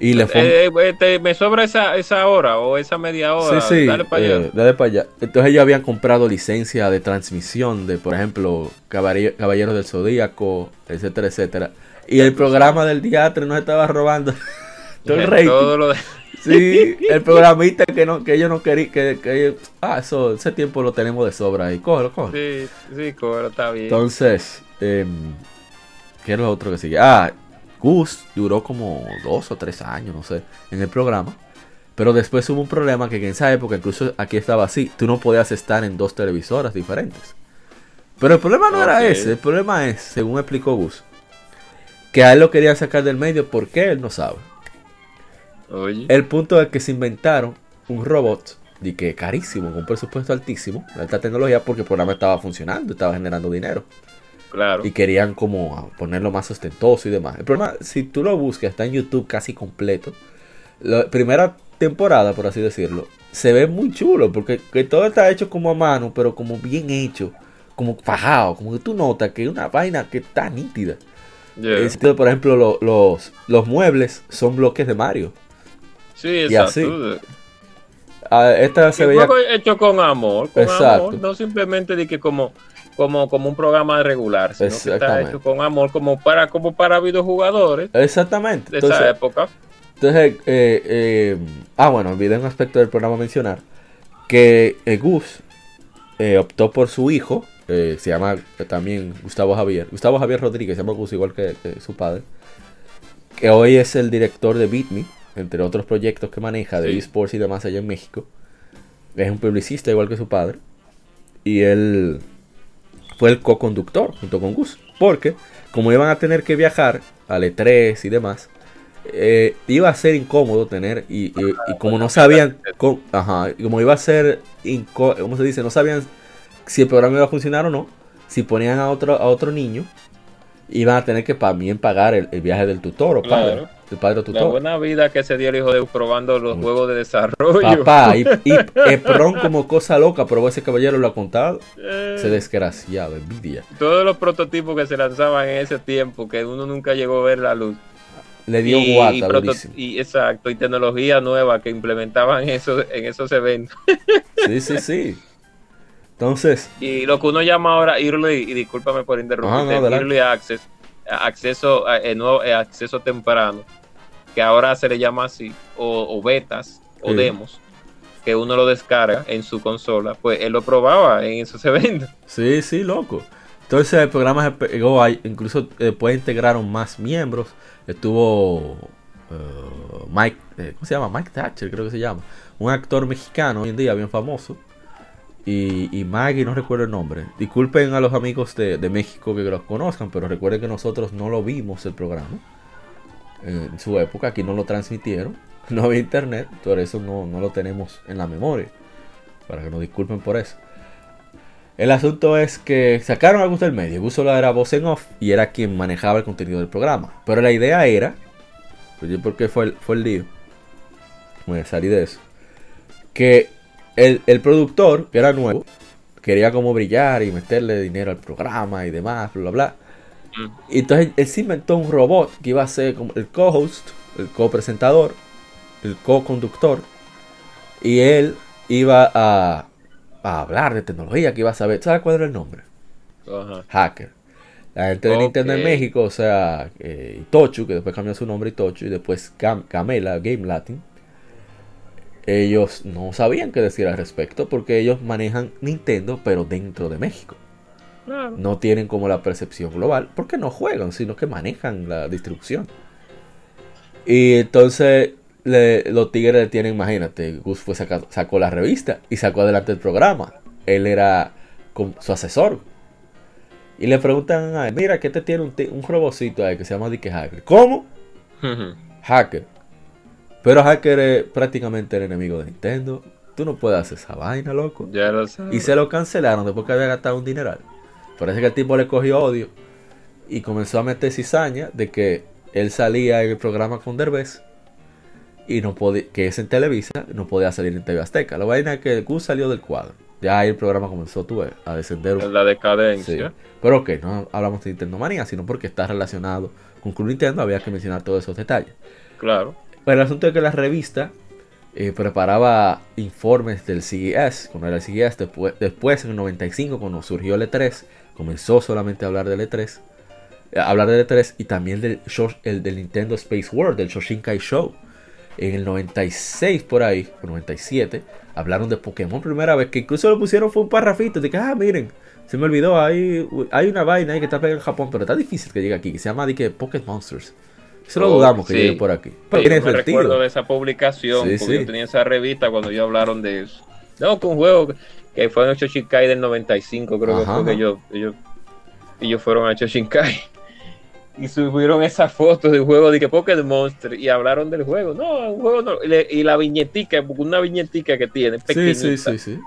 Y le fue... Eh, eh, te- me sobra esa, esa hora o esa media hora. Sí, sí, Dale para allá. eh, dale para allá. Entonces ellos habían comprado licencia de transmisión de, por ejemplo, Caballero- Caballeros del Zodíaco, etcétera, etcétera. Y el programa del teatro nos estaba robando todo el rating. Todo lo de- Sí, el programista que no, que ellos no querían, que, que ellos- ah, eso, ese tiempo lo tenemos de sobra ahí, cógelo, cógelo. Sí, sí, cobra, está bien. Entonces, em, ¿qué es lo otro que sigue? Ah, Gus duró como dos o tres años, no sé, en el programa. Pero después hubo un problema que en esa época, incluso aquí estaba así, tú no podías estar en dos televisoras diferentes. Pero el problema no era ese, el problema es, según explicó Gus, que a él lo querían sacar del medio porque él no sabe. Oye, El punto es que se inventaron un robot de que carísimo, con un presupuesto altísimo, de alta tecnología, porque el programa estaba funcionando, estaba generando dinero. Claro. Y querían como ponerlo más ostentoso y demás. El problema, si tú lo buscas, está en YouTube casi completo. La primera temporada, por así decirlo, se ve muy chulo, porque que todo está hecho como a mano, pero como bien hecho, como fajado, como que tú notas que es una vaina que está nítida. Yeah. Por ejemplo, lo- los, los muebles son bloques de Mario. Sí, y exacto. así. Ah, esta se veía... hecho con amor, con Exacto. amor, no simplemente de que como, como, como un programa regular, sino que está hecho con amor como para, como para videojugadores Exactamente. de Entonces, esa época. Entonces, eh, eh, ah, bueno, olvidé un aspecto del programa mencionar que eh, Gus eh, optó por su hijo, se llama también Gustavo Javier, Gustavo Javier Rodríguez, se llama Gus igual que, que su padre, que hoy es el director de BitMe, entre otros proyectos que maneja de Sí. esports y demás allá en México. Es un publicista igual que su padre. Y él fue el co-conductor junto con Gus. Porque como iban a tener que viajar al E3 y demás, eh, iba a ser incómodo tener y, como no sabían como iba a ser ¿cómo se dice? no sabían si el programa iba a funcionar o no si ponían a otro a otro niño iban a tener que también pagar el, el viaje del tutor o padre Claro. el padre o La tutor buena vida que se dio el hijo de probando los juegos de desarrollo. papá y, y Epron como cosa loca pero ese caballero lo ha contado Eh, se desgraciado envidia todos los prototipos que se lanzaban en ese tiempo, que uno nunca llegó a ver la luz. le dio y, guata y durísimo. y exacto, y tecnología nueva que implementaban eso, en esos eventos. sí sí sí entonces Y lo que uno llama ahora early, y discúlpame por interrumpirte, no, adelante. early access, acceso, a- eh, nuevo, eh, acceso temprano, que ahora se le llama así, o, o betas, o Sí. demos, que uno lo descarga en su consola, pues él lo probaba en esos eventos. Sí, sí, loco. Entonces el programa se pegó, incluso después integraron más miembros. Estuvo eh, Mike, eh, ¿cómo se llama? Mike Thatcher, creo que se llama. Un actor mexicano hoy en día bien famoso. Y, y Maggie, no recuerdo el nombre. Disculpen a los amigos de, México que los conozcan, pero recuerden que nosotros no lo vimos el programa. En su época, aquí no lo transmitieron. No había internet, por eso no, no lo tenemos en la memoria. Para que nos disculpen por eso. El asunto es que sacaron a Gus del medio. Gus solo era voz en off y era quien manejaba el contenido del programa. Pero la idea era, pues yo porque fue el, fue el lío, voy a salir de eso, que el, el productor, que era nuevo, quería como brillar y meterle dinero al programa y demás, bla, bla, bla. Y entonces él se inventó un robot que iba a ser como el co-host, el co-presentador, el co-conductor. Y él iba a, a hablar de tecnología, que iba a saber. ¿Sabes cuál era el nombre? Ajá. Hacker. La gente de Nintendo en. México, o sea, eh, Itochu, que después cambió su nombre Itochu, y después Cam- Camela, Game Latin. Ellos no sabían qué decir al respecto porque ellos manejan Nintendo, pero dentro de México Claro. no tienen como la percepción global porque no juegan, sino que manejan la distribución. Y entonces le- los tigres le tienen, imagínate, Gus fue saca- sacó la revista y sacó adelante el programa. Él era con- su asesor. Y le preguntan a él, mira, que te tiene un, un robocito ahí que se llama Dick Hacker. ¿Cómo? Hacker. Pero Hacker es prácticamente el enemigo de Nintendo. Tú no puedes hacer esa vaina, loco. ya lo sabes. Y se lo cancelaron después que había gastado un dineral. Parece que el tipo le cogió odio y comenzó a meter cizaña de que él salía en el programa con Derbez y no podía, que es en Televisa, no podía salir en TV Azteca. La vaina es que el Gus salió del cuadro. Ya ahí el programa comenzó tú, a descender. En la decadencia. Sí. Pero ok, no hablamos de Nintendo Manía, sino porque está relacionado con Club Nintendo, había que mencionar todos esos detalles. Claro. Pero el asunto es que la revista eh, preparaba informes del CES, cuando era el CES, después, después en el 95, cuando surgió el E3, comenzó solamente a hablar del E3, eh, hablar del E3 y también del, el, del Nintendo Space World, del Shoshinkai Show. En el 96 por ahí, o 97, hablaron de Pokémon primera vez, que incluso lo pusieron fue un parrafito de que, ah, miren, se me olvidó, hay, hay una vaina ahí que está pegada en Japón, pero está difícil que llegue aquí, que se llama de que Pokémon Monsters. Eso lo dudamos que sí. llegue por aquí. Sí, Pero yo tiene me recuerdo de esa publicación, Sí, porque sí. yo tenía esa revista cuando ellos hablaron de eso. No, que un juego que fue en el Shoshinkai del 95, creo Ajá, que fue que ellos, ellos, ellos fueron a Shoshinkai. Y subieron esa foto del juego de que Pokémon Monster y hablaron del juego. No, un juego no. Y, la viñetica, una viñetica que tiene, Sí, pequeñita. sí, sí, sí.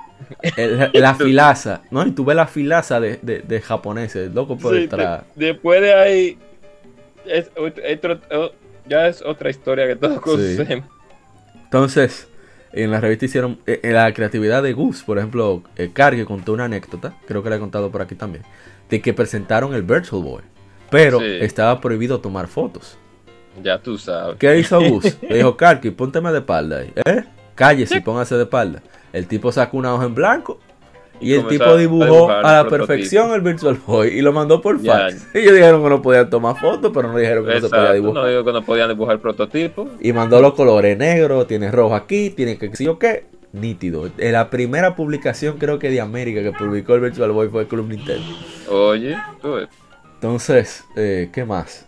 El- la filaza, ¿no? Y tú ves la filaza de, de, de japoneses, loco por Sí, detrás. de- después de ahí, es otro- ya es otra historia que todos conocemos. Entonces, en la revista hicieron eh, eh, la creatividad de Gus, por ejemplo, eh, Cargue contó una anécdota, creo que la he contado por aquí también, de que presentaron el Virtual Boy, pero Sí. estaba prohibido tomar fotos. Ya tú sabes. ¿Qué hizo Gus? Le dijo, Karki, pónteme de espalda ahí. ¿Eh? Cállese y póngase de espalda. El tipo sacó una hoja en blanco y, Y el tipo a dibujó el a la prototipo. perfección el Virtual Boy y lo mandó por fax. Ellos dijeron que no podían tomar fotos, pero no dijeron que no se podía Exacto, dibujar. no digo que no podían dibujar prototipo. Y mandó los colores negro, tiene rojo aquí, tiene que sí o qué. Nítido. En la primera publicación, creo que de América, que publicó el Virtual Boy fue el Club Nintendo. Oye, ves. Entonces, eh, ¿qué más?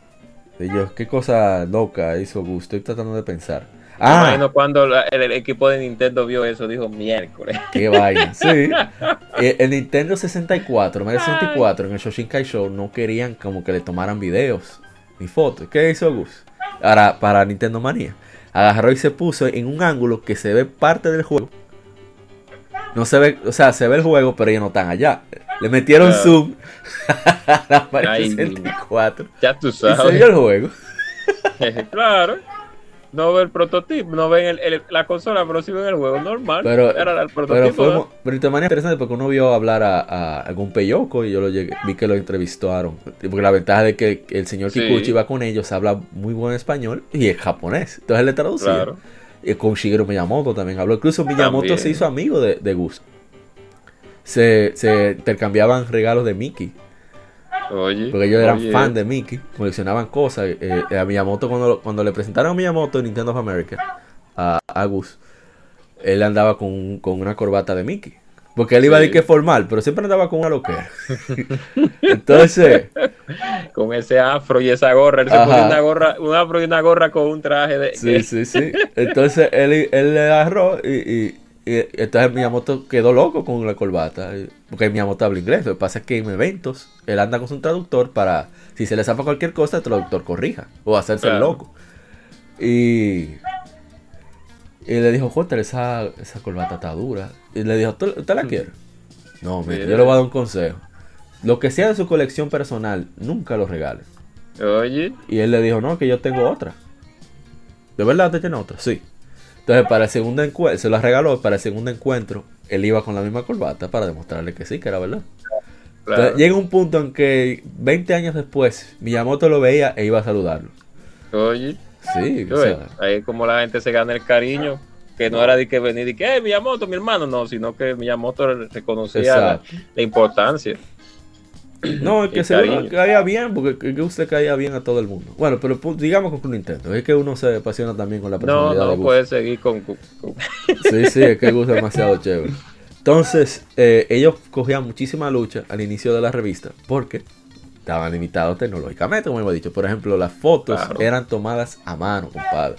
Ellos, ¿qué cosa loca hizo Gus? Estoy tratando de pensar. Me Ah, imagino cuando la- el, el equipo de Nintendo vio eso, dijo miércoles. qué vaina. Sí. Eh, El Nintendo 64, Mario 64, en el Shoshinkai Show, no querían como que le tomaran videos ni fotos. ¿Qué hizo Gus? Ahora, para Nintendo Manía. Agarró y se puso en un ángulo que se ve parte del juego. No se ve, o sea, se ve el juego, pero ellos no están allá. Le metieron Claro. zoom a la Mario Ay, 64 Ya tú y se vio sabes. el juego. claro. No ven el prototipo, no ven el- el- la consola, pero sí ven el juego normal. Pero, Era el pero prototipo. fue pero Nintendo Manía es interesante porque uno vio hablar a, a algún peyoco y yo lo llegué, vi que lo entrevistaron. Porque la ventaja de que el señor Sí. Kikuchi va con ellos, habla muy buen español y es japonés. Entonces él le traducía. Claro. Y con Shigeru Miyamoto también habló. Incluso Miyamoto También. se hizo amigo de, de Gus. Se, se intercambiaban regalos de Mickey. Oye. Porque ellos eran oye. fan de Mickey. Coleccionaban cosas. Eh, a Miyamoto, cuando, cuando le presentaron a Miyamoto en Nintendo of America, a, a Gus, él andaba con, con una corbata de Mickey. Porque él iba a Sí. decir que formal, pero siempre andaba con una loquera. Entonces, Con ese afro y esa gorra. Él se ponía una gorra, un afro y una gorra con un traje de. sí, sí, sí. Entonces él, él le agarró y entonces Miyamoto quedó loco con la corbata. Porque Miyamoto habla inglés. Lo que pasa es que en eventos él anda con su traductor para, si se le zafa cualquier cosa, el traductor corrija. O hacerse el loco. Y, y le dijo, Joder, esa, esa corbata está dura. Y le dijo, ¿tú, usted la quiere? No, mira, yo le voy a dar un consejo. Lo que sea de su colección personal, nunca lo regales. Oye. Y él le dijo, no, que yo tengo otra. ¿De verdad te tiene otra? Sí. Entonces, para el segundo encuentro, se la regaló, para el segundo encuentro, él iba con la misma corbata para demostrarle que sí, que era verdad. Claro. Entonces, llega un punto en que 20 años después, Miyamoto lo veía e iba a saludarlo. Oye. Sí, o sea, Ahí es como la gente se gana el cariño. Que no era de que venir y que, eh, Miyamoto, mi hermano, no, sino que Miyamoto reconocía la importancia. no, es que el se caía bien, porque que- usted caía bien a todo el mundo. Bueno, pero digamos con Nintendo, es que uno se apasiona también con la No, personalidad de no Gus. puede seguir con. Sí, sí, es que gusta demasiado chévere. Entonces, eh, ellos cogían muchísima lucha al inicio de la revista porque estaban limitados tecnológicamente, como hemos dicho. Por ejemplo, las fotos Claro. eran tomadas a mano, compadre.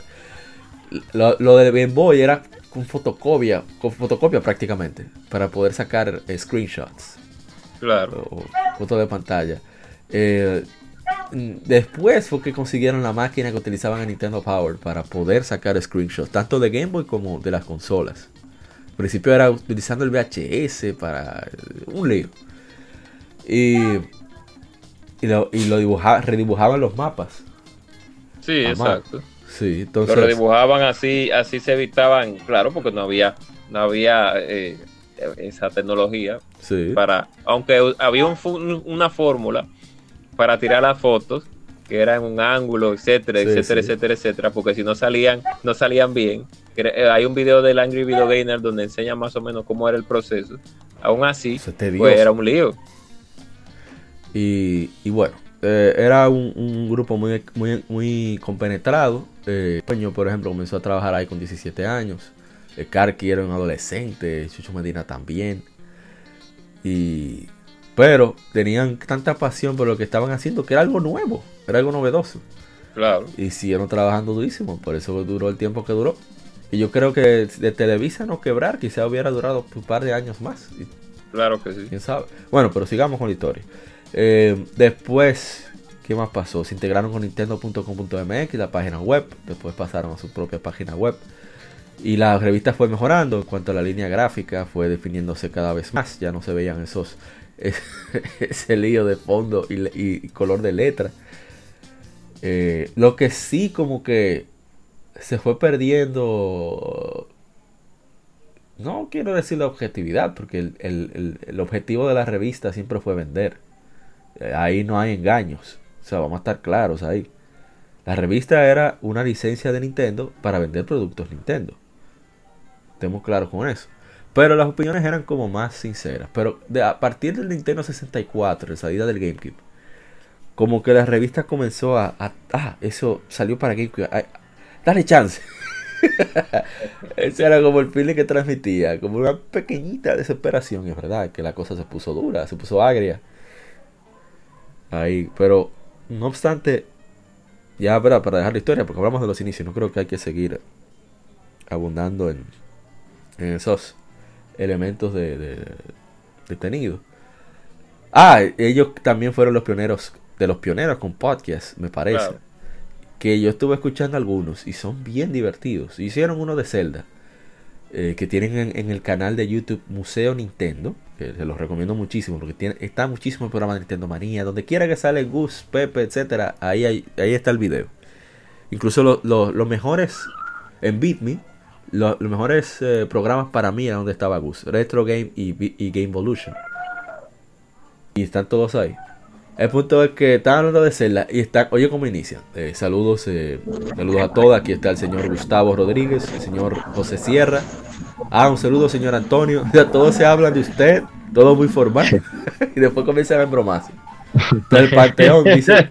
Lo, lo de Game Boy era con fotocopia, con fotocopia prácticamente, para poder sacar eh, screenshots Claro. o fotos de pantalla. Eh, después fue que consiguieron la máquina que utilizaban en Nintendo Power para poder sacar screenshots, tanto de Game Boy como de las consolas. Al principio era utilizando el VHS para eh, un lío. Y, y lo, y lo dibuja- redibujaban los mapas. Sí, a exacto. Sí, entonces. Pero dibujaban así, así se evitaban, claro, porque no había, no había eh, esa tecnología Sí. para, aunque había un una fórmula para tirar las fotos que era en un ángulo, etcétera, Sí, etcétera, sí. etcétera, etcétera, porque si no salían, no salían bien. Eh, Hay un video del Angry Video Gamer donde enseña más o menos cómo era el proceso. Aún así, pues era un lío. Y, y bueno, eh, era un, un grupo muy, muy, muy compenetrado. Eh, por ejemplo, comenzó a trabajar ahí con 17 años. Eh, Karki era un adolescente, Chucho Medina también. Y, pero tenían tanta pasión por lo que estaban haciendo que era algo nuevo, era algo novedoso. Claro. Y siguieron trabajando durísimo, por eso duró el tiempo que duró. Y yo creo que de Televisa no quebrar, quizá hubiera durado un par de años más. Claro que sí. quién sabe. Bueno, pero sigamos con la historia. Eh, después, ¿qué más pasó? Se integraron con Nintendo.com.mx, la página web. Después pasaron a su propia página web. Y la revista fue mejorando en cuanto a la línea gráfica, fue definiéndose cada vez más. Ya no se veían esos ese lío de fondo y, color de letra. Eh, lo que sí como que se fue perdiendo no quiero decir la objetividad, porque el, el- el- el objetivo de la revista siempre fue vender. Eh, Ahí no hay engaños. O sea, vamos a estar claros ahí. La revista era una licencia de Nintendo para vender productos Nintendo. Estemos claros con eso. Pero las opiniones eran como más sinceras. Pero de- a partir del Nintendo 64, la salida del GameCube, como que la revista comenzó a... ah, eso salió para GameCube. dale chance. Ese era como el feeling que transmitía, como una pequeñita desesperación, es verdad, que la cosa se puso dura, se puso agria. Ahí, pero no obstante, ya ¿verdad? para dejar la historia, porque hablamos de los inicios, no creo que hay que seguir abundando en, en esos elementos de, de, detenidos. Ah, ellos también fueron los pioneros, de los pioneros con podcast, me parece Claro. que yo estuve escuchando algunos y son bien divertidos. Hicieron uno de Zelda, eh, que tienen en, en el canal de YouTube Museo Nintendo, que se los recomiendo muchísimo, porque tiene, está muchísimo el programa de Nintendo Manía, donde quiera que sale Gus, Pepe, etcétera, ahí, hay- ahí está el video. Incluso lo- lo- los mejores en BitMe, lo- los mejores eh, programas para mí era donde estaba Gus, Retro Game y, Game Evolution. Y están todos ahí. El punto es que están hablando de Zelda y están, oye cómo inician. Eh, saludos, eh, saludos a todos. Aquí está el señor Gustavo Rodríguez, el señor José Sierra. Ah, un saludo señor Antonio. O sea, todos se hablan de usted, todo muy formal. y después comienzan a. Entonces, el Panteón dice,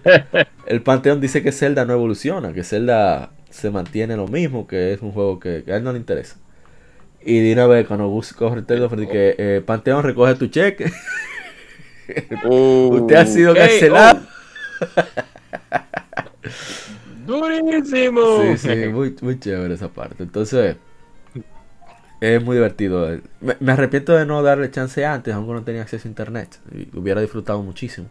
el Panteón dice que Zelda no evoluciona, que Zelda se mantiene lo mismo, que es un juego que, que a él no le interesa. Y de una vez cuando Gus coge el teléfono que eh, Panteón recoge tu cheque. Usted ha sido cancelado. oh, durísimo. Sí, sí, muy, muy chévere esa parte. Entonces, es muy divertido. Me, me arrepiento de no darle chance antes, aunque no tenía acceso a internet. Y hubiera disfrutado muchísimo.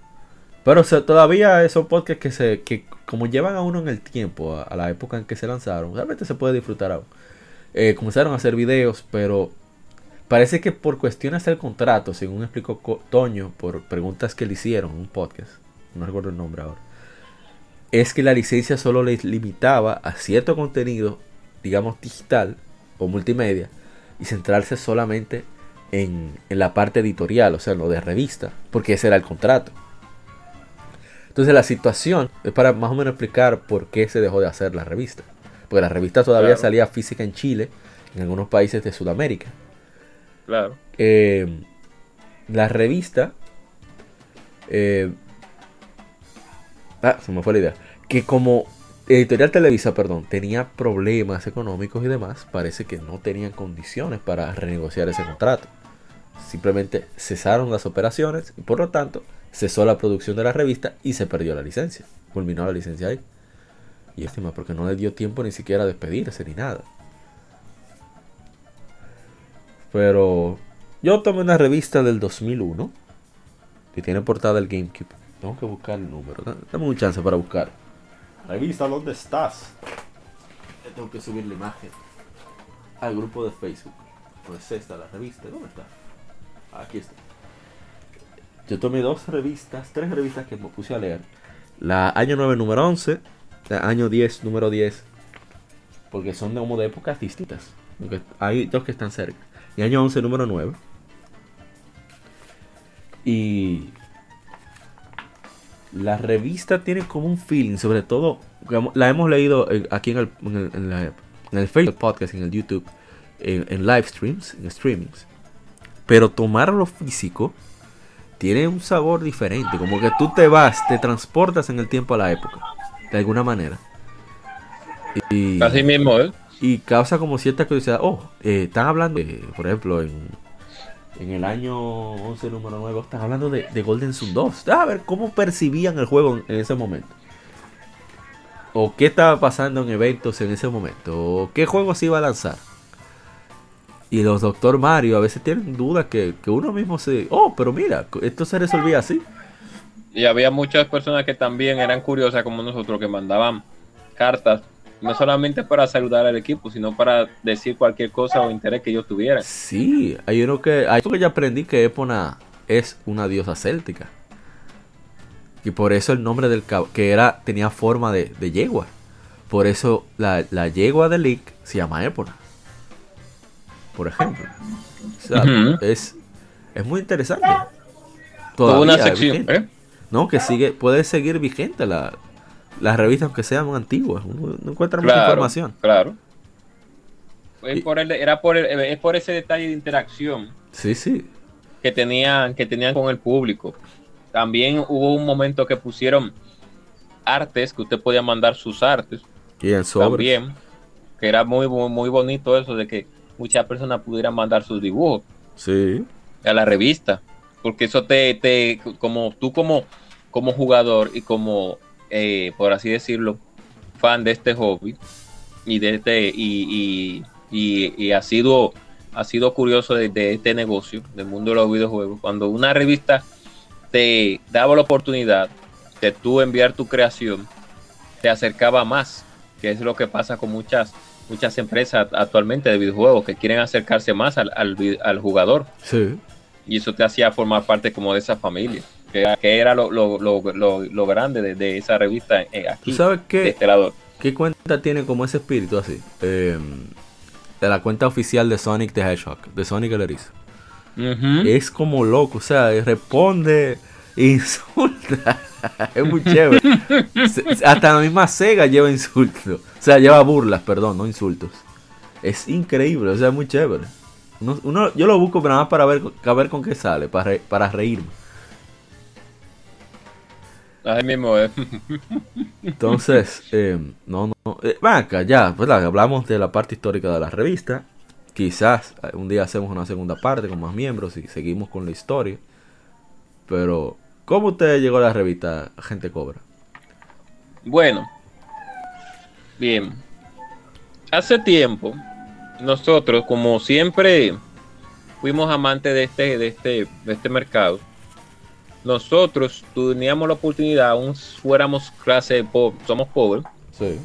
Pero o todavía son podcasts que, se, que como llevan a uno en el tiempo, a, a la época en que se lanzaron, realmente se puede disfrutar aún. Eh, comenzaron a hacer videos, pero parece que por cuestiones del contrato, según explicó Toño, por preguntas que le hicieron un podcast, no recuerdo el nombre ahora, es que la licencia solo les limitaba a cierto contenido, digamos digital o multimedia, y centrarse solamente en, en la parte editorial, o sea, lo de revista, porque ese era el contrato. Entonces la situación es para más o menos explicar por qué se dejó de hacer la revista. Porque la revista todavía Claro. salía física en Chile, en algunos países de Sudamérica. Claro. Eh, la revista... eh, ah, se me fue la idea. Que como Editorial Televisa, perdón, tenía problemas económicos y demás, parece que no tenían condiciones para renegociar ese contrato. Simplemente cesaron las operaciones y por lo tanto cesó la producción de la revista y se perdió la licencia. Culminó la licencia ahí. Y estima, porque no le dio tiempo ni siquiera a despedirse ni nada. Pero yo tomé una revista del 2001 que tiene portada el GameCube. Tengo que buscar el número. Da- Dame un chance para buscar. Revista, ¿dónde estás? Tengo que subir la imagen al grupo de Facebook. Pues esta, la revista. ¿Dónde está? Aquí está. Yo tomé dos revistas, tres revistas que me puse a leer. La año 9, número 11. La año 10, número 10. porque son como de épocas distintas. Porque hay dos que están cerca. Y año 11, número 9. Y la revista tiene como un feeling, sobre todo, la hemos leído aquí en el, en el, en el Facebook podcast, en el YouTube, en, en live streams, en streamings. Pero tomarlo físico tiene un sabor diferente, como que tú te vas, te transportas en el tiempo a la época, de alguna manera. Y, Así mismo, ¿eh? y causa como cierta curiosidad. Oh, eh, están hablando, eh, por ejemplo, en, en el año 11, número 9, están hablando de, de Golden Sun 2. A ver cómo percibían el juego en, en ese momento. O qué estaba pasando en eventos en ese momento. O qué juego se iba a lanzar. Y los Doctor Mario a veces tienen dudas que, que uno mismo se... Oh, pero mira, esto se resolvía así. Y había muchas personas que también eran curiosas como nosotros, que mandaban cartas, no solamente para saludar al equipo, sino para decir cualquier cosa o interés que ellos tuvieran. Sí, hay uno que. Hay que ya aprendí que Epona es una diosa céltica. Y por eso el nombre del cab- que era tenía forma de, de yegua. Por eso la, la yegua de Link se llama Epona. Por ejemplo. O sea, es, es muy interesante. Toda una Todavía sección. ¿eh? No, que sigue, puede seguir vigente la, las revistas aunque sean antiguas. No encuentra mucha información. claro. Es por, el, era por, el- es por ese detalle de interacción Sí, sí. que tenían, que tenían con el público. También hubo un momento que pusieron artes, que usted podía mandar sus artes. Y en sobre. también, que era muy, muy, muy bonito eso de que muchas personas pudieran mandar sus dibujos Sí. a la revista, porque eso te, te como tú como, como jugador y como, eh, por así decirlo, fan de este hobby y de este, y, y, y, y ha sido, ha sido curioso de, de este negocio, del mundo de los videojuegos, cuando una revista te daba la oportunidad de tú enviar tu creación, te acercaba más, que es lo que pasa con muchas muchas empresas actualmente de videojuegos que quieren acercarse más al, al, jugador Sí. y eso te hacía formar parte como de esa familia, que, era- que era lo, lo, lo, lo, grande de, de esa revista eh, aquí, ¿Tú sabes de qué? este lado. ¿Qué cuenta tiene como ese espíritu así? Eh, de la cuenta oficial de Sonic the Hedgehog, de Sonic el Erizo. Es como loco, o sea, responde, insulta. es muy chévere. Hasta la misma Sega lleva insultos. O sea, lleva burlas, perdón, no insultos. Es increíble, o sea, es muy chévere. Uno, uno- yo lo busco nada más para ver, a ver con qué sale, para, re- para reírme. Así mismo es. Entonces, eh, no, no. Eh, acá, ya, ¿verdad? Hablamos de la parte histórica de la revista. Quizás eh, un día hacemos una segunda parte con más miembros y seguimos con la historia. Pero, ¿cómo usted llegó a la revista Gente Cobra? Bueno, bien. Hace tiempo, nosotros, como siempre, fuimos amantes de este, de este, de este mercado. Nosotros teníamos la oportunidad, aún fuéramos clase pobre, somos pobres. Sí.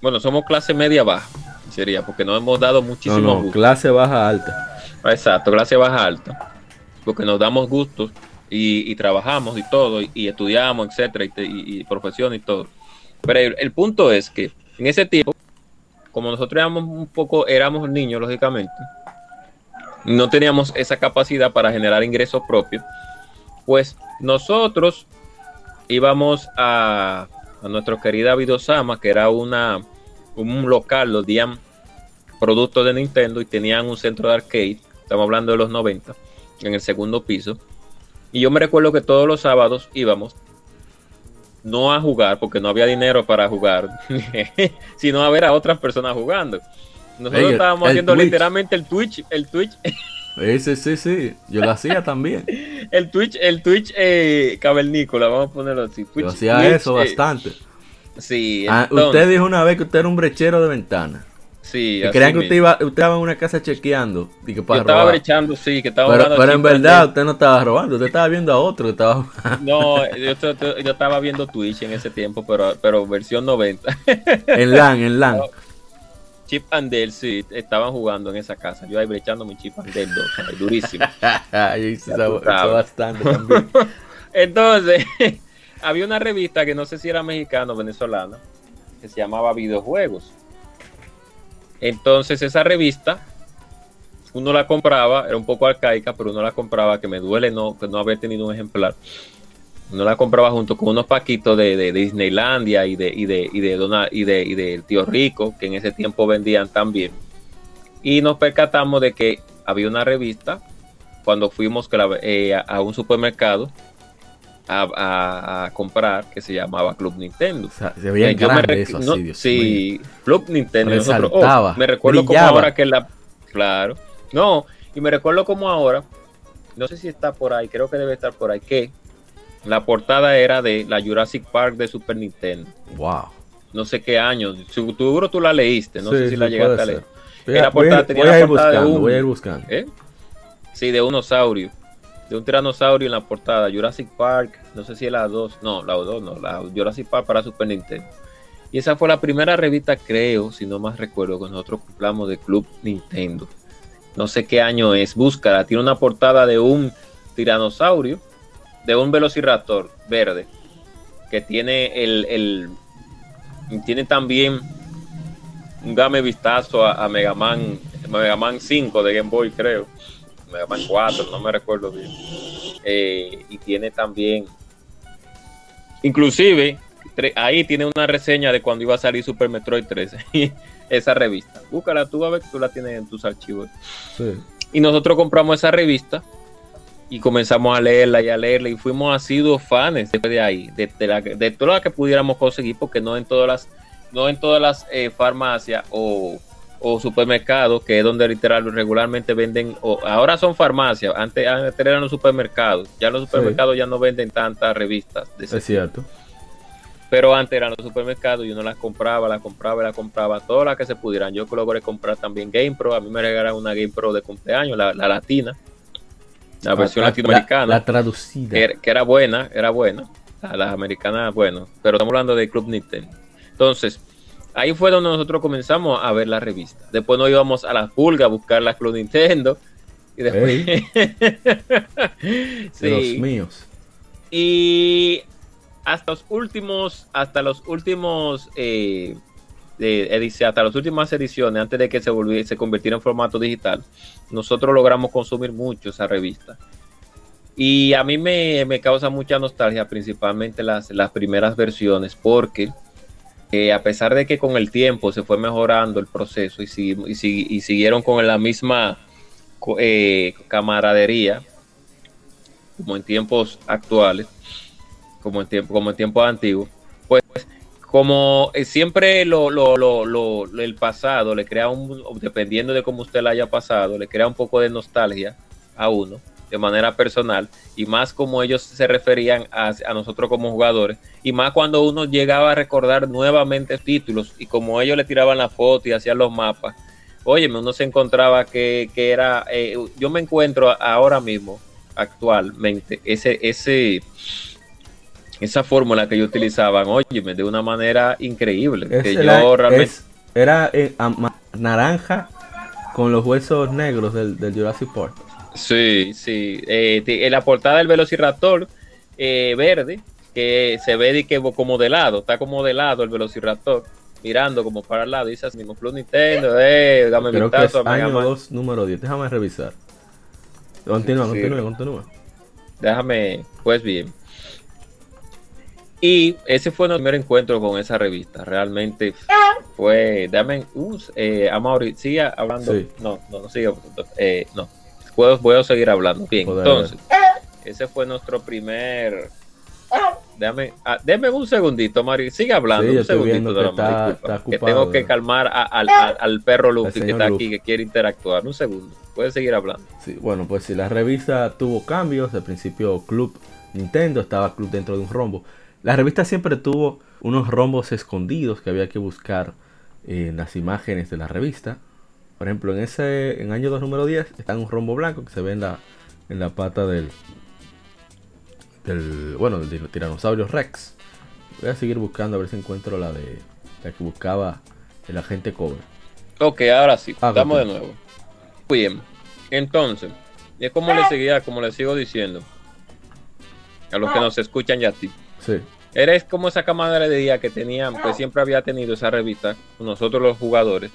Bueno, somos clase media baja, sería, porque nos hemos dado muchísimos no, gustos. clase baja alta. Exacto, clase baja alta. Porque nos damos gustos y, y trabajamos y todo, y, y estudiamos, etcétera, y, y- y profesión y todo. Pero el, el punto es que en ese tiempo, como nosotros éramos un poco, éramos niños, lógicamente, no teníamos esa capacidad para generar ingresos propios, pues nosotros íbamos a, a nuestra querida Vidosama, que era una, un local, los días productos de Nintendo y tenían un centro de arcade, estamos hablando de los 90, en el segundo piso. Y yo me recuerdo que todos los sábados íbamos, no a jugar, porque no había dinero para jugar, sino a ver a otras personas jugando. Nosotros Ey, estábamos el haciendo Twitch. literalmente el Twitch, el Twitch, Ese sí, sí. Yo lo hacía también. el Twitch, el Twitch eh, cavernícola, vamos a ponerlo así. Yo hacía Twitch, eso eh, bastante. sí, Ah, usted dijo una vez que usted era un brechero de ventana. Sí, Y así creían que usted iba, usted estaba en una casa chequeando. Y que Yo para estaba robar. brechando, sí, que estaba Pero, pero en verdad usted no estaba robando, usted estaba viendo a otro que estaba. No, yo, yo- yo estaba viendo Twitch en ese tiempo, pero, pero versión 90. en LAN, en LAN. Chip and Dale, sí, estaban jugando en esa casa. Yo ahí brechando mi Chip and Dale 2, ay, durísimo. Yo hice eso bastante también. Entonces, había una revista que no sé si era mexicana o venezolana, que se llamaba Videojuegos. Entonces esa revista, uno la compraba, era un poco arcaica, pero uno la compraba, que me duele no, que no haber tenido un ejemplar. Uno la compraba junto con unos paquitos de, de Disneylandia y de, y de, y de, Dona- y de, y de Tío Rico, que en ese tiempo vendían también. Y nos percatamos de que había una revista cuando fuimos eh, a un supermercado a, a- a comprar que se llamaba Club Nintendo. O sea, se veía Eh, grande eso no, así, Dios mío. sí, Club Nintendo. nosotros, oh, me recuerdo como ahora que la. Claro. No, y me recuerdo como ahora. No sé si está por ahí, creo que debe estar por ahí. Que la portada era de la Jurassic Park de Super Nintendo. Wow. No sé qué año. Seguro tú la leíste. No Sí, sé si la llegaste a leer. Voy a, voy tenía voy la ir portada de buscando, un- voy a ir buscando. ¿Eh? Sí, de un dinosaurio. De un tiranosaurio en la portada. Jurassic Park. No sé si es la 2. No, la 2 no. La Jurassic Park para Super Nintendo. Y esa fue la primera revista, creo, si no más recuerdo, que nosotros compramos de Club Nintendo. No sé qué año es. Búscala. Tiene una portada de un tiranosaurio. De un velociraptor verde. Que tiene el. el tiene también un game vistazo a, a Mega. Mega Man 5 de Game Boy, creo. Mega Man 4, no me recuerdo bien. Eh, y tiene también, inclusive, ahí tiene una reseña de cuando iba a salir Super Metroid 3, esa revista. Búscala tú a ver que tú la tienes en tus archivos. Sí. Y nosotros compramos esa revista y comenzamos a leerla y a leerla y fuimos asiduos fans después de ahí, de, de, la, de todas las que pudiéramos conseguir, porque no en todas las, no en todas las eh, farmacias o, o supermercados, que es donde literal regularmente venden, o, ahora son farmacias, antes, antes eran los supermercados, ya los supermercados ya no venden tantas revistas, de Es cierto. pero antes eran los supermercados y uno las compraba, las compraba y las compraba, todas las que se pudieran. Yo logré comprar también Game Pro, a mí me regalaron una Game Pro de cumpleaños, la, la latina, la versión La- latinoamericana, La, la traducida. que, era, que era buena, era buena, la, la americana, bueno, pero estamos hablando de Club Nintendo. Entonces, ahí fue donde nosotros comenzamos a ver la revista. Después nos íbamos a la pulga a buscar la Club Nintendo. Y después... De Sí. los míos. Y hasta los últimos, hasta los últimos eh, de hasta las últimas ediciones, antes de que se volviera, se convirtiera en formato digital, nosotros logramos consumir mucho esa revista. Y a mí me, me causa mucha nostalgia, principalmente las, las primeras versiones, porque a pesar de que con el tiempo se fue mejorando el proceso y, y, sigui- y siguieron con la misma eh, camaradería, como en tiempos actuales, como en tiempo, como en tiempos antiguos, pues como eh, siempre lo, lo- lo- el pasado le crea un, dependiendo de cómo usted la haya pasado, le crea un poco de nostalgia a uno de manera personal y más como ellos se referían a, a nosotros como jugadores y más cuando uno llegaba a recordar nuevamente títulos y como ellos le tiraban la foto y hacían los mapas, óyeme, uno se encontraba que, que era, eh, yo me encuentro ahora mismo, actualmente, ese, ese, esa fórmula que ellos utilizaban, óyeme, de una manera increíble, Es que el- yo realmente... es- era eh, naranja con los huesos negros del, del Jurassic Park. Sí, sí. Eh, en la portada del Velociraptor eh, verde, que se ve de que como de lado, está como de lado el Velociraptor, mirando como para el lado, dice así mismo Club Nintendo, eh, dame Creo que es año Man. 2, número 10. Déjame revisar. Continúa, Sí. continúa, continúa. Déjame, pues bien. Y ese fue nuestro primer encuentro con esa revista. Realmente fue. Dame. Uh, eh, Amaury, sigue hablando. Sí. No, no, no sigue. eh, no. Puedo, puedo seguir hablando. Bien, Poder entonces. Ese fue nuestro primer. Déjame, ah, déme un segundito, Mari. Sigue hablando. Sí, un segundito, que está- está que ocupado, tengo que calmar a- al, al- al perro Luffy que está Luffy. aquí, que quiere interactuar. Un segundo. Puedes seguir hablando. Sí, bueno, pues si la revista tuvo cambios, al principio Club Nintendo estaba Club dentro de un rombo. La revista siempre tuvo unos rombos escondidos que había que buscar en las imágenes de la revista. Por ejemplo, en ese en año 2 número 10 está un rombo blanco que se ve en la, en la pata del, del bueno, del tiranosaurio Rex. Voy a seguir buscando a ver si encuentro la de la que buscaba el agente Cobra. Ok, ahora sí, Ah, estamos de nuevo. Bien. Entonces, es como les seguía, como les sigo diciendo, a los que nos escuchan y a ti. Sí, Eres como esa camaradería que tenían, pues siempre había tenido esa revista, nosotros los jugadores,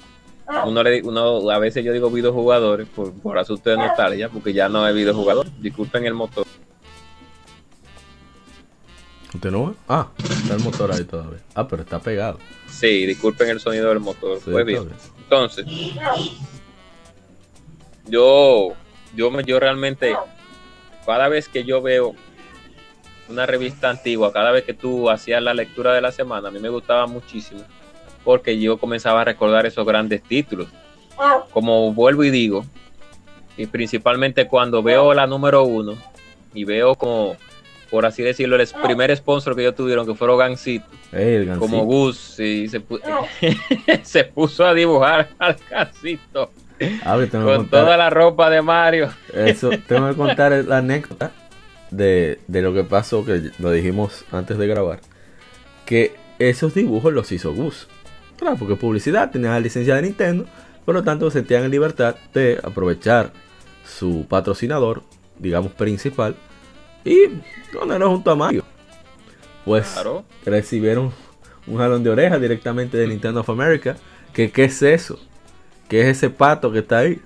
uno, le, uno a veces yo digo videojugadores por, por asunto de nostalgia, porque ya no es videojugador. Disculpen el motor. ¿Usted no ve? Ah, está el motor ahí todavía. Ah, pero está pegado. Sí, disculpen el sonido del motor. Sí, Pues bien. Entonces, yo, yo, me, yo realmente, cada vez que yo veo una revista antigua, cada vez que tú hacías la lectura de la semana, a mí me gustaba muchísimo, porque yo comenzaba a recordar esos grandes títulos. Como vuelvo y digo, y principalmente cuando veo la número uno y veo como, por así decirlo, el primer sponsor que ellos tuvieron, que fueron Gansito, como Gus, sí, se, pu- se puso a dibujar al Gansito Ah, con contar- toda la ropa de Mario. Eso, tengo que contar la anécdota de, de lo que pasó, que lo dijimos antes de grabar. Que esos dibujos los hizo Gus. Claro, porque publicidad tenía la licencia de Nintendo, por lo tanto sentían en libertad de aprovechar su patrocinador, digamos principal, y ponerlo junto a Mario. Pues Claro. recibieron un jalón de orejas directamente de Nintendo of America. Que qué es eso? ¿Qué es ese pato que está ahí?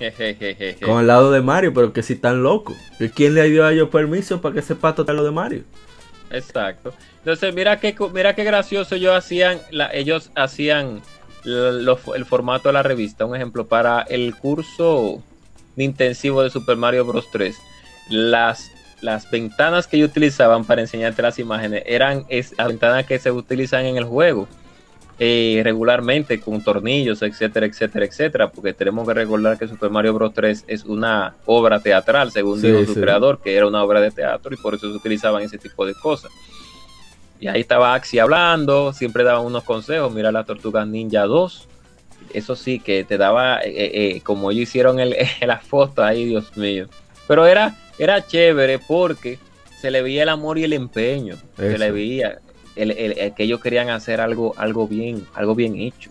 Con el lado de Mario, pero que si locos. ¿Que ¿Quién le dio a ellos permiso para que ese pato esté lado de Mario? Exacto. Entonces, mira qué, mira qué gracioso ellos hacían, ellos hacían el formato de la revista. Un ejemplo, para el curso intensivo de Super Mario Bros. 3, las, las ventanas que ellos utilizaban para enseñarte las imágenes eran es, las ventanas que se utilizan en el juego. Eh, regularmente con tornillos, etcétera, etcétera, etcétera, porque tenemos que recordar que Super Mario Bros. 3 es una obra teatral, según Sí, dijo su sí. creador, que era una obra de teatro y por eso se utilizaban ese tipo de cosas. Y ahí estaba Axi hablando, siempre daban unos consejos, mira la Tortuga Ninja 2, eso sí, que te daba, eh, eh, como ellos hicieron el, la foto ahí, Dios mío. Pero era, era chévere porque se le veía el amor y el empeño, se le veía el, el- el que ellos querían hacer algo, algo bien, algo bien hecho.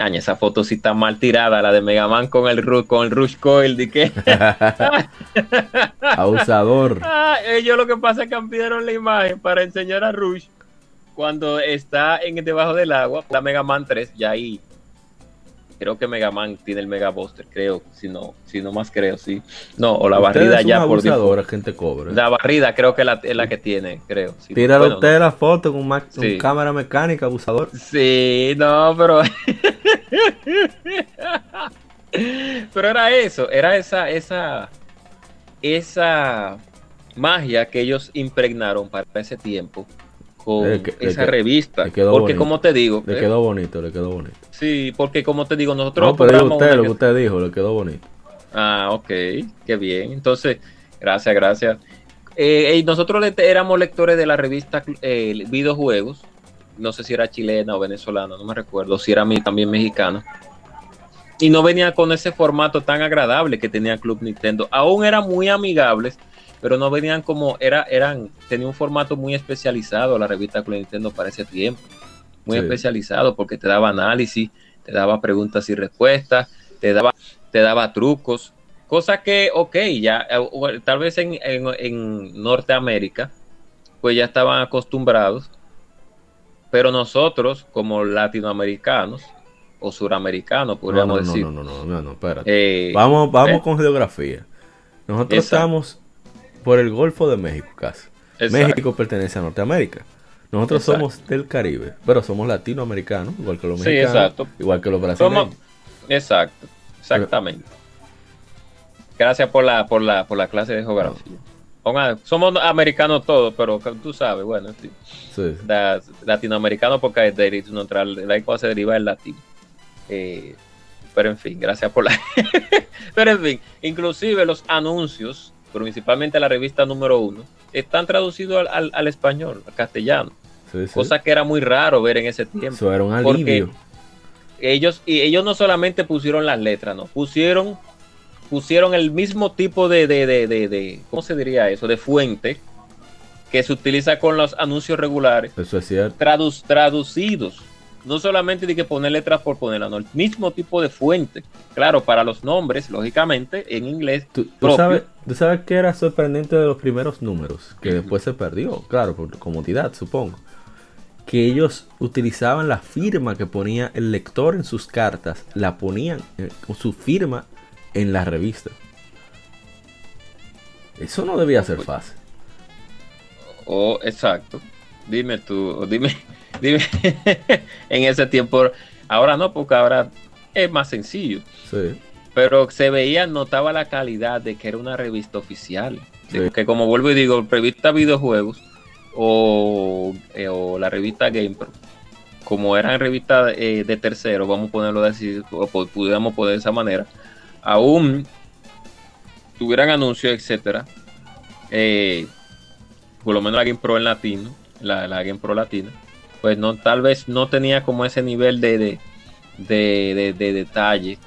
Aña, esa foto sí está mal tirada, la de Mega Man con el, con el Rush Coil, ¿de qué? Abusador. Ah, ellos lo que pasa es que cambiaron la imagen para enseñar a Rush cuando está en debajo del agua, la Mega Man 3, ya ahí creo que Mega Man tiene el Mega Buster, creo, si no, si no más creo, sí. No, o la barrida ya por default. gente cobra. La barrida creo que la- es la que tiene, creo. sí. Tírale Bueno, usted la foto con Sí. cámara mecánica, abusador. Sí, no, pero. pero era eso, era esa, esa, esa magia que ellos impregnaron para ese tiempo con Le que- le esa revista. le quedó Porque bonito. como te digo, Le eh, quedó bonito, le quedó bonito. sí, porque como te digo, nosotros No, pero usted lo que- usted dijo, le quedó bonito. Ah, ok, qué bien. Entonces, gracias, gracias. Eh, nosotros le- éramos lectores de la revista eh, Videojuegos. No sé si era chilena o venezolana, no me recuerdo. Si era mi- también mexicana. Y no venía con ese formato tan agradable que tenía Club Nintendo. Aún eran muy amigables, pero no venían como. Era, eran, tenía un formato muy especializado la revista Club Nintendo para ese tiempo. Muy Sí. especializado porque te daba análisis, te daba preguntas y respuestas, te daba te daba trucos, cosa que, ok, ya eh, tal vez en, en- en Norteamérica, pues ya estaban acostumbrados, pero nosotros como latinoamericanos o suramericanos, No, podríamos no, no, decir, no, no, no, no, no, espérate. eh, Vamos, vamos eh. con geografía. Nosotros Exacto. estamos por el Golfo de México casi. exacto, México pertenece a Norteamérica. Nosotros Exacto. somos del Caribe, pero somos latinoamericanos, igual que los Sí, mexicanos, exacto. igual que los brasileños. Somos- exacto, exactamente. Gracias por la, por la, por la clase de geografía. Somos americanos todos, pero tú sabes, bueno, sí. Sí. da- latinoamericano porque neutral, la cosa se deriva del latín. Eh, pero en fin, gracias por la... pero en fin, inclusive los anuncios, principalmente la revista número uno, están traducidos al, al- al español, al castellano, sí, sí. cosa que era muy raro ver en ese tiempo. Eso era un porque- alivio. Ellos, y ellos no solamente pusieron las letras, no, pusieron, pusieron el mismo tipo de, de, de, de- de- ¿cómo se diría eso? De fuente que se utiliza con los anuncios regulares Eso es cierto. tradu- traducidos. No solamente de que poner letras por ponerlas, no, el mismo tipo de fuente. Claro, para los nombres, lógicamente, en inglés. ¿Tú, sabes, ¿Tú sabes qué era sorprendente de los primeros números? Que después se perdió, claro, por comodidad, supongo. que ellos utilizaban la firma que ponía el lector en sus cartas, la ponían eh, con su firma en la revista. Eso no debía ser fácil. Oh, exacto. Dime tú, dime, dime en ese tiempo. Ahora no, porque ahora es más sencillo. Sí. Pero se veía, notaba la calidad de que era una revista oficial. De Que como vuelvo y digo, revista videojuegos o, eh, o la revista GamePro, como eran revistas eh, de tercero, vamos a ponerlo así, o pudiéramos poner de esa manera, aún tuvieran anuncios, etcétera, eh, por lo menos la GamePro en latino, la, la GamePro latina, pues no, tal vez no tenía como ese nivel de, de, de, de detalle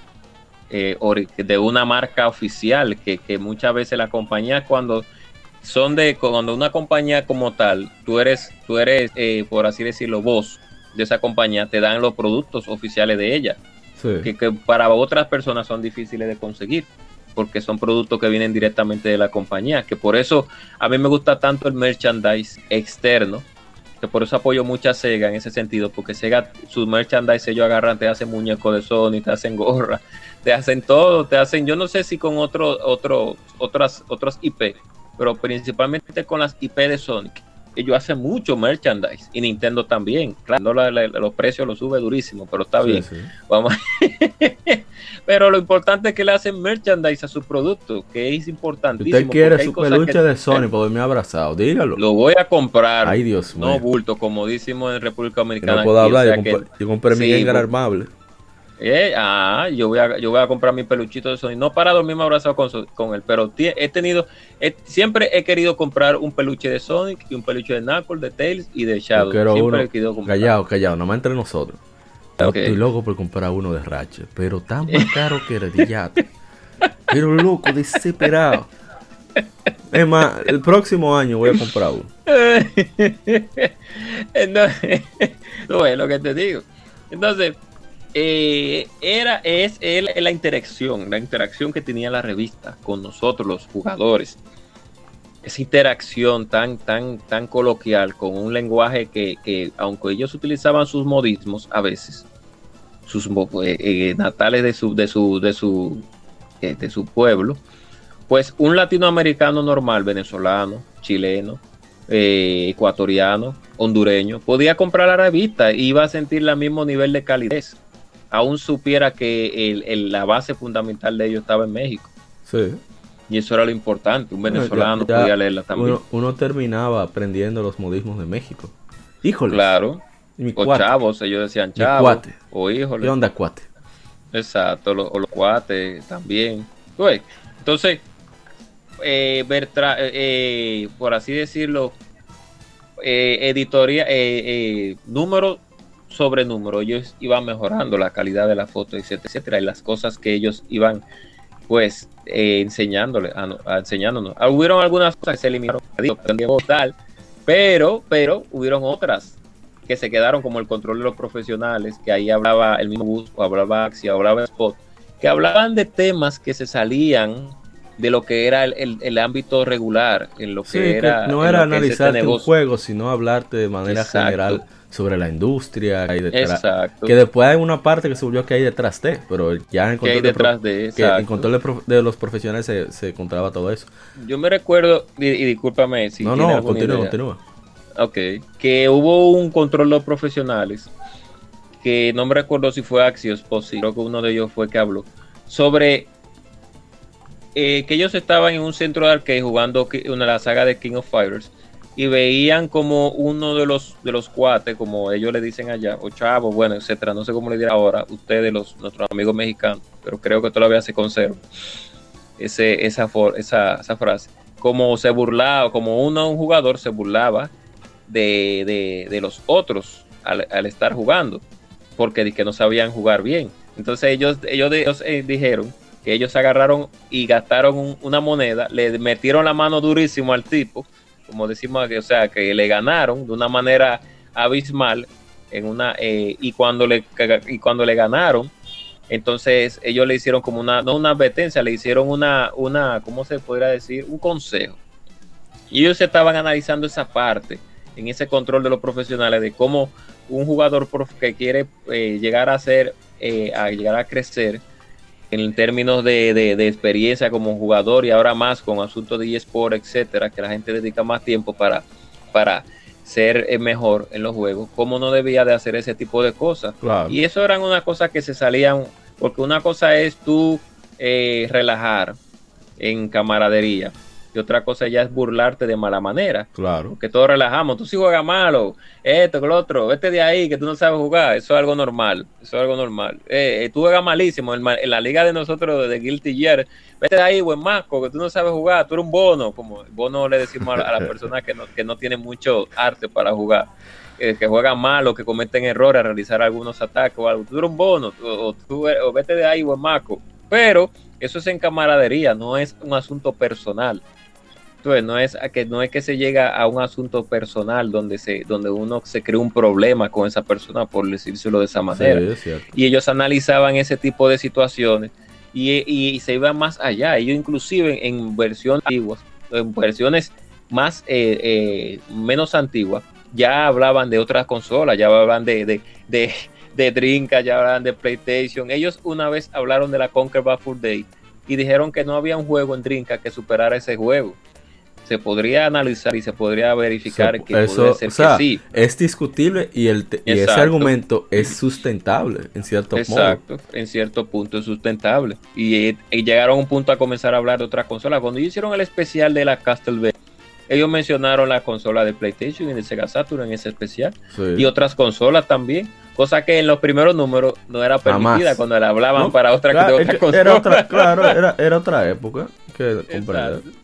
eh, de una marca oficial, que, que, muchas veces la compañía cuando son de, cuando una compañía como tal, tú eres, tú eres, eh, por así decirlo, vos de esa compañía, te dan los productos oficiales de ella, que, que, para otras personas son difíciles de conseguir, porque son productos que vienen directamente de la compañía, que por eso a mí me gusta tanto el merchandise externo, que por eso apoyo mucho a Sega en ese sentido, porque Sega, su merchandise ellos agarran, te hacen muñecos de Sony, te hacen gorra, te hacen todo, te hacen, yo no sé si con otro, otro, otras, otros IP, pero principalmente con las IP de Sonic. Ellos hacen mucho merchandise y Nintendo también. Claro, los precios los sube durísimo, pero está bien. Vamos. pero lo importante es que le hacen merchandise a su producto, que es importantísimo. Usted quiere su peluche de Sony, por dormir abrazado, dígalo. Lo voy a comprar. Ay, Dios mío. No bulto, como decimos en República Dominicana. No puedo hablar, yo, compré, yo compré mi Gengar armable. Eh, ah, yo voy, a, yo voy a comprar mi peluchito de Sony. No para dormirme abrazado con, con él, pero he tenido, siempre he querido comprar un peluche de Sonic y un peluche de Knuckles, de Tails y de Shadow. Siempre uno, he querido comprar. Callado, callado, nomás entre nosotros. Estoy loco por comprar uno de Ratchet, pero tan más caro que Redillato. pero loco, desesperado. Es más, el próximo año voy a comprar uno. Entonces, no es lo que te digo. Entonces, eh, era, es la interacción, la interacción que tenía la revista con nosotros, los jugadores. Esa interacción tan, tan, tan coloquial, con un lenguaje que, aunque ellos utilizaban sus modismos a veces, sus eh, eh, natales de su, de su, de su, de su pueblo, pues un latinoamericano normal, venezolano, chileno, ecuatoriano, hondureño, podía comprar la revista y iba a sentir el mismo nivel de calidez aún supiera que la base fundamental de ellos estaba en México. Sí. Y eso era lo importante. Un venezolano podía leerla también. Uno, terminaba aprendiendo los modismos de México. Híjole. Claro. o chavos, ellos decían chavos. O híjole. ¿Qué onda, cuate? Exacto, o los cuates también. entonces, eh, ver eh, eh, por así decirlo, editoría, número sobre número, ellos iban mejorando la calidad de la foto, etcétera, etcétera, y las cosas que ellos iban pues eh, enseñándole, a, enseñándonos. Ah, hubieron algunas cosas que se eliminaron, tal, pero, pero hubieron otras que se quedaron como el control de los profesionales, que ahí hablaba el mismo bus, o hablaba Axi, hablaba Spot, que hablaban de temas que se salían de lo que era el, el, ámbito regular, en lo que era... no era analizar un juego, sino hablarte de manera general sobre la industria que hay detrás. Que después hay una parte que se volvió que hay detrás de, pero ya en control, detrás de, que en control de, los profesionales se, se, encontraba todo eso. Yo me recuerdo, y, discúlpame si. No, no, continúa, continúa. Ok, que hubo un control de los profesionales, que no me recuerdo si fue Axios o si creo que uno de ellos fue que habló, sobre eh, que ellos estaban en un centro de arcade jugando una la saga de King of Fighters y veían como uno de los de los cuates, como ellos le dicen allá, o chavos, bueno, etcétera, no sé cómo le dirá ahora, ustedes, los, nuestros amigos mexicanos, pero creo que todavía se conserva ese, esa, esa, esa frase. Como se burlaba, como uno, un jugador se burlaba de, de, los otros al, estar jugando, porque que no sabían jugar bien. Entonces ellos, ellos, eh, dijeron que ellos agarraron y gastaron una moneda, le metieron la mano durísimo al tipo como decimos, o sea, que le ganaron de una manera abismal en una eh, y cuando le y cuando le ganaron, entonces ellos le hicieron como una no una advertencia, le hicieron una una ¿cómo se podría decir? un consejo. Y ellos estaban analizando esa parte en ese control de los profesionales, de cómo un jugador que quiere eh, llegar a ser, eh, a llegar a crecer en términos de, experiencia como jugador y ahora más con asuntos de eSport, etcétera, que la gente dedica más tiempo para, para ser eh, mejor en los juegos, cómo no debía de hacer ese tipo de cosas. Y eso eran una cosa que se salían, porque una cosa es tú relajar en camaradería y otra cosa ya es burlarte de mala manera. Claro. Que todos relajamos. Tú sí juegas malo, esto, lo otro, vete de ahí, que tú no sabes jugar. Eso es algo normal. Eso es algo normal. Eh, eh, tú juegas malísimo. En, la liga de nosotros de Guilty Gear, vete de ahí, buen masco, que tú no sabes jugar. Tú eres un bono. Como bono le decimos a, las personas que no, que no tienen mucho arte para jugar. que juegan mal o que cometen errores a realizar algunos ataques o algo. Tú eres un bono. O, tú, o vete de ahí, buen masco. Pero eso es en camaradería, no es un asunto personal. Entonces, no es que no es que se llega a un asunto personal donde se donde uno se crea un problema con esa persona por decírselo de esa manera. y ellos analizaban ese tipo de situaciones y, se iban más allá. Ellos inclusive en versiones antiguas, en versiones más eh, eh, menos antiguas, ya hablaban de otras consolas, ya hablaban de, de, de, de Drinka, ya hablaban de PlayStation. Ellos una vez hablaron de la Conquer Bad Day y dijeron que no había un juego en Drinka que superara ese juego se podría analizar y se podría verificar que eso, ser que sí. Es discutible y, el ese argumento es sustentable en cierto punto. Exacto, en cierto punto es sustentable. Y, llegaron a un punto a comenzar a hablar de otras consolas. Cuando hicieron el especial de la Castlevania, ellos mencionaron la consola de PlayStation y de Sega Saturn en ese especial. Y otras consolas también. Cosa que en los primeros números no era permitida cuando le hablaban para otra, claro, Era otra, claro, era, era otra época que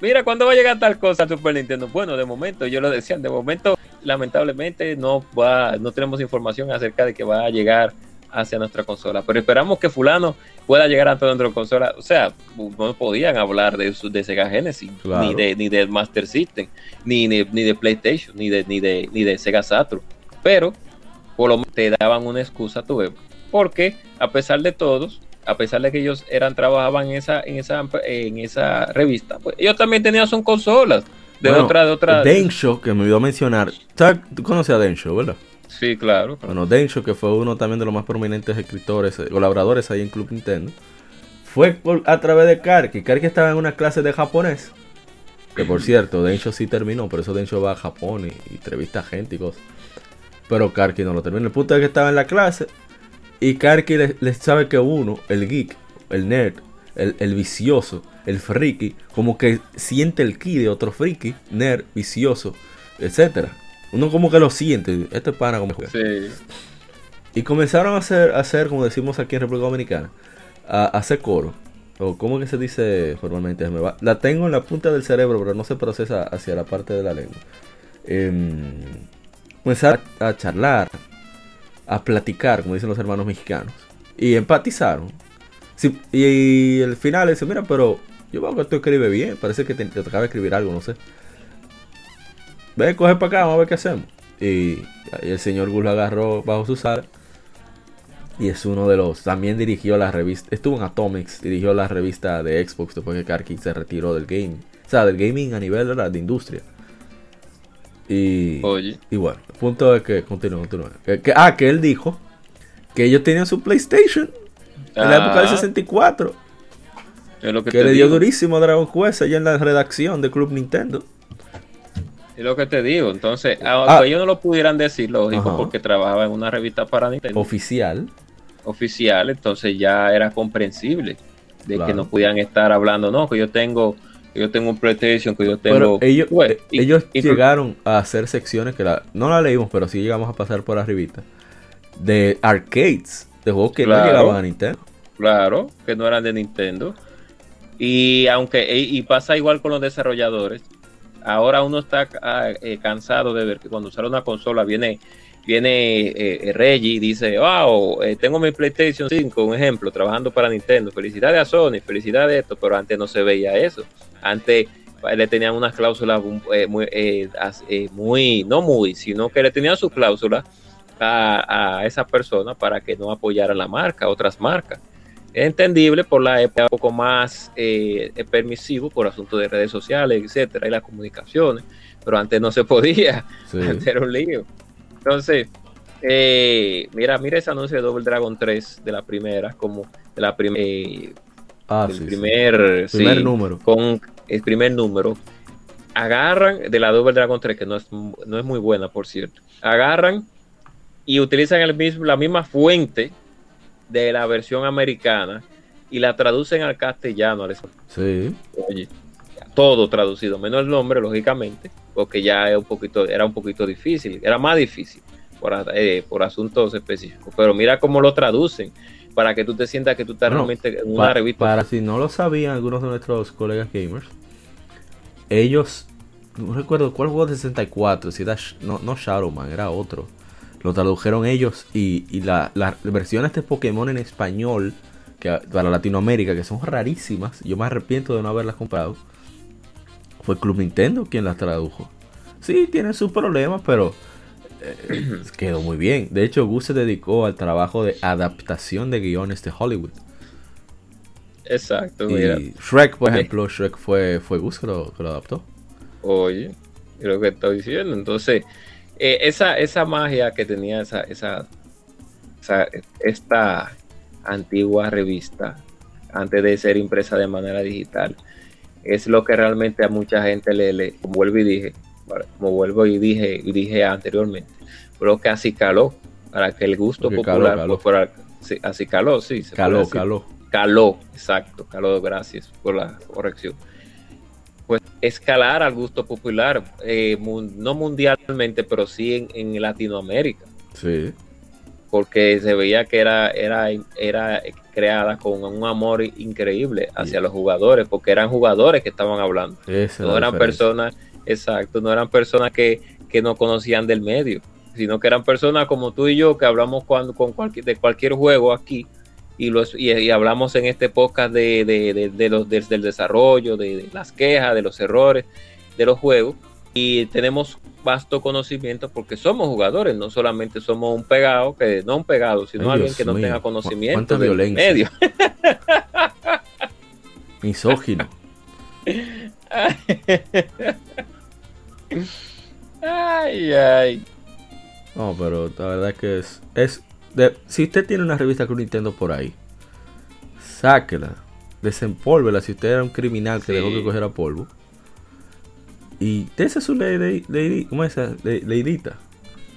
mira, ¿cuándo va a llegar tal cosa al Super Nintendo? Bueno, de momento, yo lo decía, de momento, lamentablemente no va, no tenemos información acerca de que va a llegar hacia nuestra consola, pero esperamos que fulano pueda llegar a toda nuestra consola. O sea, no podían hablar de, de Sega Genesis, ni de ni de Master System, ni, ni, de PlayStation, ni de, ni de ni de Sega Saturn, pero por lo menos te daban una excusa tu web, porque a pesar de todos, a pesar de que ellos eran trabajaban en esa en esa en esa revista, pues ellos también tenían sus consolas de otra de otra Densho que me olvidó mencionar. Tú conoces a Densho, ¿verdad? Sí, claro, Bueno, Densho que fue uno también de los más prominentes escritores, eh, colaboradores ahí en Club Nintendo. Fue a través de Karki. Karki estaba en una clase de japonés. Que por cierto, Densho sí terminó, por eso Densho va a Japón y, entrevista a gente y cosas. Pero Karki no lo terminó. El punto es que estaba en la clase y Karki le, sabe que uno, el geek, el nerd, el, vicioso, el friki, como que siente el ki de otro friki, nerd, vicioso, etcétera. Uno como que lo siente. Este pana como sí. Y comenzaron a hacer, a hacer, como decimos aquí en República Dominicana, a, hacer coro. O cómo que se dice formalmente. la tengo en la punta del cerebro, pero no se procesa hacia la parte de la lengua. Eh, comenzar a charlar, a platicar, como dicen los hermanos mexicanos. Y empatizaron. y, el final dice, mira, pero yo veo que tú escribes bien, parece que te, te acaba de escribir algo, no sé. Ven, coge para acá, vamos a ver qué hacemos. Y, el señor Gus lo agarró bajo su sala. Y es uno de los. También dirigió la revista. Estuvo en Atomics. Dirigió la revista de Xbox después que Karki se retiró del gaming. O sea, del gaming a nivel de, de industria. Y, y bueno, el punto es que continúa, continúa. Que, ah, que él dijo que ellos tenían su PlayStation en la época del 64. Es lo que, que le dio durísimo a Dragon Quest allá en la redacción de Club Nintendo. Es lo que te digo. Entonces, ah, ellos no lo pudieran decir, lógico, porque trabajaba en una revista para Nintendo. Oficial. Oficial, entonces ya era comprensible de que no pudieran estar hablando, no, que yo tengo yo tengo un PlayStation, que yo tengo... ellos, eh, ellos llegaron a hacer secciones que la, no la leímos, pero sí llegamos a pasar por arribita. De arcades, de juegos que no llegaban a Nintendo. Claro, que no eran de Nintendo. Y aunque y pasa igual con los desarrolladores, ahora uno está ah, eh, cansado de ver que cuando sale una consola viene viene eh, Reggie y dice, wow, tengo mi PlayStation 5, un ejemplo, trabajando para Nintendo. Felicidades a Sony, felicidades a esto, pero antes no se veía eso. Antes le tenían unas cláusulas eh, eh, eh, muy, no muy, sino que le tenían sus cláusulas a, esa persona para que no apoyara la marca, otras marcas. Es entendible por la época un poco más eh, permisivo por asuntos de redes sociales, etcétera, y las comunicaciones, pero antes no se podía, Sí. antes era un lío. Entonces, eh, mira, mira ese anuncio de Double Dragon 3 de la primera, como de la primera, Ah, el sí, sí. primer, número. con el primer número. Agarran de la Double Dragon 3, que no es, no es muy buena, por cierto. Agarran y utilizan el mismo, la misma fuente de la versión americana y la traducen al castellano. al español. Sí. Oye, todo traducido, menos el nombre, lógicamente, porque ya un poquito, era un poquito difícil, era más difícil por, eh, por asuntos específicos. Pero mira cómo lo traducen para que tú te sientas que tú estás Bueno, realmente en una revista. Para si no lo sabían algunos de nuestros colegas gamers, ellos, no recuerdo cuál juego de 64, si era, no, no Shadowman, era otro. Lo tradujeron ellos y, y la- las versiones de Pokémon en español que para Latinoamérica, que son rarísimas, yo me arrepiento de no haberlas comprado. Fue Club Nintendo quien las tradujo. Sí, tienen sus problemas, pero eh, quedó muy bien. De hecho, Gus se dedicó al trabajo de adaptación de guiones de Hollywood. Exacto, mira. Y Shrek, por ejemplo, Shrek fue, fue Gus que lo, que lo adaptó. Oye, lo que estoy diciendo. Entonces, eh, esa, esa magia que tenía esa, esa, esa- esta antigua revista, antes de ser impresa de manera digital, es lo que realmente a mucha gente le, le como vuelvo y dije, como vuelvo y dije, y dije anteriormente, lo que así caló para que el gusto Porque caló, popular caló. pues, fuera- sí, así caló, sí, se Caló, caló. caló, exacto, caló, gracias por la corrección. Pues escalar al gusto popular, eh, no mundialmente, pero sí en, en Latinoamérica, Sí. porque se veía que era, era, era creada con un amor increíble hacia Sí. los jugadores, porque eran jugadores que estaban hablando, Esa no eran diferencia. personas, exacto, no eran personas que, que no conocían del medio, sino que eran personas como tú y yo que hablamos cuando, con cualquier, de cualquier juego aquí y, los, y, y hablamos en este podcast de, de, de- de los, de- del desarrollo, de, de las quejas, de los errores de los juegos y tenemos vasto conocimiento porque somos jugadores, no solamente somos un pegado, que no un pegado, sino Ay, alguien Dios que no mío, tenga conocimiento del violencia. medio. Misógino. ay, ay. No, pero la verdad que es. es de- si usted tiene una revista Club Nintendo por ahí, sáquela, desempólvela si usted era un criminal que Sí. dejó que cogiera polvo. Y dése su ley de, de- ¿cómo es esa? Le- leidita.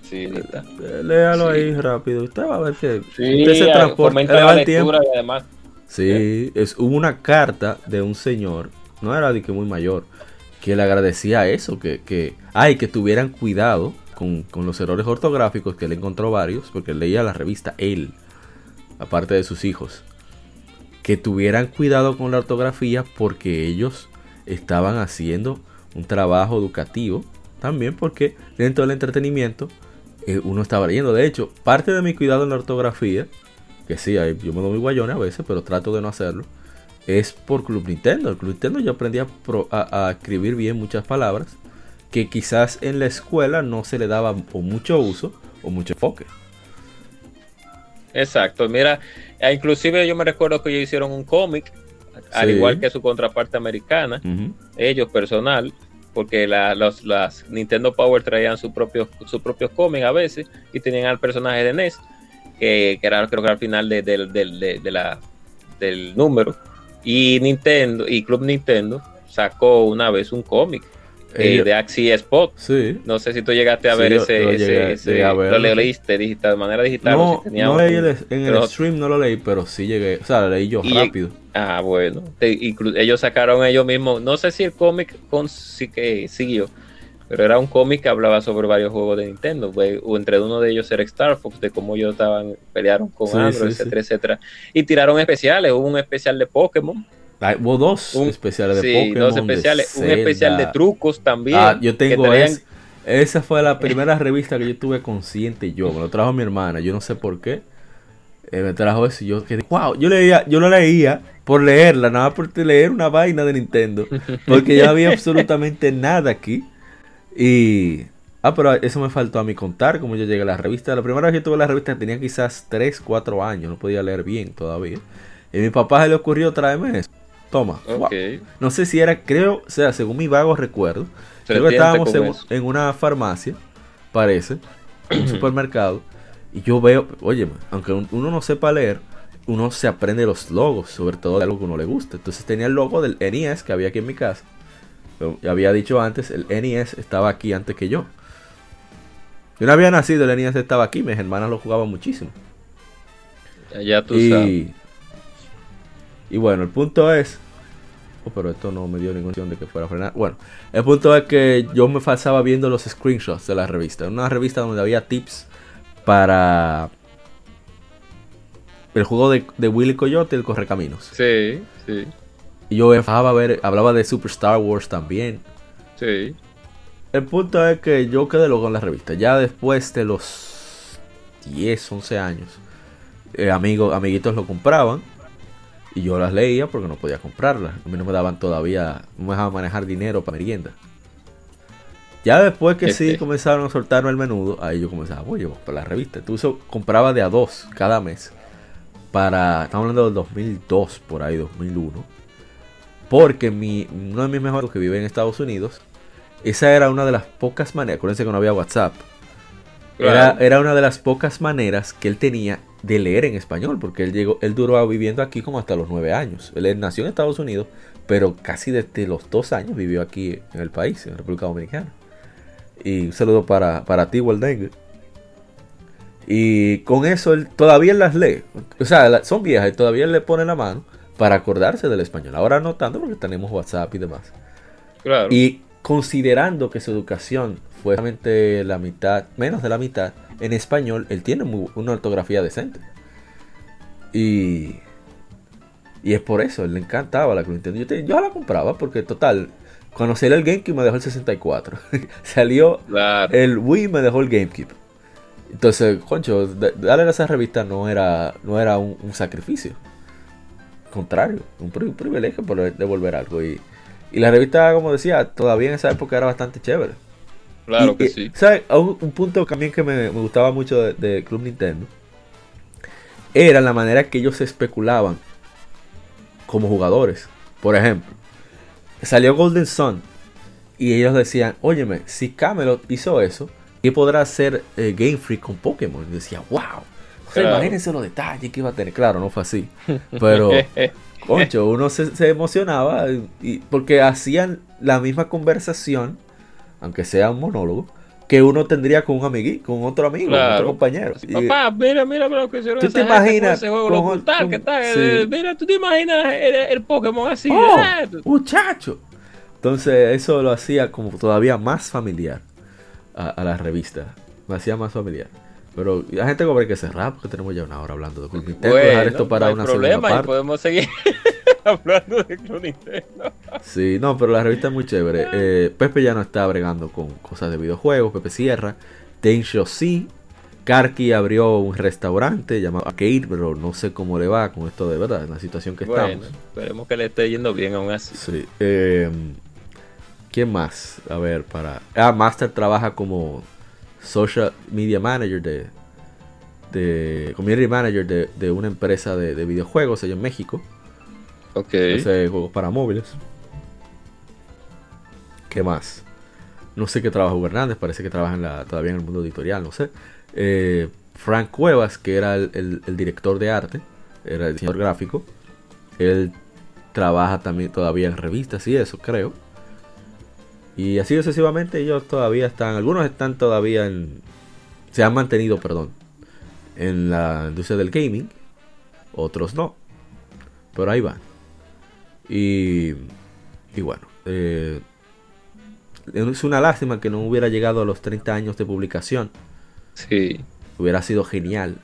Sí. Eh, Léalo Sí. ahí rápido. Usted va a ver que Sí, usted se ah, transporta. la va el tiempo. lectura y además Sí, es, hubo una carta de un señor, no era de que muy mayor, que le agradecía eso, que, que, ay, que tuvieran cuidado con, con los errores ortográficos, que él encontró varios, porque leía la revista él, aparte de sus hijos, que tuvieran cuidado con la ortografía porque ellos estaban haciendo un trabajo educativo, también porque dentro del entretenimiento eh, uno estaba leyendo. De hecho, parte de mi cuidado en la ortografía que sí, yo me doy muy guayone a veces, pero trato de no hacerlo, es por Club Nintendo. El Club Nintendo yo aprendí a- a escribir bien muchas palabras que quizás en la escuela no se le daba o mucho uso o mucho enfoque. Exacto, mira, eh, inclusive yo me recuerdo que ellos hicieron un cómic, al Sí. igual que su contraparte americana, ellos personal, porque la- los, las Nintendo Power traían sus propios sus propios cómics a veces y tenían al personaje de NES, que, que era creo que al final de, del- del- de- de la, del número. Y Nintendo, y Club Nintendo sacó una vez un cómic eh, Ellos- de Axie Spot. Sí. No sé si tú llegaste a Sí, ver ese, llegué- ese- llegué a verlo, lo leíste digital, de manera digital. No, si no leí el- en el stream, no lo leí, pero sí llegué. O sea, lo leí yo Y- rápido. Ah, bueno. Te- ellos sacaron ellos mismos, no sé si el cómic con, sí que siguió, pero era un cómic que hablaba sobre varios juegos de Nintendo. o entre uno de ellos era Star Fox, de cómo ellos estaban, pelearon con Sí, Android, sí, etcétera, etcétera. Y tiraron especiales, hubo un especial de Pokémon, hubo dos un- especiales de sí, Pokémon. dos de especiales, un especial de trucos también. Ah, yo tengo que traían-. Esa fue la primera revista que yo tuve consciente yo. Me lo trajo mi hermana. Yo no sé por qué. Eh, me trajo eso y yo quedé, wow, yo leía, yo lo leía por leerla, nada más por leer una vaina de Nintendo. Porque ya había absolutamente nada aquí. Y. Ah, pero eso me faltó a mí contar, como yo llegué a la revista. La primera vez que tuve la revista tenía quizás 3, 4 años, no podía leer bien todavía. Y a mi papá se le ocurrió traerme eso. Toma. Wow. No sé si era, creo, o sea, según mi vago recuerdo, Se creo que estábamos en, una farmacia, parece, en un supermercado, y yo veo, oye, aunque un- uno no sepa leer, uno se aprende los logos, sobre todo de algo que uno le gusta. Entonces tenía el logo del NES que había aquí en mi casa. Pero había dicho antes, el NES estaba aquí antes que yo. Yo no había nacido, el NES estaba aquí, mis hermanas lo jugaban muchísimo. Ya tú sabes. Y bueno, el punto es. Pero esto no me dio ninguna opción de que fuera a frenar. Bueno, el punto es que yo me pasaba viendo los screenshots de la revista. Una revista donde había tips para el juego de, de Willy Coyote, el Correcaminos. Sí, sí, Y yo enfadaba a ver, hablaba de Super Star Wars también. sí. El punto es que yo quedé loco en la revista. Ya después de los 10, 11 años, eh, amigos, amiguitos lo compraban. Y yo las leía porque no podía comprarlas. A mí no me daban todavía, no me dejaban manejar dinero para merienda. Ya después que sí Este. comenzaron a soltarme el menudo, ahí yo comenzaba, oye, para la revista. Entonces compraba de a dos cada mes. Para, estamos hablando del 2002, por ahí, 2001. Porque mi, uno de mis mejores amigos que vive en Estados Unidos, esa era una de las pocas maneras, acuérdense que no había WhatsApp. Era, era una de las pocas maneras que él tenía de leer en español, porque él llegó, él duró viviendo aquí como hasta los nueve años. Él nació en Estados Unidos, pero casi desde los dos años vivió aquí en el país, en República Dominicana. Y un saludo para, para ti, Waldengue. Y con eso él todavía las lee. O sea, son viejas y todavía él le pone la mano para acordarse del español. Ahora no tanto porque tenemos WhatsApp y demás. Claro. Y considerando que su educación fue solamente la mitad, menos de la mitad, en español, él tiene muy- una ortografía decente. Y, y es por eso, él le encantaba la Club Nintendo. Yo, te- yo la compraba porque, total, cuando salió el GameCube me dejó el 64. Salió claro. el Wii me dejó el GameCube. Entonces, concho, da- darle a esa revista no era, no era un, un sacrificio. Contrario, un pri- privilegio por devolver algo. Y, y la revista, como decía, todavía en esa época era bastante chévere. Claro Y, que sí. Un, un punto también que me, me gustaba mucho de, de Club Nintendo era la manera que ellos especulaban como jugadores. Por ejemplo, salió Golden Sun y ellos decían, óyeme, si Camelot hizo eso, ¿qué podrá hacer eh, Game Freak con Pokémon? Y decía, wow. O sea, Claro. imagínense los detalles que iba a tener. Claro, no fue así. Pero, concho, uno se, se emocionaba y, porque hacían la misma conversación, aunque sea un monólogo, que uno tendría con un amiguito, con otro amigo, con otro compañero. Papá, mira, mira lo que hicieron ¿Tú te imaginas ese juego, lo con- brutal con- que está. sí. eh, Mira, tú te imaginas el, el Pokémon así. ¡Oh! tú- muchacho. Entonces eso lo hacía como todavía más familiar a, a la revista. Lo hacía más familiar. Pero la gente hay que cerrar porque tenemos ya una hora hablando de Club Nintendo. Bueno, dejar esto para no hay una problema segunda y podemos seguir hablando de Club Nintendo. Sí, no, pero la revista es muy chévere. Eh, Pepe ya no está bregando con cosas de videojuegos. Pepe cierra. Tensho sí. Karki abrió un restaurante llamado Arcade, pero no sé cómo le va con esto de verdad, en la situación que Bueno, estamos. esperemos que le esté yendo bien aún así. Sí. eh, ¿Quién más? A ver, para. Ah, Master trabaja como Social Media Manager de. de Community Manager de, de una empresa de, de videojuegos allá en México. Ok. Hace juegos para móviles. ¿Qué más? No sé qué trabaja Hugo Hernández, parece que trabaja en la, todavía en el mundo editorial, no sé. Eh, Frank Cuevas, que era el, el- el director de arte, era el diseñador gráfico. Él trabaja también todavía en revistas y eso, creo. Y así sucesivamente ellos todavía están, algunos están todavía en... Se han mantenido, perdón, en la industria del gaming, otros no. Pero ahí van. Y, y bueno, eh, es una lástima que no hubiera llegado a los 30 años de publicación. Sí, Hubiera sido genial.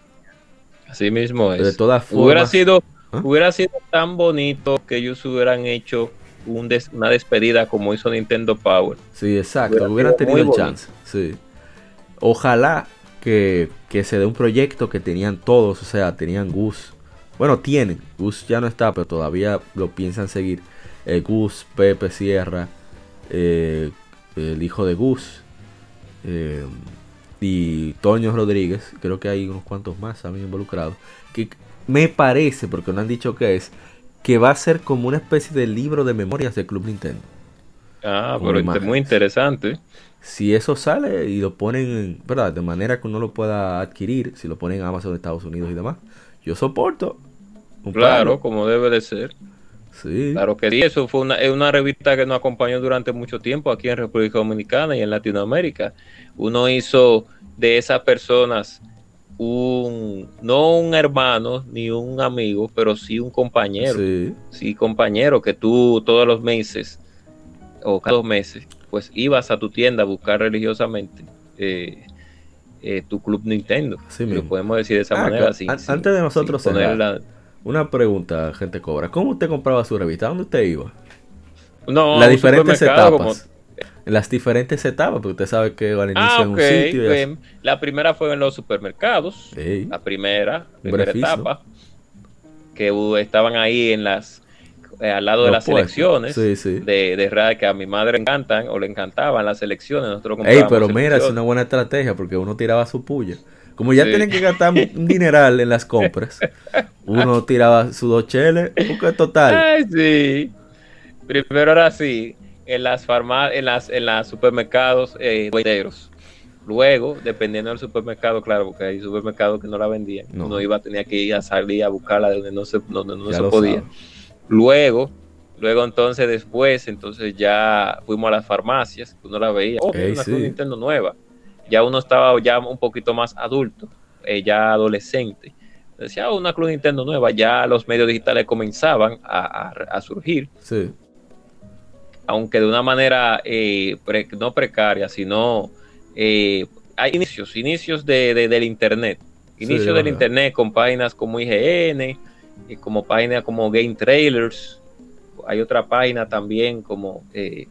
así mismo es. De todas formas, hubiera sido, ¿Ah? hubiera sido tan bonito que ellos hubieran hecho un des- una despedida como hizo Nintendo Power. Sí, exacto. Hubiera tenido el chance. Sí. Ojalá que, que se dé un proyecto que tenían todos. O sea, tenían Gus. Bueno, tienen. Gus ya no está, pero todavía lo piensan seguir. Eh, Gus, Pepe Sierra, eh, el hijo de Gus. eh, y Toño Rodríguez. Creo que hay unos cuantos más también involucrados. Que me parece, porque no han dicho qué es, que va a ser como una especie de libro de memorias del Club Nintendo. Ah, pero es muy interesante. Si eso sale y lo ponen, ¿verdad? De manera que uno lo pueda adquirir, si lo ponen en Amazon de Estados Unidos y demás, yo soporto. un Claro, palo. como debe de ser. Sí. Claro que sí, eso fue una, es una revista que nos acompañó durante mucho tiempo aquí en República Dominicana y en Latinoamérica. Uno hizo de esas personas un, no un hermano ni un amigo, pero sí un compañero. Sí. Sí, compañero, que tú todos los meses o cada dos meses, pues ibas a tu tienda a buscar religiosamente eh, eh, tu club Nintendo. Así Lo mismo. podemos decir de esa Ah, manera. sin- sin- antes de nosotros la- Una pregunta, gente cobra. ¿Cómo usted compraba su revista? ¿Dónde usted iba? No, Las diferentes etapas. como- las diferentes etapas, porque usted sabe que al inicio Ah, en un sitio y así. la primera fue en los supermercados. Ey. La primera, primera etapa. Que estaban ahí en las eh, al lado de las puestos. selecciones Sí, sí. de, de radio que a mi madre le encantan o le encantaban las selecciones. Nosotros Ey, pero mira, es una buena estrategia porque uno tiraba su puya. Como ya Sí. tienen que gastar un dineral en las compras, uno tiraba su dos cheles, porque total. Ay, sí. Primero era así, en las farma en las, en las supermercados eh. Luego, dependiendo del supermercado, claro, porque hay supermercados que no la vendían. No. Uno iba, tenía que ir a salir a buscarla de donde no se, donde no se podía. sabe. Luego, luego entonces después, entonces ya fuimos a las farmacias, uno la veía, oh, mira, Ey, una sí. Nintendo nueva. Ya uno estaba ya un poquito más adulto, eh, ya adolescente. Decía, oh, una Club Nintendo nueva, ya los medios digitales comenzaban a, a- a surgir, Sí, aunque de una manera eh, pre- no precaria, sino eh, hay inicios, inicios de, de- del Internet. Inicios del verdad. Internet con páginas como IGN, y como páginas como Game Trailers. Hay otra página también como, eh,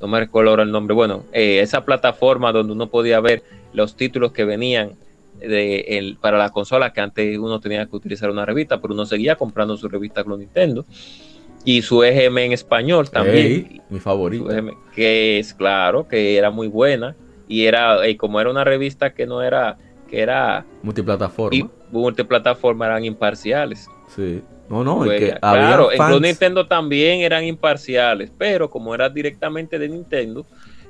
no me recuerdo ahora el nombre, bueno, eh, esa plataforma donde uno podía ver los títulos que venían de el, para la consola, que antes uno tenía que utilizar una revista, pero uno seguía comprando su revista con Nintendo. Y su EGM en español también. Mi favorito. EGM, que es claro, que era muy buena. Y era, eh, como era una revista que no era, que era Multiplataforma. y multiplataforma, eran imparciales. Sí. No, no, es Pues, que claro, en fans. Club Nintendo también eran imparciales, pero como era directamente de Nintendo,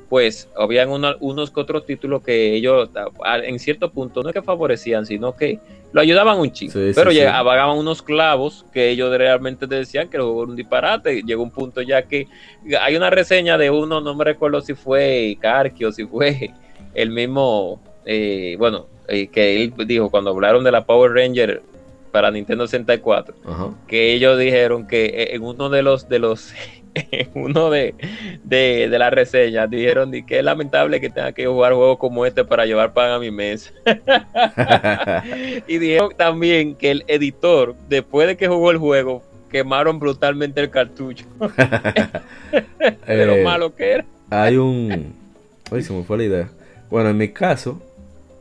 pues habían una- unos que otros títulos que ellos en cierto punto no es que favorecían, sino que lo ayudaban un chingo. Sí, pero sí. llegaban unos clavos que ellos realmente te decían que el juego era un disparate. Llegó un punto ya que hay una reseña de uno, no me recuerdo si fue Karki o si fue el mismo, eh, bueno, eh, que él dijo cuando hablaron de la Power Ranger para Nintendo 64 Ajá. que ellos dijeron que eh, en uno de los de los en uno de, de, de las reseñas dijeron de que es lamentable que tenga que jugar juegos como este para llevar pan a mi mesa y dijeron también que el editor después de que jugó el juego quemaron brutalmente el cartucho de lo Eh, malo que era Hay un. Uy, se me fue la idea. Bueno, en mi caso,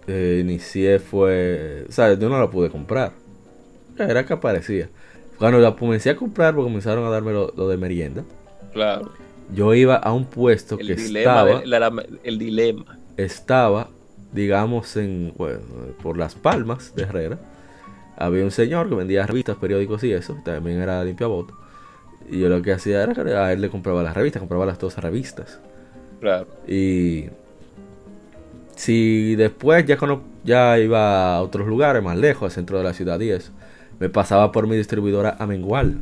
eh, inicié fue. O sea, yo no la pude comprar. Era que aparecía. Cuando la comencé a comprar, porque comenzaron a darme lo, lo de merienda, claro yo iba a un puesto el que dilema estaba, la- la- el dilema estaba, digamos, en, bueno, por las palmas de Herrera. Había un señor que vendía revistas, periódicos y eso. También era limpiabotas. Y yo lo que hacía era que a él le compraba las revistas, compraba las dos revistas. claro Y si después ya, ya iba a otros lugares más lejos, al centro de la ciudad y eso, me pasaba por mi distribuidora Amengual.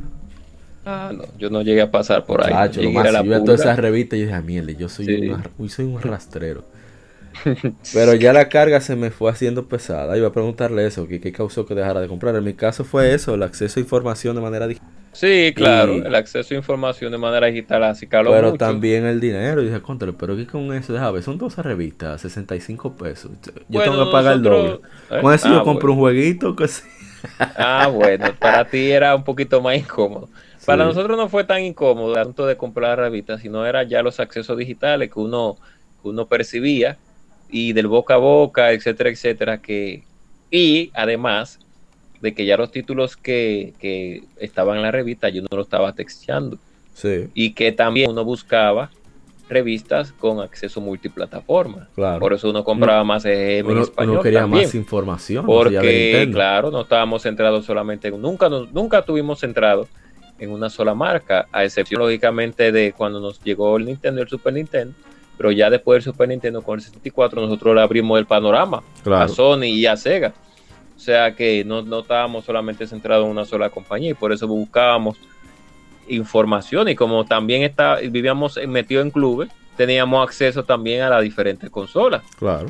ah no yo no llegué a pasar por ahí Chacho, a la yo pura. todas esas revistas y yo dije, "Ah, mierda, yo soy, Sí. un, ar- uy, soy un rastrero. Pero ya la carga se me fue haciendo pesada. Iba a preguntarle eso, que qué causó que dejara de comprar. En mi caso fue eso, el acceso a información de manera digital. Sí, claro, Y- el acceso a información de manera digital así caló Pero mucho. también el dinero. Y dije, contra, pero que con eso, déjame son 12 revistas, 65 pesos. Yo Bueno, tengo que pagar el doble. eh, Con eso ah, yo compro un jueguito que sí. Ah, bueno, para ti era un poquito más incómodo. Para nosotros no fue tan incómodo el asunto de comprar revistas, sino era ya los accesos digitales que uno, que uno percibía y del boca a boca, etcétera, etcétera, que y además de que ya los títulos que, que estaban en la revista yo no lo estaba texteando Sí. y que también uno buscaba revistas con acceso multiplataforma. Claro. Por eso uno compraba más EGM en Uno, español uno quería también. más información. Porque, claro, no estábamos centrados solamente en. Nunca, nunca tuvimos centrados en una sola marca, a excepción, lógicamente, de cuando nos llegó el Nintendo y el Super Nintendo. Pero ya después del Super Nintendo con el 64, nosotros le abrimos el panorama a. Sony y a Sega. O sea que no, no estábamos solamente centrados en una sola compañía y por eso buscábamos información. Y como también está, vivíamos metidos en clubes, teníamos acceso también a las diferentes consolas Claro.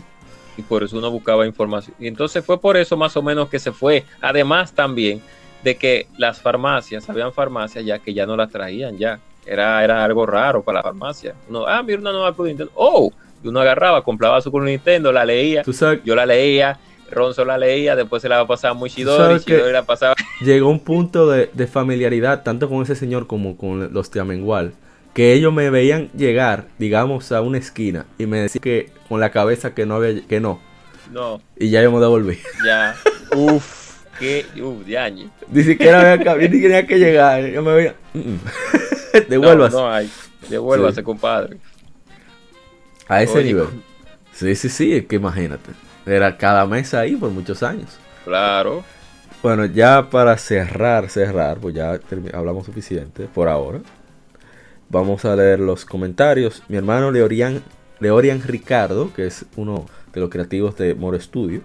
y por eso uno buscaba información. Y entonces fue por eso más o menos que se fue. Además también de que las farmacias, habían farmacias ya que ya no las traían ya. Era, era algo raro para la farmacia. Uno, ah, mira una nueva Nintendo. Oh, y uno agarraba, compraba su Nintendo, la leía. Tú sabes, Yo la leía, Ronzo la leía, después se la pasaba muy Shidori, Shidori la pasaba. llegó un punto de, de familiaridad tanto con ese señor como con los de Amengual que ellos me veían llegar, digamos, a una esquina y me decían que con la cabeza que no había, que no. No, Y ya yo me devolví. ya. Uf, qué, uf, de año. Ni siquiera había, ni tenía que llegar. Yo me veía. "Mm, mm". Devuelvas. No, no hay. Devuélvase, Sí. compadre. A ese Oye, nivel. Sí, sí, sí, es que imagínate. Era cada mes ahí por muchos años. Claro. Bueno, ya para cerrar, cerrar, pues ya hablamos suficiente por ahora. Vamos a leer los comentarios. Mi hermano Leorian, Leorian Ricardo, que es uno de los creativos de Moro Studio,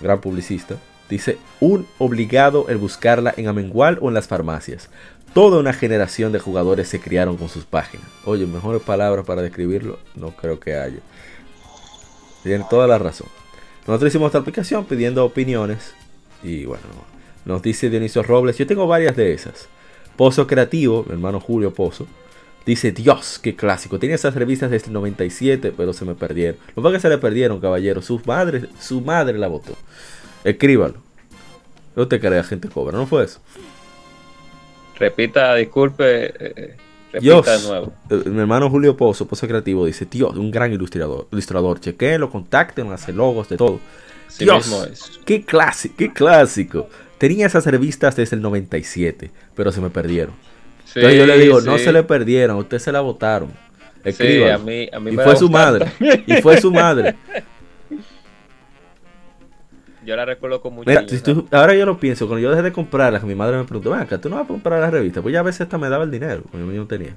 gran publicista, dice, un obligado el buscarla en Amengual o en las farmacias. Toda una generación de jugadores se criaron con sus páginas. Oye, mejores palabras para describirlo no creo que haya. Tiene toda la razón. Nosotros hicimos esta aplicación pidiendo opiniones y bueno, nos dice Dionisio Robles, yo tengo varias de esas. Pozo Creativo, mi hermano Julio Pozo, dice, Dios, qué clásico. Tenía esas revistas desde el 97, pero se me perdieron. Lo es que se le perdieron, caballero. Su madre, su madre la votó. Escríbalo. No te creas, gente cobra, ¿no fue eso? Repita, disculpe, eh, repita de nuevo. eh, mi hermano Julio Pozo, Pozo Creativo, dice, Dios, un gran ilustrador. ilustrador. Chequenlo, contacten, hace logos, de todo. Dios, mismo es. qué clásico, qué clásico. Tenía esas revistas desde el 97, pero se me perdieron. Sí, Entonces yo le digo, no sí. se le perdieron, usted se la votaron. Sí, Escríbalo. a mí, a mí y me fue su madre. también. Y fue su madre. Yo la recuerdo con mucho Mira, cariño, si tú- ahora yo lo pienso, cuando yo dejé de comprarlas, mi madre me preguntó, ven acá, tú no vas a comprar la revista. Pues ya a veces hasta me daba el dinero, porque yo no tenía.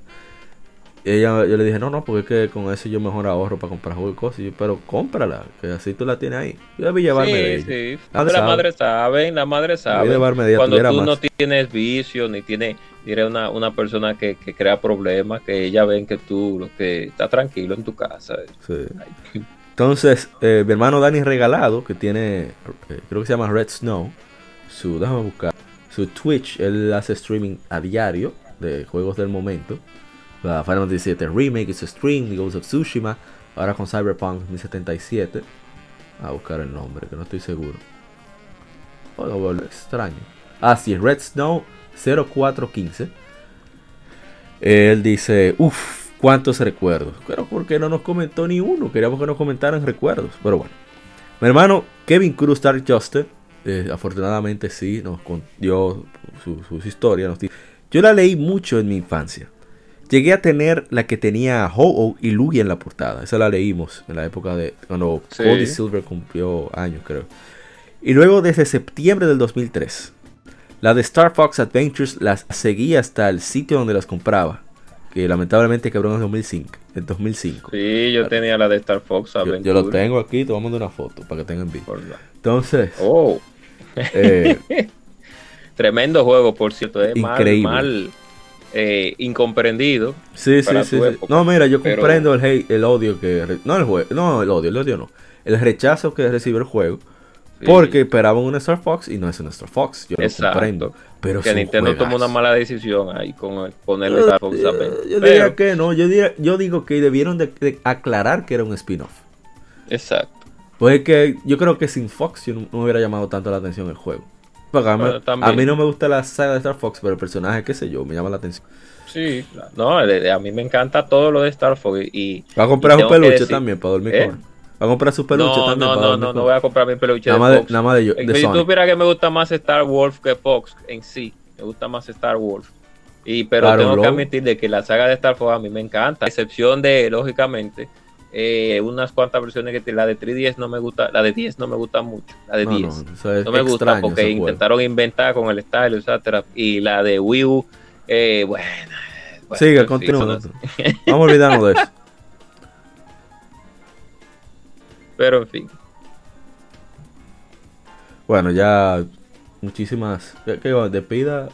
Y ella, yo le dije, no, no, porque es que con eso yo mejor ahorro para comprar juegos y cosas. Y yo, pero cómprala, que así tú la tienes ahí. Yo debí llevarme sí, de ella. sí. Ah, la sabe. madre sabe, la madre sabe. llevarme de ella, Cuando tú no tienes vicio, ni tienes, eres una, una persona que, que crea problemas, que ella ven que tú lo que está tranquilo en tu casa. Sí. Ay, Entonces, eh, mi hermano Dani Regalado, que tiene, eh, creo que se llama Red Snow, su, déjame buscar, su Twitch, él hace streaming a diario de juegos del momento. La Final Fantasy VII Remake, su stream, The Ghost of Tsushima, ahora con Cyberpunk 2077. A buscar el nombre, que no estoy seguro. Oh, no, bueno, extraño. Ah, sí, Red Snow 0415. Él dice, uff, cuántos recuerdos. Pero porque no nos comentó ni uno. Queríamos que nos comentaran recuerdos. Pero bueno. Mi hermano Kevin Cruz Dark Juster, eh, afortunadamente sí, nos dio su- sus historias. nos Yo la leí mucho en mi infancia. Llegué a tener la que tenía a Ho-Oh y Luigi en la portada. Esa la leímos en la época de cuando Sí. Cody Silver cumplió años, creo. Y luego desde septiembre del 2003. La de Star Fox Adventures las seguí hasta el sitio donde las compraba. Que lamentablemente quebró en el 2005. En 2005. Sí, yo tenía la de Star Fox Yo, yo lo tengo aquí, te voy a mandar una foto para que tengan la- Entonces, Oh, eh, tremendo juego, por cierto. Es mal, Increíble. mal eh, incomprendido. sí, sí, sí, sí. No, mira, yo Pero- comprendo el, hate- el odio que... No el juego, no el odio, el odio no. El rechazo que recibe el juego. Sí. Porque esperaban un Star Fox y no es un Star Fox. Yo lo comprendo. Pero que Nintendo tomó una mala decisión ahí con ponerle Star Fox Adventure. yo Pero- diría que no. Yo, diría- yo digo que debieron de, de aclarar que era un spin-off. Exacto. Pues es que yo creo que sin Fox yo no, no me hubiera llamado tanto la atención el juego. Porque a, mí, a no me gusta la saga de Star Fox, pero el personaje, qué sé yo, me llama la atención. Sí, no, a mí me encanta todo lo de Star Fox y... Va a comprar un peluche decir- también para dormir ¿Eh? con él. Va a comprar sus peluches No, también no, no, no, no voy a comprar mi peluche Nada de más de, Fox. nada más de, yo- de si tú supieras que me gusta más Star Wolf que Fox en sí, me gusta más Star Wolf. Y, pero tengo que admitir de que la saga de Star Fox a mí me encanta, a excepción de, lógicamente, eh, unas cuantas versiones que la de 3DS no me gusta, la de 10 no me gusta mucho, la de 10 no, me gusta porque intentaron inventar con el style, etcétera, y la de Wii U, eh, bueno, Sigue, continúa. Vamos a olvidarnos de eso. Pero en fin. Bueno, ya muchísimas. ¿Qué despida?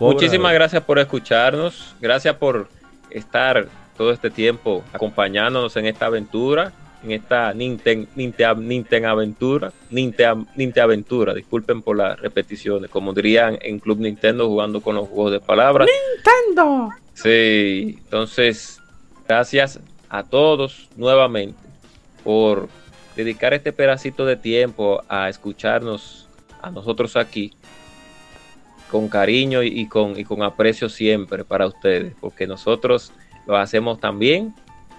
Muchísimas gracias por escucharnos. Gracias por estar todo este tiempo acompañándonos en esta aventura, en esta Nintendo, Nintendo aventura, Nintendo, Nintendo aventura. Disculpen por las repeticiones, como dirían en Club Nintendo jugando con los juegos de palabras. Nintendo. Sí, entonces gracias a todos nuevamente por dedicar este pedacito de tiempo a escucharnos a nosotros aquí con cariño y con, y con aprecio siempre para ustedes, porque nosotros lo hacemos también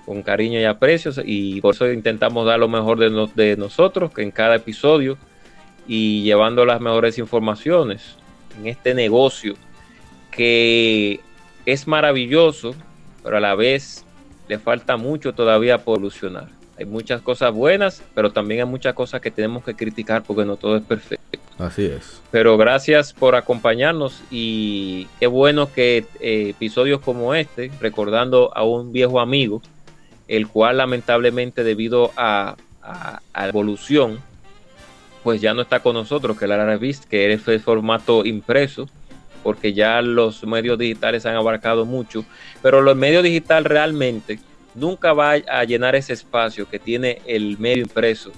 con cariño y aprecio y por eso intentamos dar lo mejor de, de nosotros en cada episodio y llevando las mejores informaciones en este negocio que es maravilloso, pero a la vez le falta mucho todavía por evolucionar. Hay muchas cosas buenas, pero también hay muchas cosas que tenemos que criticar porque no todo es perfecto. Así es. Pero gracias por acompañarnos y qué bueno que eh, episodios como este, recordando a un viejo amigo, el cual lamentablemente debido a, a, evolución, pues ya no está con nosotros, que la revista, que es el formato impreso, porque ya los medios digitales han abarcado mucho, pero los medios digitales realmente nunca va a llenar ese espacio que tiene el medio impreso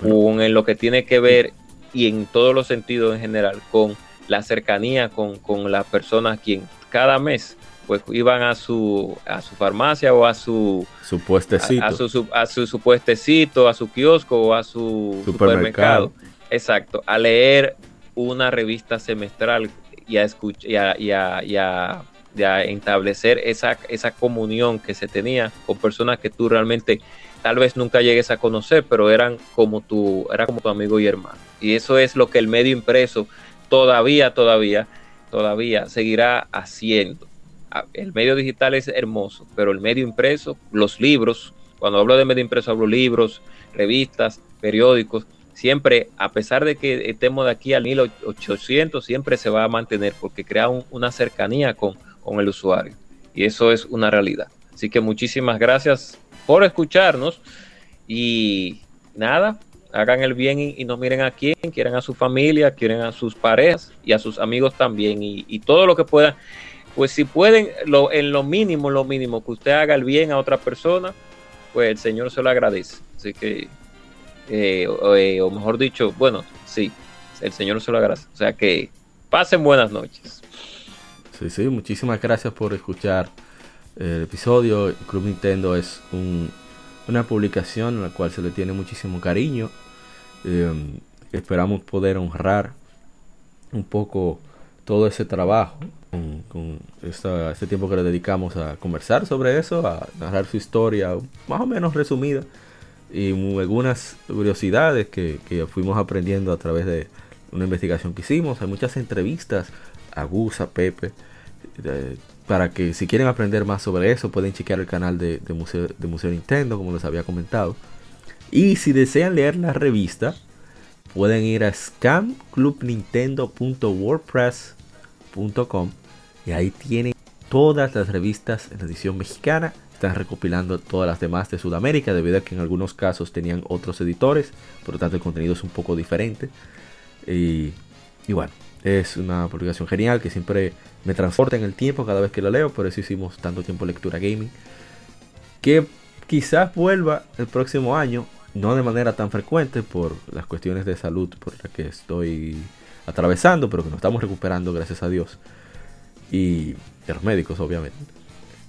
con en lo que tiene que ver y en todos los sentidos en general con la cercanía con, con las personas quien cada mes pues iban a su a su farmacia o a su su puestecito. A, su, a su, puestecito, a su kiosco o a su supermercado. Exacto, a leer una revista semestral y a, escuchar, y a de establecer esa, esa comunión que se tenía con personas que tú realmente tal vez nunca llegues a conocer, pero eran como tu, era como tu amigo y hermano. Y eso es lo que el medio impreso todavía, todavía, todavía seguirá haciendo. Ah, el medio digital es hermoso, pero el medio impreso, los libros, cuando hablo de medio impreso hablo libros, revistas, periódicos, siempre, a pesar de que estemos de aquí al 1800, siempre se va a mantener porque crea una cercanía con, con el usuario. Y eso es una realidad. Así que muchísimas gracias por escucharnos y nada, hagan el bien y, no miren a quién, quieren a su familia, quieren a sus parejas y a sus amigos también y, todo lo que puedan. Pues si pueden, lo, en lo mínimo, lo mínimo, que usted haga el bien a otra persona, pues el Señor se lo agradece. Así que, eh, o, eh, o mejor dicho, bueno, sí, el Señor se lo agradece. O sea que pasen buenas noches. Sí, sí, muchísimas gracias por escuchar el episodio. Club Nintendo es una publicación a la cual se le tiene muchísimo cariño. Em, esperamos poder honrar un poco todo ese trabajo con, este tiempo que le dedicamos a conversar sobre eso, a narrar su historia más o menos resumida y algunas curiosidades que fuimos aprendiendo a través de una investigación que hicimos. Hay muchas entrevistas a Gus, a Pepe, para que si quieren aprender más sobre eso pueden chequear el canal de, Museo, de Museo Nintendo, como les había comentado. Y si desean leer la revista, pueden ir a scamclubnintendo.wordpress.com y ahí tienen todas las revistas en la edición mexicana. Están recopilando todas las demás de Sudamérica, debido a que en algunos casos tenían otros editores, por lo tanto el contenido es un poco diferente. Y, y bueno, es una publicación genial que siempre me transporta en el tiempo cada vez que lo leo. Por eso hicimos tanto tiempo lectura gaming. Que quizás vuelva el próximo año. No de manera tan frecuente por las cuestiones de salud por las que estoy atravesando. Pero que nos estamos recuperando gracias a Dios. Y de los médicos obviamente.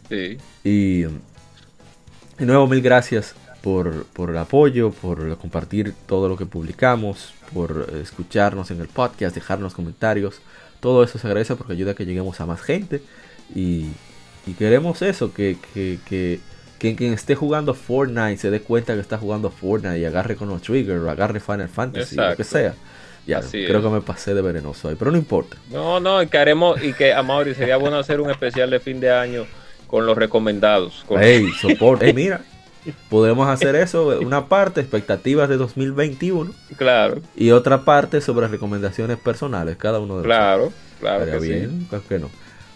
Sí. Y de nuevo mil gracias por, por, el apoyo, por compartir todo lo que publicamos, por escucharnos en el podcast, dejarnos comentarios. Todo eso se agradece porque ayuda a que lleguemos a más gente. Y, queremos eso, que, que, que, quien esté jugando Fortnite se dé cuenta que está jugando Fortnite y agarre con los triggers o agarre Final Fantasy, lo que sea. Ya, Así creo es. que me pasé de venenoso ahí, pero no importa. No, no, y que haremos, y que a Mauri sería bueno hacer un especial de fin de año con los recomendados. Con, Ey, soporte. Ey, mira, podemos hacer eso, una parte, expectativas de 2021, Claro, y otra parte sobre recomendaciones personales, cada uno de claro, claro Estaría que sí. bien, ¿por qué no?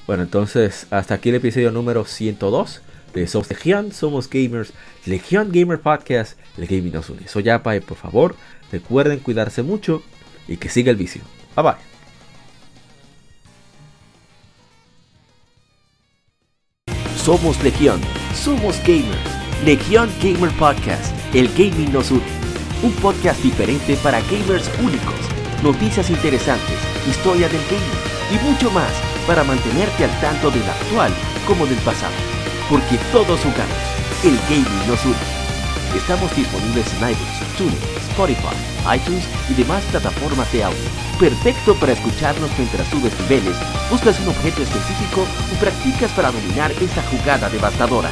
Bueno, entonces, hasta aquí el episodio número 102 de Somos Legión, Somos Gamers, Legión Gamer Podcast, el gaming nos une. Soy Yapa y por favor, recuerden cuidarse mucho y que siga el vicio. Bye bye. Somos Legión, somos gamers. Legión Gamer Podcast, el gaming nos une. Un podcast diferente para gamers únicos, noticias interesantes, historia del gaming y mucho más para mantenerte al tanto del actual como del pasado. Porque todos jugamos, el gaming nos une. Estamos disponibles en iBooks, TuneIn, Spotify, iTunes y demás plataformas de audio. Perfecto para escucharnos mientras subes niveles, buscas un objeto específico o practicas para dominar esta jugada devastadora.